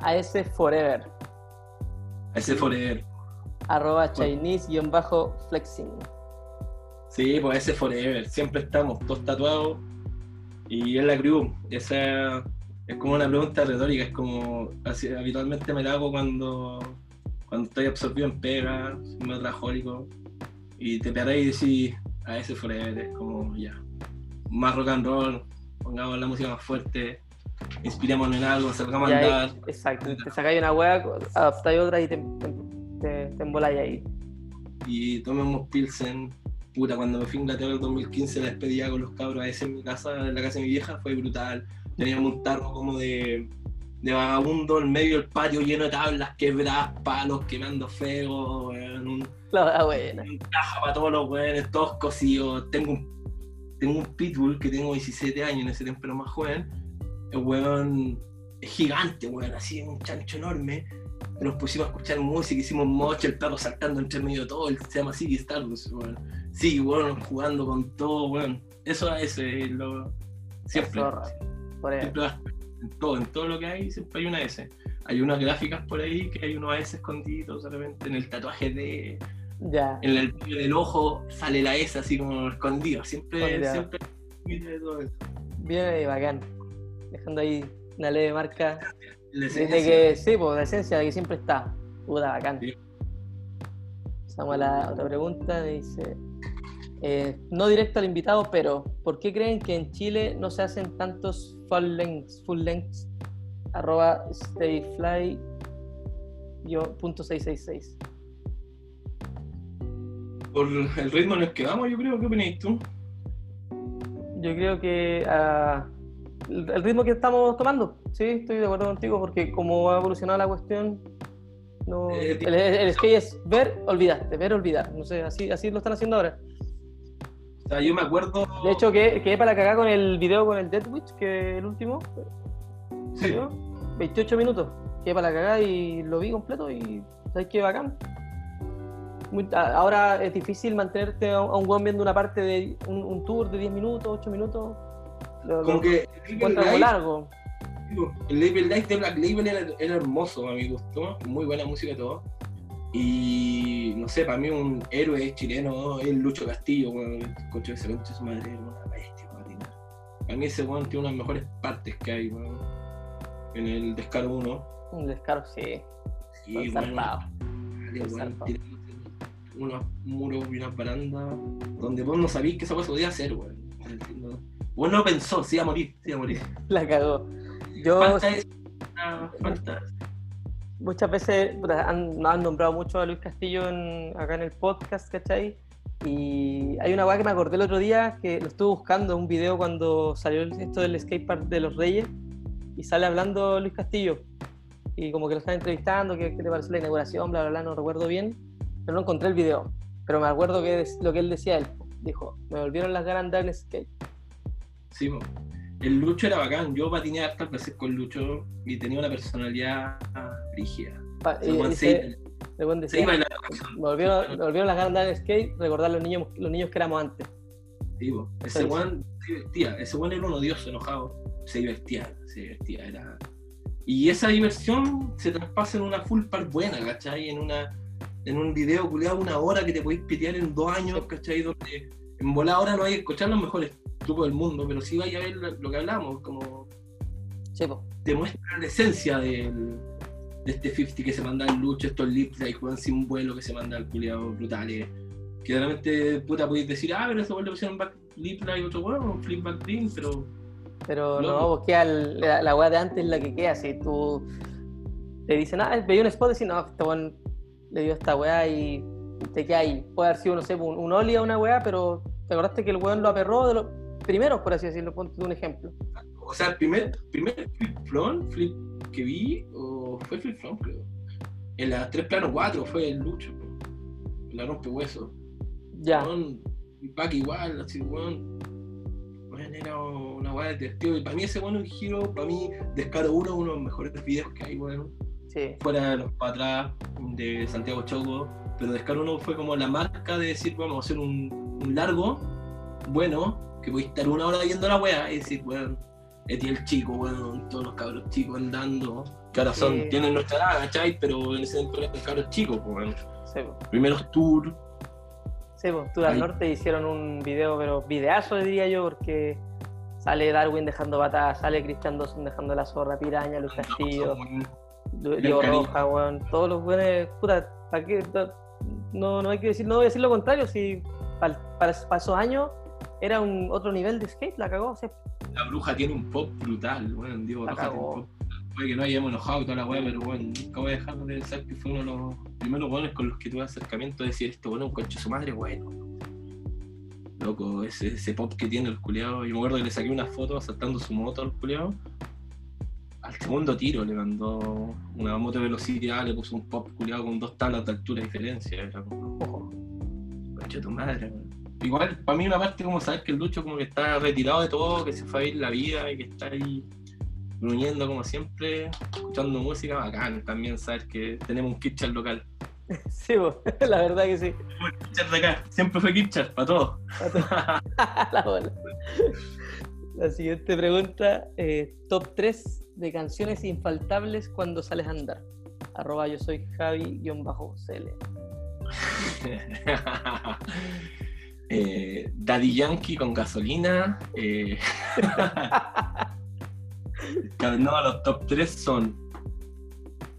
AS Forever, Ese Forever. arroba Chinese-flexing. Sí, pues ese Forever. Siempre estamos todos tatuados. Y es la crew. Esa es como una pregunta retórica. Es como, así, habitualmente me la hago cuando, cuando estoy absorbido en pega, soy medio trabajólico. Y te paré y decís, a ese Forever. Es como, ya. Más rock and roll. Pongamos la música más fuerte. Inspirémonos en algo, salgamos a andar. exacto, te sacáis una hueá, adaptáis otra y te, te, te, te emboláis ahí. y tomemos Pilsen. Puta, cuando me fui a Inglaterra en el 2015, la despedida con los cabros a ese en mi casa, en la casa de mi vieja, fue brutal. Teníamos un tarro como de, de vagabundo en medio del patio lleno de tablas quebradas, palos quemando feo, weón, un, La hueá buena. un caja para todos los weones, todos cosidos. Tengo un, tengo un pitbull que tengo 17 años, en ese tiempo era más joven. El weón es gigante, weón, así, un chancho enorme. Nos pusimos a escuchar música, hicimos moche, el perro saltando entre medio de todo, el- se llama Siggy Stardust, weón. Sí, weón, jugando con todo, weón. Eso es lo. Siempre. En todo, en todo lo que hay, siempre hay una S. hay unas gráficas por ahí que hay unos S escondidos de repente en el tatuaje de. Ya. En el del ojo sale la S así como escondido. Siempre, siempre. mire todo eso. Bien bacán. Dejando ahí una leve marca La de, esencia. de que, sí, pues, la esencia de que siempre está. Puta, bacán. Sí. Pasamos a la otra pregunta. Dice: eh, No directo al invitado, pero ¿por qué creen que en Chile no se hacen tantos full lengths? Full lengths arroba stayfly yo, punto 666. Por el ritmo en el que vamos, yo creo. ¿Qué opinas tú? Yo creo que ah, el ritmo que estamos tomando, sí, estoy de acuerdo contigo, porque como ha evolucionado la cuestión, no, Eh, el, el- el skate es ver, olvidarte, ver, olvidar. No sé, así, así lo están haciendo ahora. O sea, yo me acuerdo. De hecho, que quedé para cagar con el video con el Dead Witch, que el último, sí. ¿no? 28 minutos. Quedé para cagar y lo vi completo y ¿sabes qué bacán? Muy- ahora es difícil mantenerte a, a un weón viendo una parte de un, un tour de 10 minutos, 8 minutos. Lo, Como lo que el Label largo. El Label Live de Black Label era, era hermoso a mi gusto, muy buena música y todo. Y no sé, para mí un héroe chileno es Lucho Castillo, weón, el coche de su madre, era una bestia para patinar. Para mí ese weón tiene unas mejores partes que hay, weón, en el Descaro 1. Un descaro, sí. Zarpados. tirándose unos muros y unas barandas donde vos no sabías que esa cosa podía hacer, weón. Vos no pensó, se iba a morir, se iba a morir. La cagó. Yo Falta ah, falta muchas veces puta, han, han nombrado mucho a Luis Castillo en- acá en el podcast, ¿cachai? Y hay una weá que me acordé el otro día que lo estuve buscando un video cuando salió esto del skatepark de los Reyes y sale hablando Luis Castillo y como que lo están entrevistando, ¿qué, qué te pareció la inauguración? Bla, bla, bla, no recuerdo bien, pero no encontré el video. Pero me acuerdo que lo que él decía él. Dijo, me volvieron las ganas de andar en skate. Sí, po. el Lucho era bacán. Yo patiné hartas veces con Lucho y tenía una personalidad rígida. Pa- se, iba en la volvieron, las ganas de andar skate, recordar los niños, los niños que éramos antes. sí, po. Ese weón se divertía. Ese weón era un odioso, enojado. Se divertía, se divertía. Era... Y esa diversión se traspasa en una full part buena, ¿cachai? En una en un video culiado una hora que te podéis pitear en dos años, ¿cachai? Donde en volada ahora no hay que escuchar los mejores grupos del mundo, pero sí vaya a ver lo lo que hablamos, como Sí, po. te muestra la esencia del, de este 50 que se manda el Lucho, estos de ahí juegan sin vuelo que se manda al culiado brutales. Que realmente, puta, podéis decir, ah, pero ese weón le pusieron back lip y otro un flip back green, pero Pero Loco. no, pues la, la weá de antes es la que queda. Si tú te dicen, ah, veía un spot y decís, no, este weón le dio esta weá y te queda ahí. Puede haber sido, no sé, un, un ollie a una weá, pero te acordaste que el weón lo aperró de los primeros, por así decirlo. Ponte un ejemplo. O sea, el primer, primer flip flon, flip que vi, o fue flip flon, creo. En la 3 plano 4 fue el Lucho, la rompe hueso. Ya. Back igual, así, weón. Weón, era una weá de divertido. Y para mí ese es un giro, para mí, Descaro 1 uno de los mejores videos que hay, weón. Sí. Fuera de los para atrás de Santiago Choco. Pero Descaro 1 fue como la marca de decir, vamos a hacer un, un largo, bueno, que podéis estar una hora viendo la weá y decir, weón, Eti el chico, weón, todos los cabros chicos andando. Que ahora son, Sí. tienen nuestra edad, ¿cachai? Pero en ese momento eran cabros chicos, pues, weón. Sí. Primeros tours. Sí, pues tú al norte hicieron un video, pero videazo diría yo, porque sale Darwin dejando patas, sale Cristian Dawson dejando la zorra, Piraña, Luis Castillo. Diego. Roja, weón, todos los buenos, puta, ¿para qué? No, no hay que decir, no voy a decir lo contrario, si para, esos años era un otro nivel de skate, la cagó, La bruja tiene un pop brutal, weón. Diego La Roja tiene un cagó. pop. Puede que no hayamos enojado y toda la weá, pero weón, nunca voy a dejar de pensar que fue uno de los primeros weones con los que tuve acercamiento de decir esto, bueno, un coche de su madre, bueno. Loco, ese, ese pop que tiene el culiado. Yo me acuerdo que le saqué una foto saltando su moto al culiado. Al segundo tiro le mandó una moto de velocidad, le puso un pop culiado con dos tablas de altura de diferencia. Era como, ojo. Concha de tu madre, weón. Igual, para mí una parte como saber que el Lucho como que está retirado de todo, que se fue a ir la vida y que está ahí gruñendo como siempre, escuchando música, bacán también saber que tenemos un Kitchar local. Sí, la verdad que sí. Kitchar de acá, siempre fue Kitchar, para todos. la bola. La siguiente pregunta, eh, top 3 de canciones infaltables cuando sales a andar. Arroba yo soy Javi-CL. Eh, Daddy Yankee con gasolina. eh, no, los top 3 son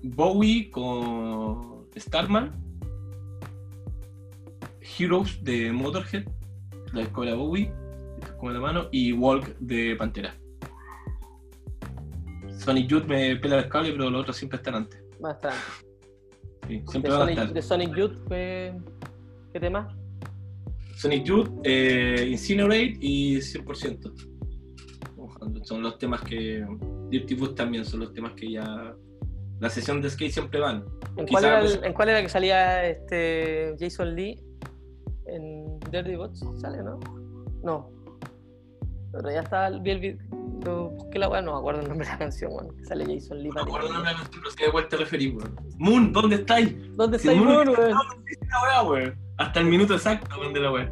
Bowie con Starman, Heroes de Motorhead, la escuela Bowie, con la mano, y Walk de Pantera. Sonic Youth me pela el cable, pero los otros siempre están antes. Bastante. Sí, De van a Sonic, estar. de Sonic Youth, ¿qué, qué tema? Sonic Youth, eh, Incinerate y 100%. Son los temas que. Dirty Foot también son los temas que ya. La sesión de skate siempre van. ¿En cuál, era pues- el- ¿En cuál era que salía este Jason Lee? En Dirty Bots, ¿sale, no? No. Pero ya estaba, vi el video, busqué la weá, no me acuerdo el nombre de la canción, weón, que sale Jason Lee. No me acuerdo el nombre de la canción, pero sí de vuelta te referí, weón. Moon, ¿dónde estáis? ¿Dónde está Moon moon, weón? Hasta el minuto exacto, weón, de la weá.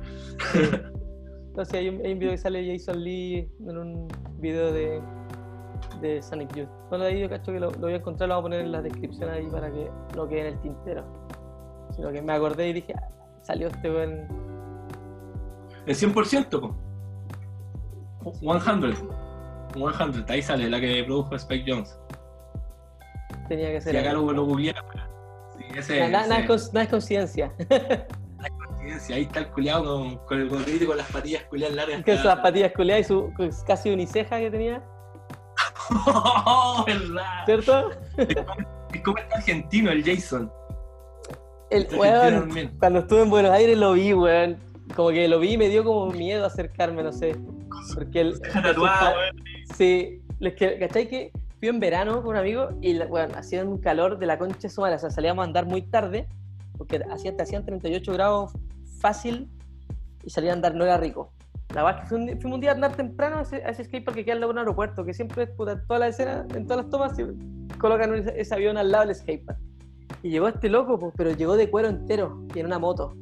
Entonces hay un, hay un video que sale Jason Lee en un video de, de Sonic Youth. Bueno, ahí yo cacho que lo, lo voy a encontrar, lo voy a poner en la descripción ahí para que no quede en el tintero. Sino que me acordé y dije, ah, salió este weón. El 100%, po. 100. 100, ahí sale la que produjo Spike Jones. Tenía que Si ser. acá ahí. lo, lo googleé, Sí, ese, Nada, ese- nada es conciencia. coincidencia. Ahí está el culiado con, con el gordito y con las patillas culiadas largas. Con sus patillas culiadas y su casi uniceja que tenía, Oh, ¿verdad? ¿cierto? Es como este argentino, el Jason. El Este weón, cuando estuve en Buenos Aires lo vi, weón. Como que lo vi y me dio como miedo acercarme, no sé. Porque el. Tatuado. Sí, es que, ¿cachai? Que fui en verano con un amigo y, weón, hacía un calor de la concha de su madre. O sea, salíamos a andar muy tarde, porque hacía, te hacían 38 grados fácil y salía a andar, no era rico. La verdad es que fui un, fuimos un día a andar temprano a ese, a ese skatepark que queda al lado de un aeropuerto, que siempre, puta, toda la escena, en todas las tomas, colocan ese, ese avión al lado del skatepark. Y llegó este loco, pues, pero llegó de cuero entero y en una moto.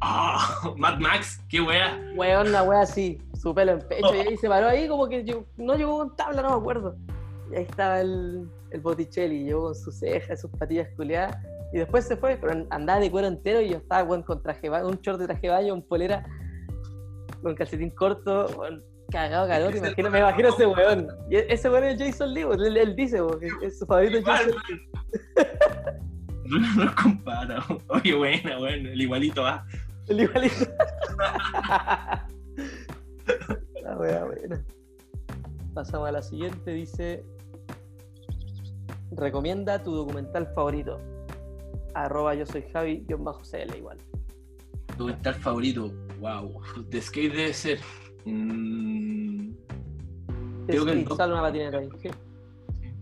Ah, Mad Max, qué wea. Weón, la wea así, su pelo en pecho, y ahí se paró ahí como que llegó- no llegó con tabla, no me acuerdo. Y ahí estaba el, el Botticelli, llegó con sus cejas, sus patillas culeadas, y después se fue, pero andaba de cuero entero y yo estaba weón, con traje baño, un short de traje baño, un polera, con calcetín corto, weón, cagado calor, imagino- me imagino ese no, weón. Y e- ese weón es Jason Lee, él, él dice, weón, es su favorito Igual, Jason No, no los compara. Oye, buena, bueno, el igualito va. El igualito. la wea buena. Pasamos a la siguiente, dice. Recomienda tu documental favorito. Arroba yo soy Javi, guion bajo CL igual. Documental favorito. Wow. De skate debe ser. Mm, Creo que el Sí, doc- sale una patineta ahí. ¿sí?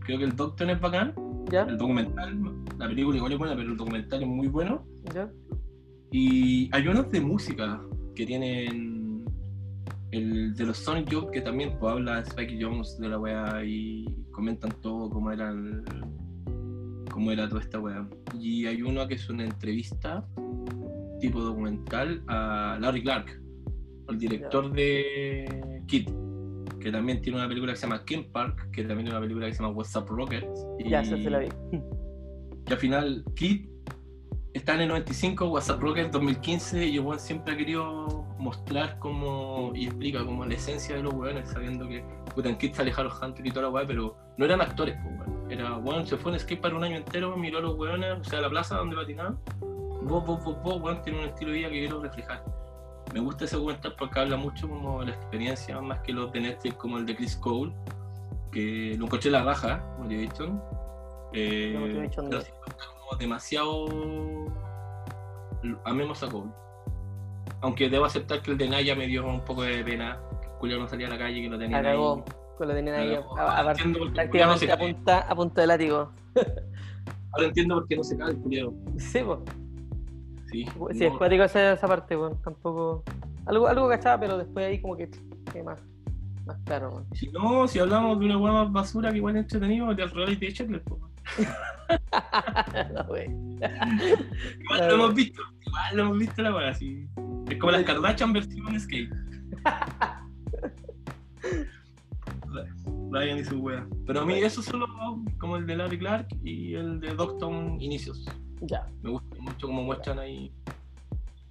creo que el Doctor es bacán. ¿Ya? El documental, la película igual es buena, pero el documental es muy bueno. ¿Ya? Y hay unos de música que tienen el de los Sonic Youth que también pues, habla Spike Jones de la weá y comentan todo cómo era el- cómo era toda esta weá. Y hay uno que es una entrevista tipo documental a Larry Clark, el director de Kid, que también tiene una película que se llama Ken Park, que también es una película que se llama What's Up Rockets. Y, Ya, se la vi. y al final Kid está en el 95, WhatsApp Rocket 2015, y el weón siempre ha querido mostrar cómo, y explica como la esencia de los weones, sabiendo que puta, en Kid sale Harold Hunter y toda la weá, pero no eran actores, pues weón. Era weón, se fue en skatepark un año entero, miró a los weones, o sea, la plaza donde patinaban. Vos, vos, vos, vos, weón, tiene un estilo de vida que quiero reflejar. Me gusta ese documental porque habla mucho como de la experiencia, más que los de Netflix como el de Chris Cole, que lo encontré en la raja, Motivation. Eh, The Motivation pero sí, como demasiado amemos a Cole. Aunque debo aceptar que el de Naya me dio un poco de pena, culiao no salía a la calle, que lo tenían La ahí. Lo tenían ahí a- a- culiao no prácticamente a punta, a punta de látigo. Ahora entiendo por qué no se cae el culiao. Sí, pues. Sí, Sí, no, es cuático esa, esa parte, weón. Tampoco. Algo, algo cachaba, pero después ahí como que. que más, más claro, weón. Si no, si hablamos de una hueá más basura que igual es entretenido, del reality de Chetler, pues. No, wey. Igual lo hemos visto, igual lo hemos visto la weá, sí. Es como las Kardashian versión skate. Brian y su wea. Pero a mí eso solo como el de Larry Clark y el de Docton Inicios. Ya. Me gusta mucho cómo muestran ahí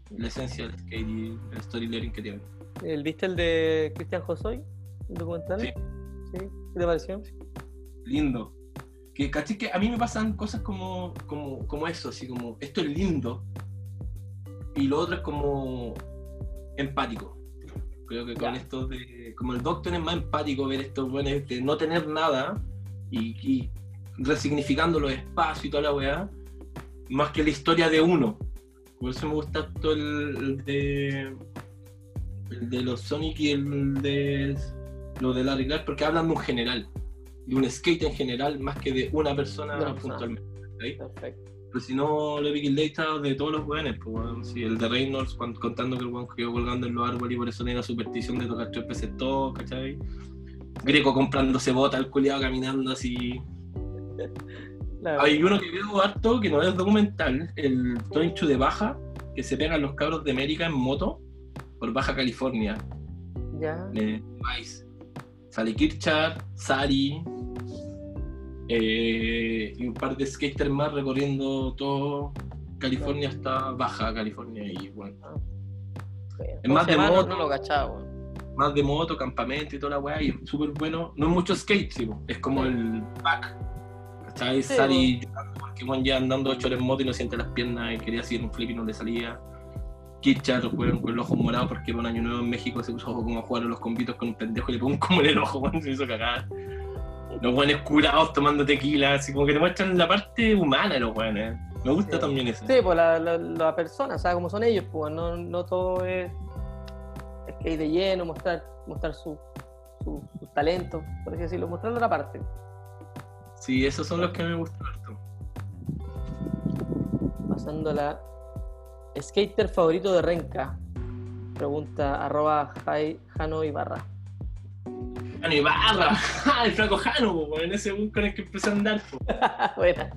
la esencia del skate y el storytelling que tienen. ¿El, ¿Viste el de Cristian Josoy? ¿El documental? Sí. ¿Sí? ¿Qué te pareció? Lindo. Que caché que a mí me pasan cosas como, como, como eso, así como esto es lindo. Y lo otro es como empático. Creo que con Ya. esto de. Como el Doctor es más empático ver esto, bueno, de no tener nada y, y resignificando los espacios y toda la weá, más que la historia de uno. Por eso me gusta todo el, el de. El de los Sonic y el de. Lo de Larry Clark, porque hablan de un general. De un skate en general, más que de una persona puntualmente. ¿sí? Perfecto. Pero si no, Kill Day está de todos los weones, pues, weón. Si el de Reynolds cuando- contando que el weón quedó colgando en los árboles y por eso tenía la superstición de tocar tres veces todo, ¿cachai? Greco comprándose bota, el culiado caminando así. Hay uno que veo harto que no es documental, el Tonchu de Baja, que se pegan los cabros de América en moto por Baja California, Ya. Vice. Sale Kirchard, Sari, eh, y un par de skaters más recorriendo todo California hasta Baja California y bueno. Es más ¿Cómo se de moto. No lo cachaba, weón. más de moto, campamento y toda la weá, y es súper bueno. No es mucho skate, sí, es como Sí. el back. ¿Cachai? Sí, llorando porque Juan ya andando 8 horas en moto y no siente las piernas y quería hacer un flip y no le salía. Kitchar lo jugaron con los ojos morados porque era un año nuevo en México se puso como a jugar a los convitos con un pendejo y le pegó un como en el ojo, se hizo cagar. Los buenos curados tomando tequila, así como que te muestran la parte humana de los buenos. Me gusta Sí. también eso. Sí, pues la, la, la persona, o sea, como son ellos, pues no, no todo es skate de lleno, mostrar, mostrar su, su, sus talentos, por así decirlo, mostrar otra parte. Sí, esos son los que me gustan harto. Pasando a la skater favorito de Renca. Pregunta arroba Jano Ibarra. Jano Ibarra, ¡Ah, el flaco Jano, weón, ese weón con el que empecé a andar. Buena.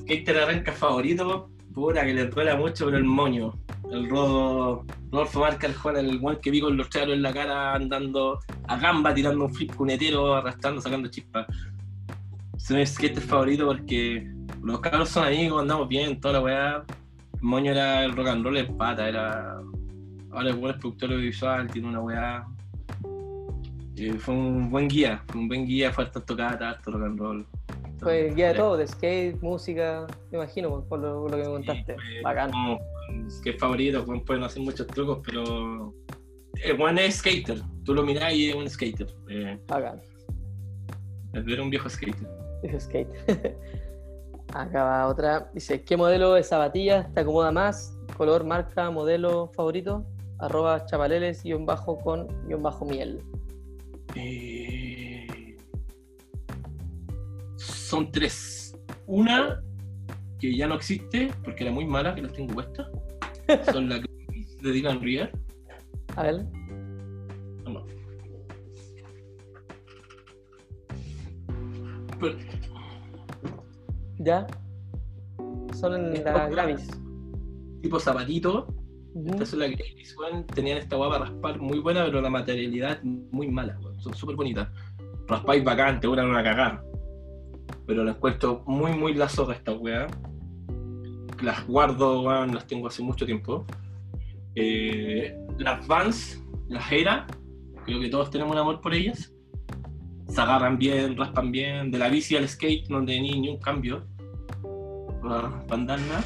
Skater arranca favorito, pura que le duela mucho, pero el moño. El rodo, Rodolfo Marca, el Juan, el guan que vi con los charos en la cara andando a gamba, tirando un flip cunetero, arrastrando, sacando chispas. Es mi skater favorito porque los cabros son amigos, andamos bien, toda la weá. El moño era el rock and roll en pata, era. Ahora el es productor audiovisual, tiene una weá. Eh, fue un buen guía, fue un buen guía, fue harto tocata, harto rock and roll. Fue el guía de todo, de skate, música, me imagino, por- lo, por lo que me contaste. Bacán. que es favorito, Juan pueden hacer muchos trucos, pero el Juan es skater. Tú lo mirás y es un skater. Eh, Bacán. es ver un viejo skater. Dice skate. Acá va otra. Dice, ¿qué modelo de zapatillas te acomoda más? Color, marca, modelo favorito. Arroba chapaleles, guion bajo con, guion bajo miel. Eh, son tres. Una que ya no existe porque era muy mala, que las tengo puestas. Son las de Dylan Rier. A ver. No. Pero- ¿Ya? Son en la Gravis. tipo zapatito, Ujú. Estas son las Gravis, weón. Tenían esta guapa raspar muy buena, pero la materialidad muy mala. Son súper bonitas. Raspáis bacán, te duran una cagada. Pero las encuentro muy, muy la zorra esta weá. Las guardo, las tengo hace mucho tiempo. Eh, las Vans, las Era, creo que todos tenemos un amor por ellas. Se agarran bien, raspan bien. De la bici al skate no tenía ni un cambio. Para andar nada.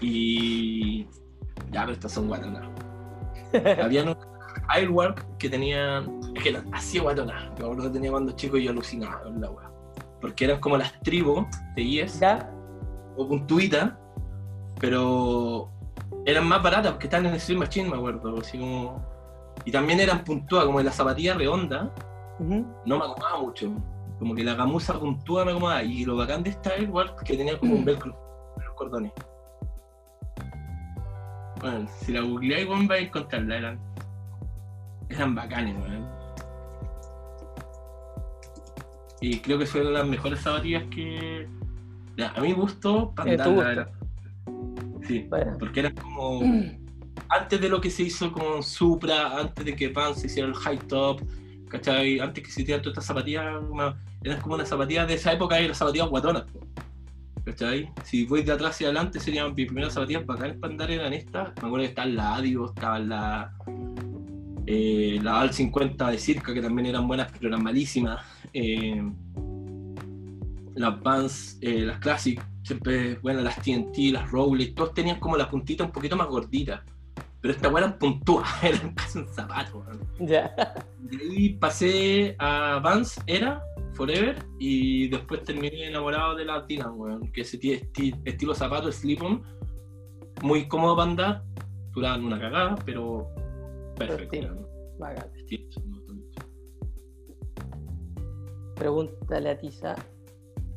Y ya, pero estas son guatonas. Había un Airwork que tenía. Es que eran así guatonas. Me acuerdo que tenía cuando chico y yo alucinaba con la wea. Porque eran como las tribus de IES ¿Ya? o puntuita, pero eran más baratas porque estaban en el Slim Machine, me acuerdo. Así como... Y también eran puntúas, como en la zapatilla redonda, no me acomodaba mucho. Como que la gamuza puntúa me acomodaba. Y lo bacán de esta Airwork que tenía como un velcro en los cordones. Bueno, si la googleáis, weón, vais a encontrarla. Eran, eran bacanes, weón. Y creo que fueron las mejores zapatillas que. ya, a mi gusto, para Eh. Sí, Bueno. porque eran como. Antes de lo que se hizo con Supra, antes de que Vans hiciera el high top, ¿cachai? Antes que existieran todas estas zapatillas, una- eran como unas zapatillas de esa época, eran zapatillas guatonas. ¿Cachai? Si voy de atrás hacia adelante, serían mis primeras zapatillas bacanas para andar eran estas. Me acuerdo que estaban la Adios, estaban la. Eh, la Al 50 de Circa, que también eran buenas, pero eran malísimas. Eh, las Vans, eh, las Classic, siempre, bueno, las TNT, las Rowley, todos tenían como la puntita un poquito más gordita. Pero estas eran puntúas, eran casi un zapato. weón. Ya. De ahí pasé a Vans, era Forever, y después terminé enamorado de las Dylan, weón, que ese ti- esti- estilo zapato, slip-on, muy cómodo para andar, duraban una cagada, pero perfecto. estilo. Pregúntale a Tiza.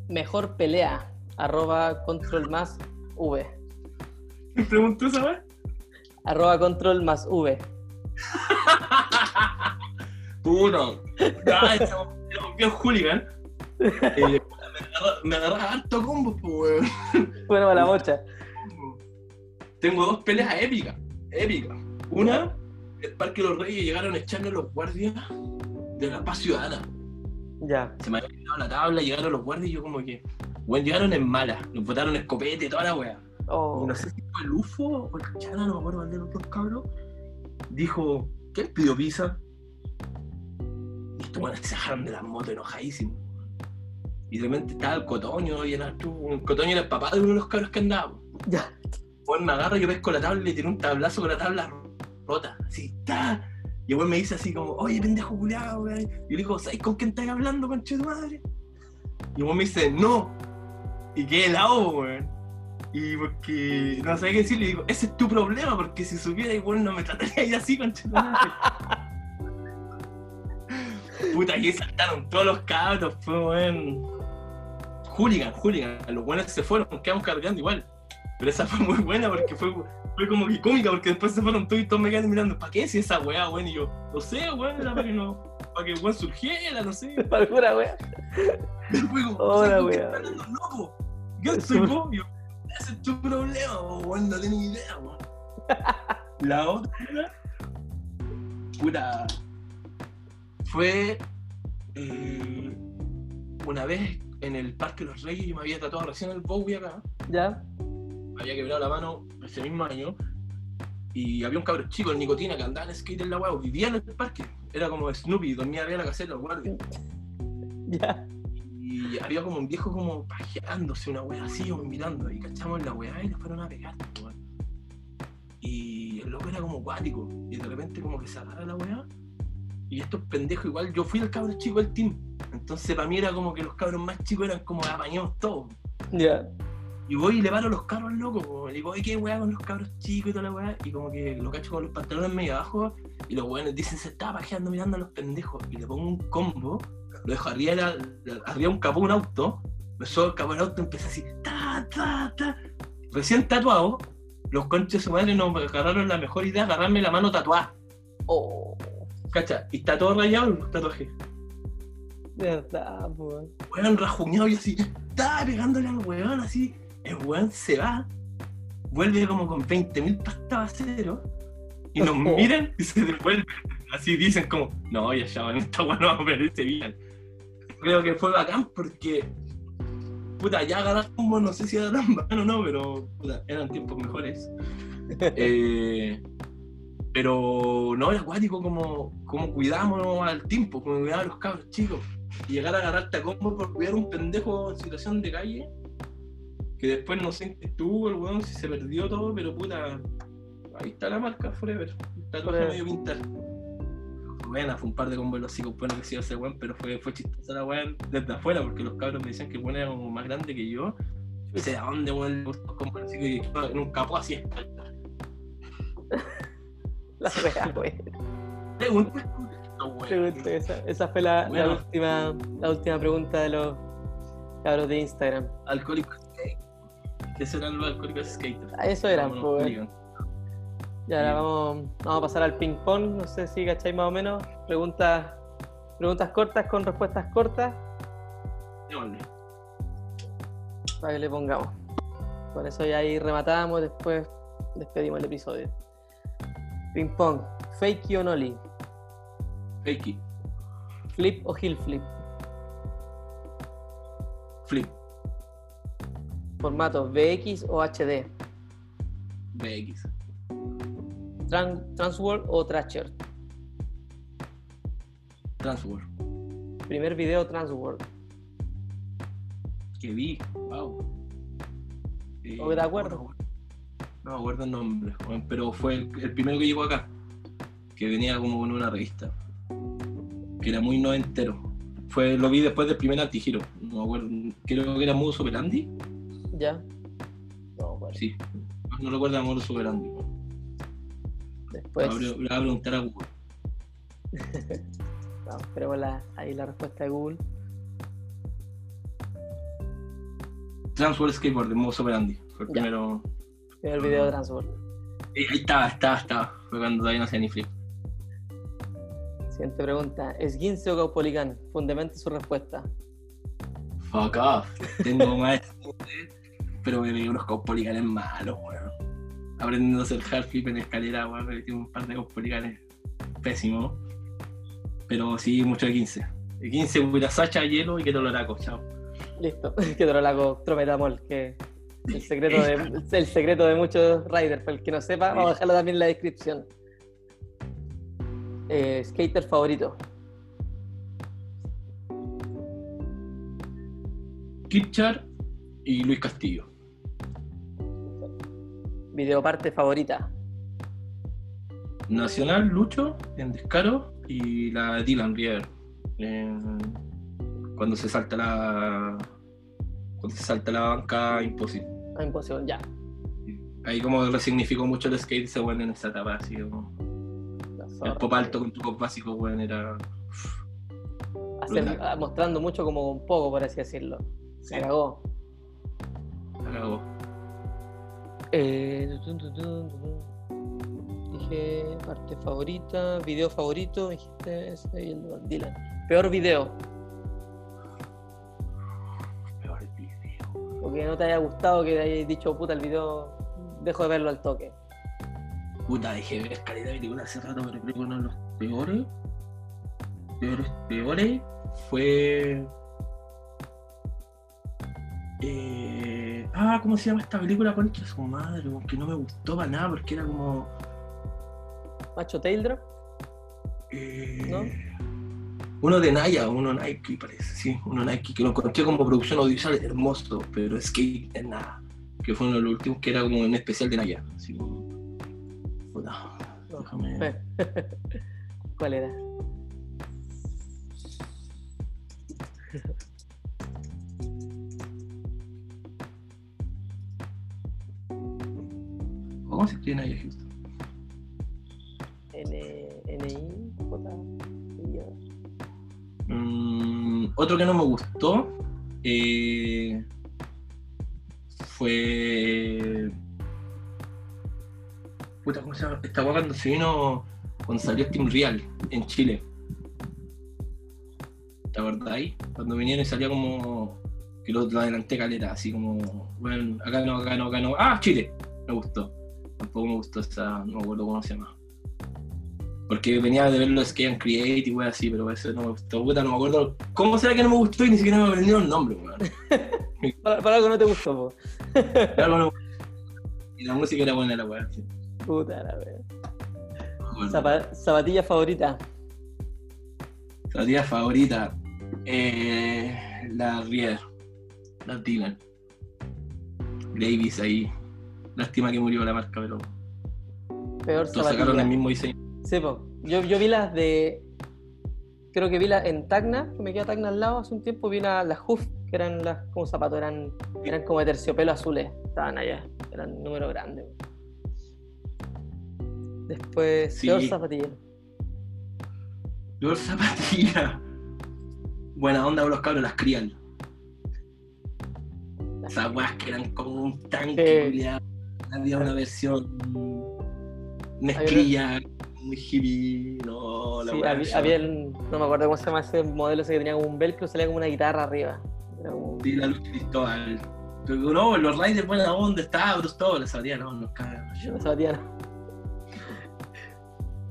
Mejor pelea. Arroba control más V. ¿Me preguntó esa vez? Arroba control más V. Puto. Ya, ese era un bien hooligan. Eh, me agarra- me agarraba harto combo, pues, weón. Bueno, para la bocha. Tengo dos peleas épicas. Épicas. Una, el Parque de los Reyes llegaron a echarle los guardias de la paz ciudadana. Ya. Se me había quedado la tabla, llegaron los guardias y yo como que. Bueno, llegaron en mala, nos botaron escopete, toda la wea. Oh, Y no sé si fue el UFO o el Chana, no me acuerdo de los dos cabros. Dijo, ¿quién pidió pizza? Y estos weones se bajaron de las motos enojadísimos. Y de repente estaba el Cotoño y el Arturo. El Cotoño era el papá de uno de los cabros que andaba. ya. Juan me agarra, yo pesco la tabla y tiro un tablazo con la tabla rota. Así, ¡ta! Y el me dice así como, oye, pendejo culiado, weón. Y le digo, ¿sabes con quién estás hablando, conche tu madre? Y el me dice, no. Y quedé helado, weón. Y porque no sabía qué decir, le digo, ese es tu problema, porque si supiera igual no me trataría así, conche tu madre. Puta, aquí saltaron todos los cabros, fue weón. Hooligan, hooligan. Los buenos se fueron, quedamos cargando igual. Pero esa fue muy buena porque fue, fue como que cómica, porque después se fueron todos y todos me quedan mirando, ¿para qué si esa weá, weón? Y yo, no sé, weón, era para que no, para que el weón surgiera, no sé. Para alguna wea. Después como, Hola, ¿sabes con qué weá. estás hablando? No, po. Yo soy vos, yo, ese es tu problema, weón, no tengo idea, weón. La otra, puta, fue eh, una vez en el Parque de los Reyes, yo me había tatuado recién el Bowie acá, Ya. me había quebrado la mano ese mismo año, y había un cabro chico, el Nicotina, que andaba en skate en la hueá, vivía en el parque, era como Snoopy, dormía arriba de la caseta, los guardias. Ya. Y había como un viejo como pajeándose, una wea así, como mirando, y cachamos la weá y le fueron a pegar. Y el loco era como cuático, y de repente como que se agarra la weá, y estos pendejos igual, yo fui el cabro chico del team, entonces para mí era como que los cabros más chicos eran como apañados todos. Ya. Y voy y le paro los carros al loco, po. le digo, oye, qué weá con los cabros chicos y toda la weá, y como que lo cacho con los pantalones medio abajo, y los weones dicen, se estaba pajeando mirando a los pendejos, y le pongo un combo, lo dejo arriba, de la- de- arriba de un capó un auto, me subo al capó del auto y empieza así, ta, ta, ta. Recién tatuado, los conches de su madre nos agarraron la mejor idea, agarrarme la mano tatuada, Oh. ¿Cacha? Y está todo rayado el tatuaje. Verdad, pues. weón rajuñado y así, estaba pegándole al weón así, el weón se va, vuelve como con 20.000 pastas a cero, y nos Oh. miran y se devuelven, así dicen como, no, ya ya, esta weón no merece bien. Creo que fue bacán porque, puta, ya agarramos, no sé si era tan bacán o no, pero puta, eran tiempos mejores. Eh, pero no, era acuático como, como cuidámonos al tiempo, como cuidar a los cabros chicos. Y llegar a agarrarte a combo por cuidar a un pendejo en situación de calle. Que después no sé en qué estuvo el weón, si se perdió todo, pero puta. Ahí está la marca Forever. Está todo Forever. medio pintar. Buena, fue un par de combos los chicos buenos que se iba ese weón, pero fue, fue chistosa la weón desde afuera, porque los cabros me decían que el weón era como más grande que yo. Yo sé a dónde weón le gustó como así que en un capó así espalda. La wea, güey. Pregunta, esa. Esa fue la, última, la última pregunta de los cabros de Instagram. Alcohólicos skate. ¿Qué serán los alcohólicos skaters? Ah, eso eran, pues. Y ahora vamos, vamos a pasar al ping pong. No sé si cacháis más o menos. Preguntas, preguntas cortas con respuestas cortas Démosle. para que le pongamos. Con eso ya ahí rematamos. Después despedimos el episodio. Ping pong. Fake o nolly. Fakey. ¿Flip o heel flip? Flip, ¿Formato VX o HD? BX. Tran- ¿Transworld o Thrasher? Transworld. Primer video Transworld. Que vi, wow. Eh, ¿O de acuerdo? No me acuerdo el nombre, pero fue el, el primero que llegó acá. Que venía como en una revista. Que era muy noventero. Fue, lo vi después del primer antigiro. No me acuerdo. Creo que era Modo Superandi. ¿Ya? No, bueno. Sí. No recuerdo a Modo Superandi. Después. Le voy a- preguntar a Google. No, esperemos la- ahí la respuesta de Google. Transworld Skateboard de Modo Superandi. Fue el Ya. primero. Primer video de Transworld. Eh, ahí estaba, estaba, estaba. Fue cuando todavía no hacía ni flip. Siguiente pregunta. ¿Esguince o Caupolicán? Fundamente su respuesta. Fuck off. Tengo más. pero me vi unos caupolicanes malos, weón. Aprendiendo a hacer hard flip en escalera, weón. Me metí un par de caupolicanes pésimos. Pero sí, mucho de 15. De 15, hubiera Sacha, hielo y que te lo laco, chao. Listo. que te lo hago Trometamol, que el secreto de, el secreto de muchos riders. Para el que no sepa, vamos a dejarlo también en la descripción. Eh, skater favorito. Kitchar y Luis Castillo. Videoparte favorita. Nacional, Lucho, en Descaro y la Dylan River. Eh, cuando se salta la. Cuando se salta la banca imposible. Ah, imposible, ya. Ahí como resignificó mucho el skate ese weón en esa etapa, así como. El pop alto con trucos básicos, weón, era. Hacer- mostrando mucho como un poco, por así decirlo. Se Sí. cagó. la cagó. Eh. Dije parte favorita, video favorito, dijiste ese y el de Dylan. Peor video, o que no te haya gustado, que hayas dicho puta el video, dejo de verlo al toque. Puta, dejé de ver calidad de película hace rato, pero creo que uno de los peores. Peores, peores fue. Eh, ah, ¿cómo se llama esta película? Concha su madre, que no me gustó para nada porque era como. Macho Tail eh, ¿No? Uno de Naya, uno Nike parece, sí, uno Nike, que lo encontré como producción audiovisual hermoso, pero skate es nada. Que fue uno de los últimos que era como un especial de Naya. Así como. Puta, déjame. ¿Cuál era? ¿Cómo se escribe Naya Houston? N, otro que no me gustó eh, fue. Puta, ¿cómo se llama? Esta weá cuando se vino. Cuando salió Steam Real en Chile. ¿Te ahí? Cuando vinieron y salía como. Que lo, lo adelanté caleta, así como. Bueno, acá no, acá no, acá no. ¡Ah, Chile! Me gustó. Tampoco me gustó esa. No me acuerdo cómo se llama. Porque venía de ver los and Create y wey así, pero eso no me gustó. Puta, no me acuerdo. ¿Cómo será que no me gustó y ni siquiera me aprendieron el nombre, weón? Para, para algo no te gustó, po. Algo no- Y la música era buena, la sí. Puta la wea. No me acuerdo. Zapa- zapatilla favorita. La tía favorita. Eh, la Rier. La Dylan. Davis ahí. Lástima que murió la marca, pero Peor todos sacaron el zapatilla. mismo diseño. Sí. Yo, yo vi las de. Creo que vi las en Tacna, que me queda Tacna al lado hace un tiempo. Vi la- las Hoof, que eran las como zapatos, eran, eran como de terciopelo azules. Estaban allá, eran número grande. Después, Sí. peor zapatilla. Peor zapatilla. Buena onda los cabros, las crían. Esas weas que eran como un tanque, Sí. Había una versión mezclilla, muy hippie. No, la Sí, había, había el- no me acuerdo cómo se llama ese modelo ese que tenía como un velcro, salía como una guitarra arriba. Era como- Sí, la luz Cristóbal. Pero no, los Raiders buena onda, está Bruce todo, la zapatilla no, nos cagan. Una zapatilla no.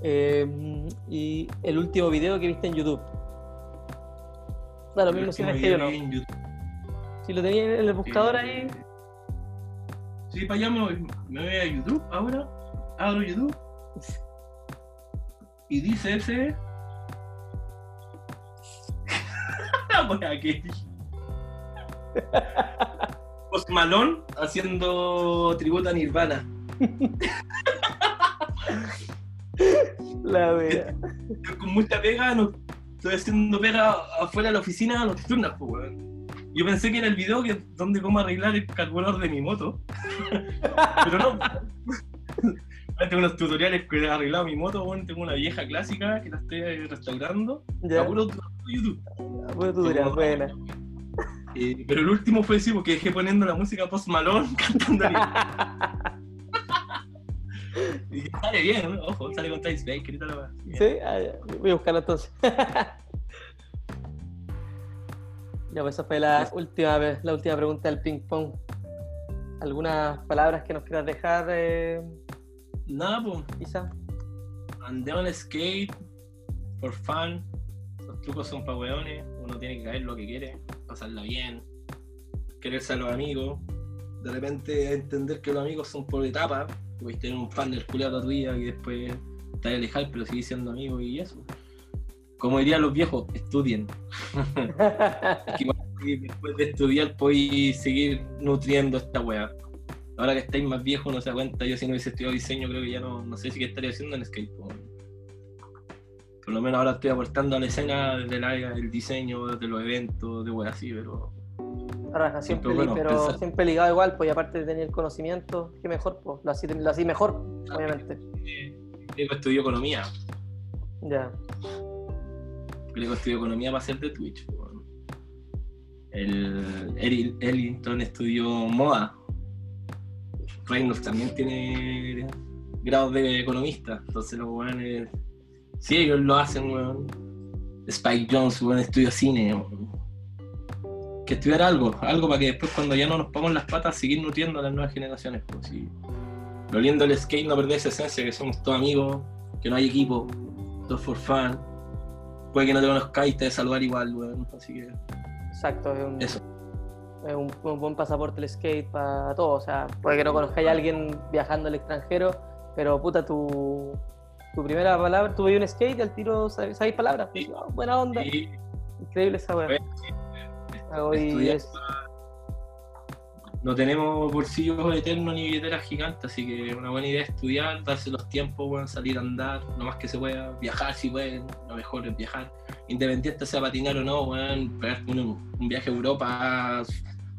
Eh, y el último video que viste en YouTube. Da lo mismo si no es que yo no. Si lo tenía en el buscador ahí, Sí, para allá me voy, me voy a YouTube ahora. Abro YouTube. Y dice ese. Por aquí. Post Malone haciendo tributo a Nirvana. la. Yo con mucha pega, no, estoy haciendo pega afuera de la oficina nocturna, pues, weón. Yo pensé que era el video que, donde cómo arreglar el carburador de mi moto. Pero no. Tengo unos tutoriales que he arreglado mi moto, weón. Tengo una vieja clásica que la estoy restaurando. Ya, A puro YouTube. puro tutorial, Como- buena. Eh, pero el último fue sí, porque dejé poniendo la música post Malone cantando. y sale bien, ¿no? ojo, sale con Travis Baker y tal. la. ¿Sí? Ah, ya. Voy a buscarlo entonces. ya, pues esa fue la última, vez- la última pregunta del ping pong. ¿Algunas palabras que nos quieras dejar, eh, Nada, pues. Isa? Andé on skate, for fun. Los trucos son pa' weones. Uno tiene que caer lo que quiere, pasarla bien, quererse a los amigos. De repente entender que los amigos son por etapa. Puedes tener un partner culiado toda tu vida y después te vas a alejar, pero seguís siendo amigo y eso. Como dirían los viejos, estudien. Igual que después de estudiar podéis seguir nutriendo esta weá. Ahora que estáis más viejos no se da cuenta, yo si no hubiese estudiado diseño creo que ya no, no sé si qué estaría haciendo en skate. po. Por lo menos ahora estoy aportando a la escena desde el área del diseño, de los eventos, de weá así, pero Raja, siempre, Siempre bueno pero pensar. siempre ligado igual, pues y aparte de tener conocimiento, que mejor, pues lo así, así mejor, obviamente. eh, Greco estudió economía. Ya. Greco estudió economía para ser de Twitch. po. El Ellington estudió moda. Reynolds también tiene grados de economista. Entonces los weones. Sí, ellos lo hacen, weón. Spike Jones, weón, estudió cine. weón. Que estudiar algo, algo para que después cuando ya no nos pongamos las patas seguir nutriendo a las nuevas generaciones. Pues, sí. Lo lindo del skate no perder esa esencia, que somos todos amigos, que no hay equipo, todos for fun. Puede que no te conozcáis, te de saludar igual, weón. Así que Exacto, es un, Eso. Es un, un buen pasaporte el skate para todo. O sea, puede que no conozcáis a alguien viajando al extranjero, pero puta, tu, tu primera palabra, tuve un skate y al tiro sab- sabéis palabras. Sí. Ah, buena onda, increíble esa weá. Bueno, estudiar- es- no tenemos bolsillos eternos ni billeteras gigantes, así que una buena idea es estudiar, darse los tiempos, weón, salir a andar, lo más que se pueda, viajar si pueden, lo mejor es viajar. Independiente sea patinar o no, weón, pegarte un, un viaje a Europa,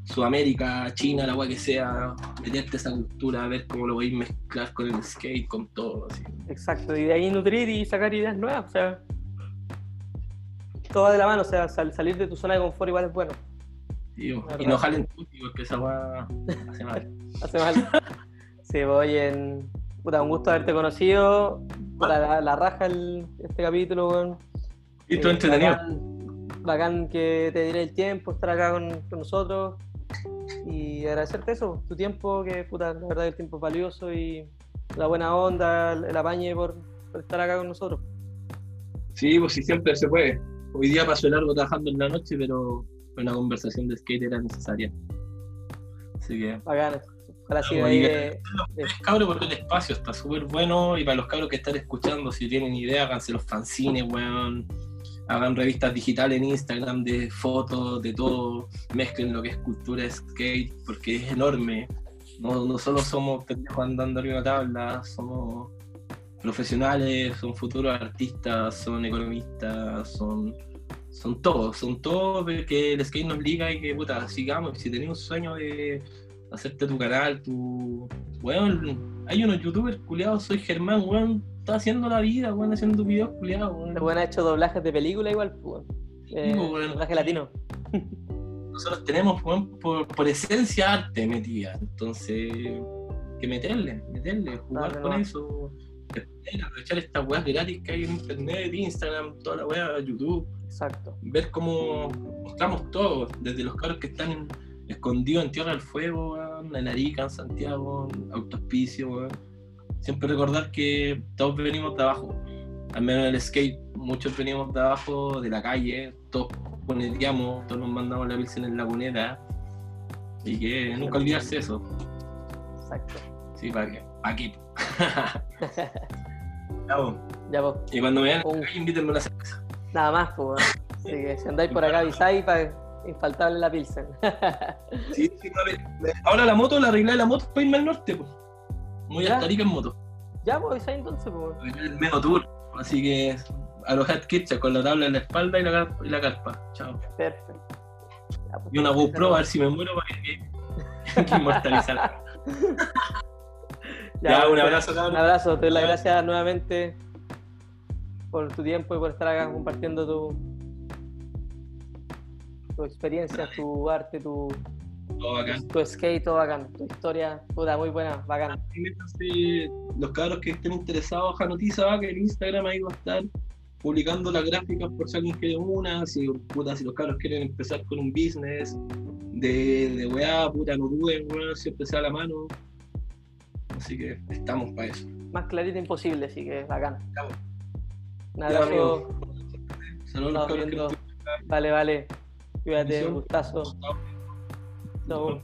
Sudamérica, China, la weá que sea, meterte esa cultura, ver cómo lo podéis mezclar con el skate, con todo, así. Exacto, y de ahí nutrir y sacar ideas nuevas, o sea, todo va de la mano, o sea, sal- salir de tu zona de confort igual es bueno, y no jalen tutti, porque esa weá hace mal. hace mal. sí, voy en. Puta, un gusto haberte conocido. Puta, la, la raja el- este capítulo, weón. Y todo Eh, entretenido. Bacán, bacán que te diré el tiempo, estar acá con, con nosotros. Y agradecerte eso, tu tiempo, que puta, la verdad el tiempo es valioso y la buena onda, el, apañe por, por estar acá con nosotros. Sí, pues sí, siempre se puede. Hoy día pasó largo trabajando en la noche, pero una conversación de skate era necesaria. Así que, Bacán. Oye, ahí de- es cabro porque el espacio está súper bueno y para los cabros que están escuchando, si tienen idea, háganse los fanzines, weón. Hagan revistas digitales en Instagram de fotos, de todo. Mezclen lo que es cultura skate, porque es enorme. No, no solo somos pendejos andando arriba de tabla, somos profesionales, son futuros artistas, son economistas, son, son todos, son todos que el skate nos liga y que puta, sigamos. Si tenés un sueño de hacerte tu canal, tu. Weón, hay unos youtubers culiados, soy Germán, weón, está haciendo la vida, weón, haciendo videos culiados, weón. Weón ha hecho doblajes de película igual, pues, weón. Eh, pues, weón. doblaje latino. Nosotros tenemos, weón, por, por esencia arte metida, entonces, que meterle, meterle, jugar Dale, con eso, aprovechar estas weas gratis que hay en internet, Instagram, toda la wea, YouTube. Exacto. ver cómo mostramos todo, desde los cabros que están escondidos en Tierra del Fuego, weón, en Arica, en Santiago, en Autospicio, weón. Siempre recordar que todos venimos de abajo, al menos en el skate, muchos venimos de abajo, de la calle, todos cuneteamos, todos nos mandamos la pilsen en la cuneta. Y que nunca olvidarse eso. Exacto. Sí, para que. Aquí. ya, po. Ya, pues. Y cuando me vean, Un- invítenme una cerveza. Nada más, pues. Así que si andáis por acá avisáis para infaltable la Pilsen. Sí, sí, vale. Ahora la moto, la arreglé la moto para irme al norte, pues. Muy Arica en moto. ya, pues avisáis entonces, pues. El Mego Tour. Así que a los Hat Kitchen con la tabla en la espalda y la, carpa- y la carpa. Chao. Perfecto. Ya, pues, Y una GoPro a ver si me muero para que, que inmortalizar. Ya, un pues, abrazo, cabrón. Un abrazo, te doy las gracias nuevamente por tu tiempo y por estar acá compartiendo tu, tu experiencia, tu arte, tu, Todo bacán. tu skate, todo bacán, tu historia, puta, muy buena, bacán. Los cabros que estén interesados a Noticia Vaca en Instagram ahí va a estar publicando las gráficas por si alguien quiere una, si, puta, si los cabros quieren empezar con un business de, de weá, puta, no duden, weón, siempre sea la mano. Así que estamos para eso. Más clarito imposible, así que bacán. Pues. Un abrazo. Saludos a los estamos cabros que nos Vale, vale. Cuídate, gustazo. Chao. So.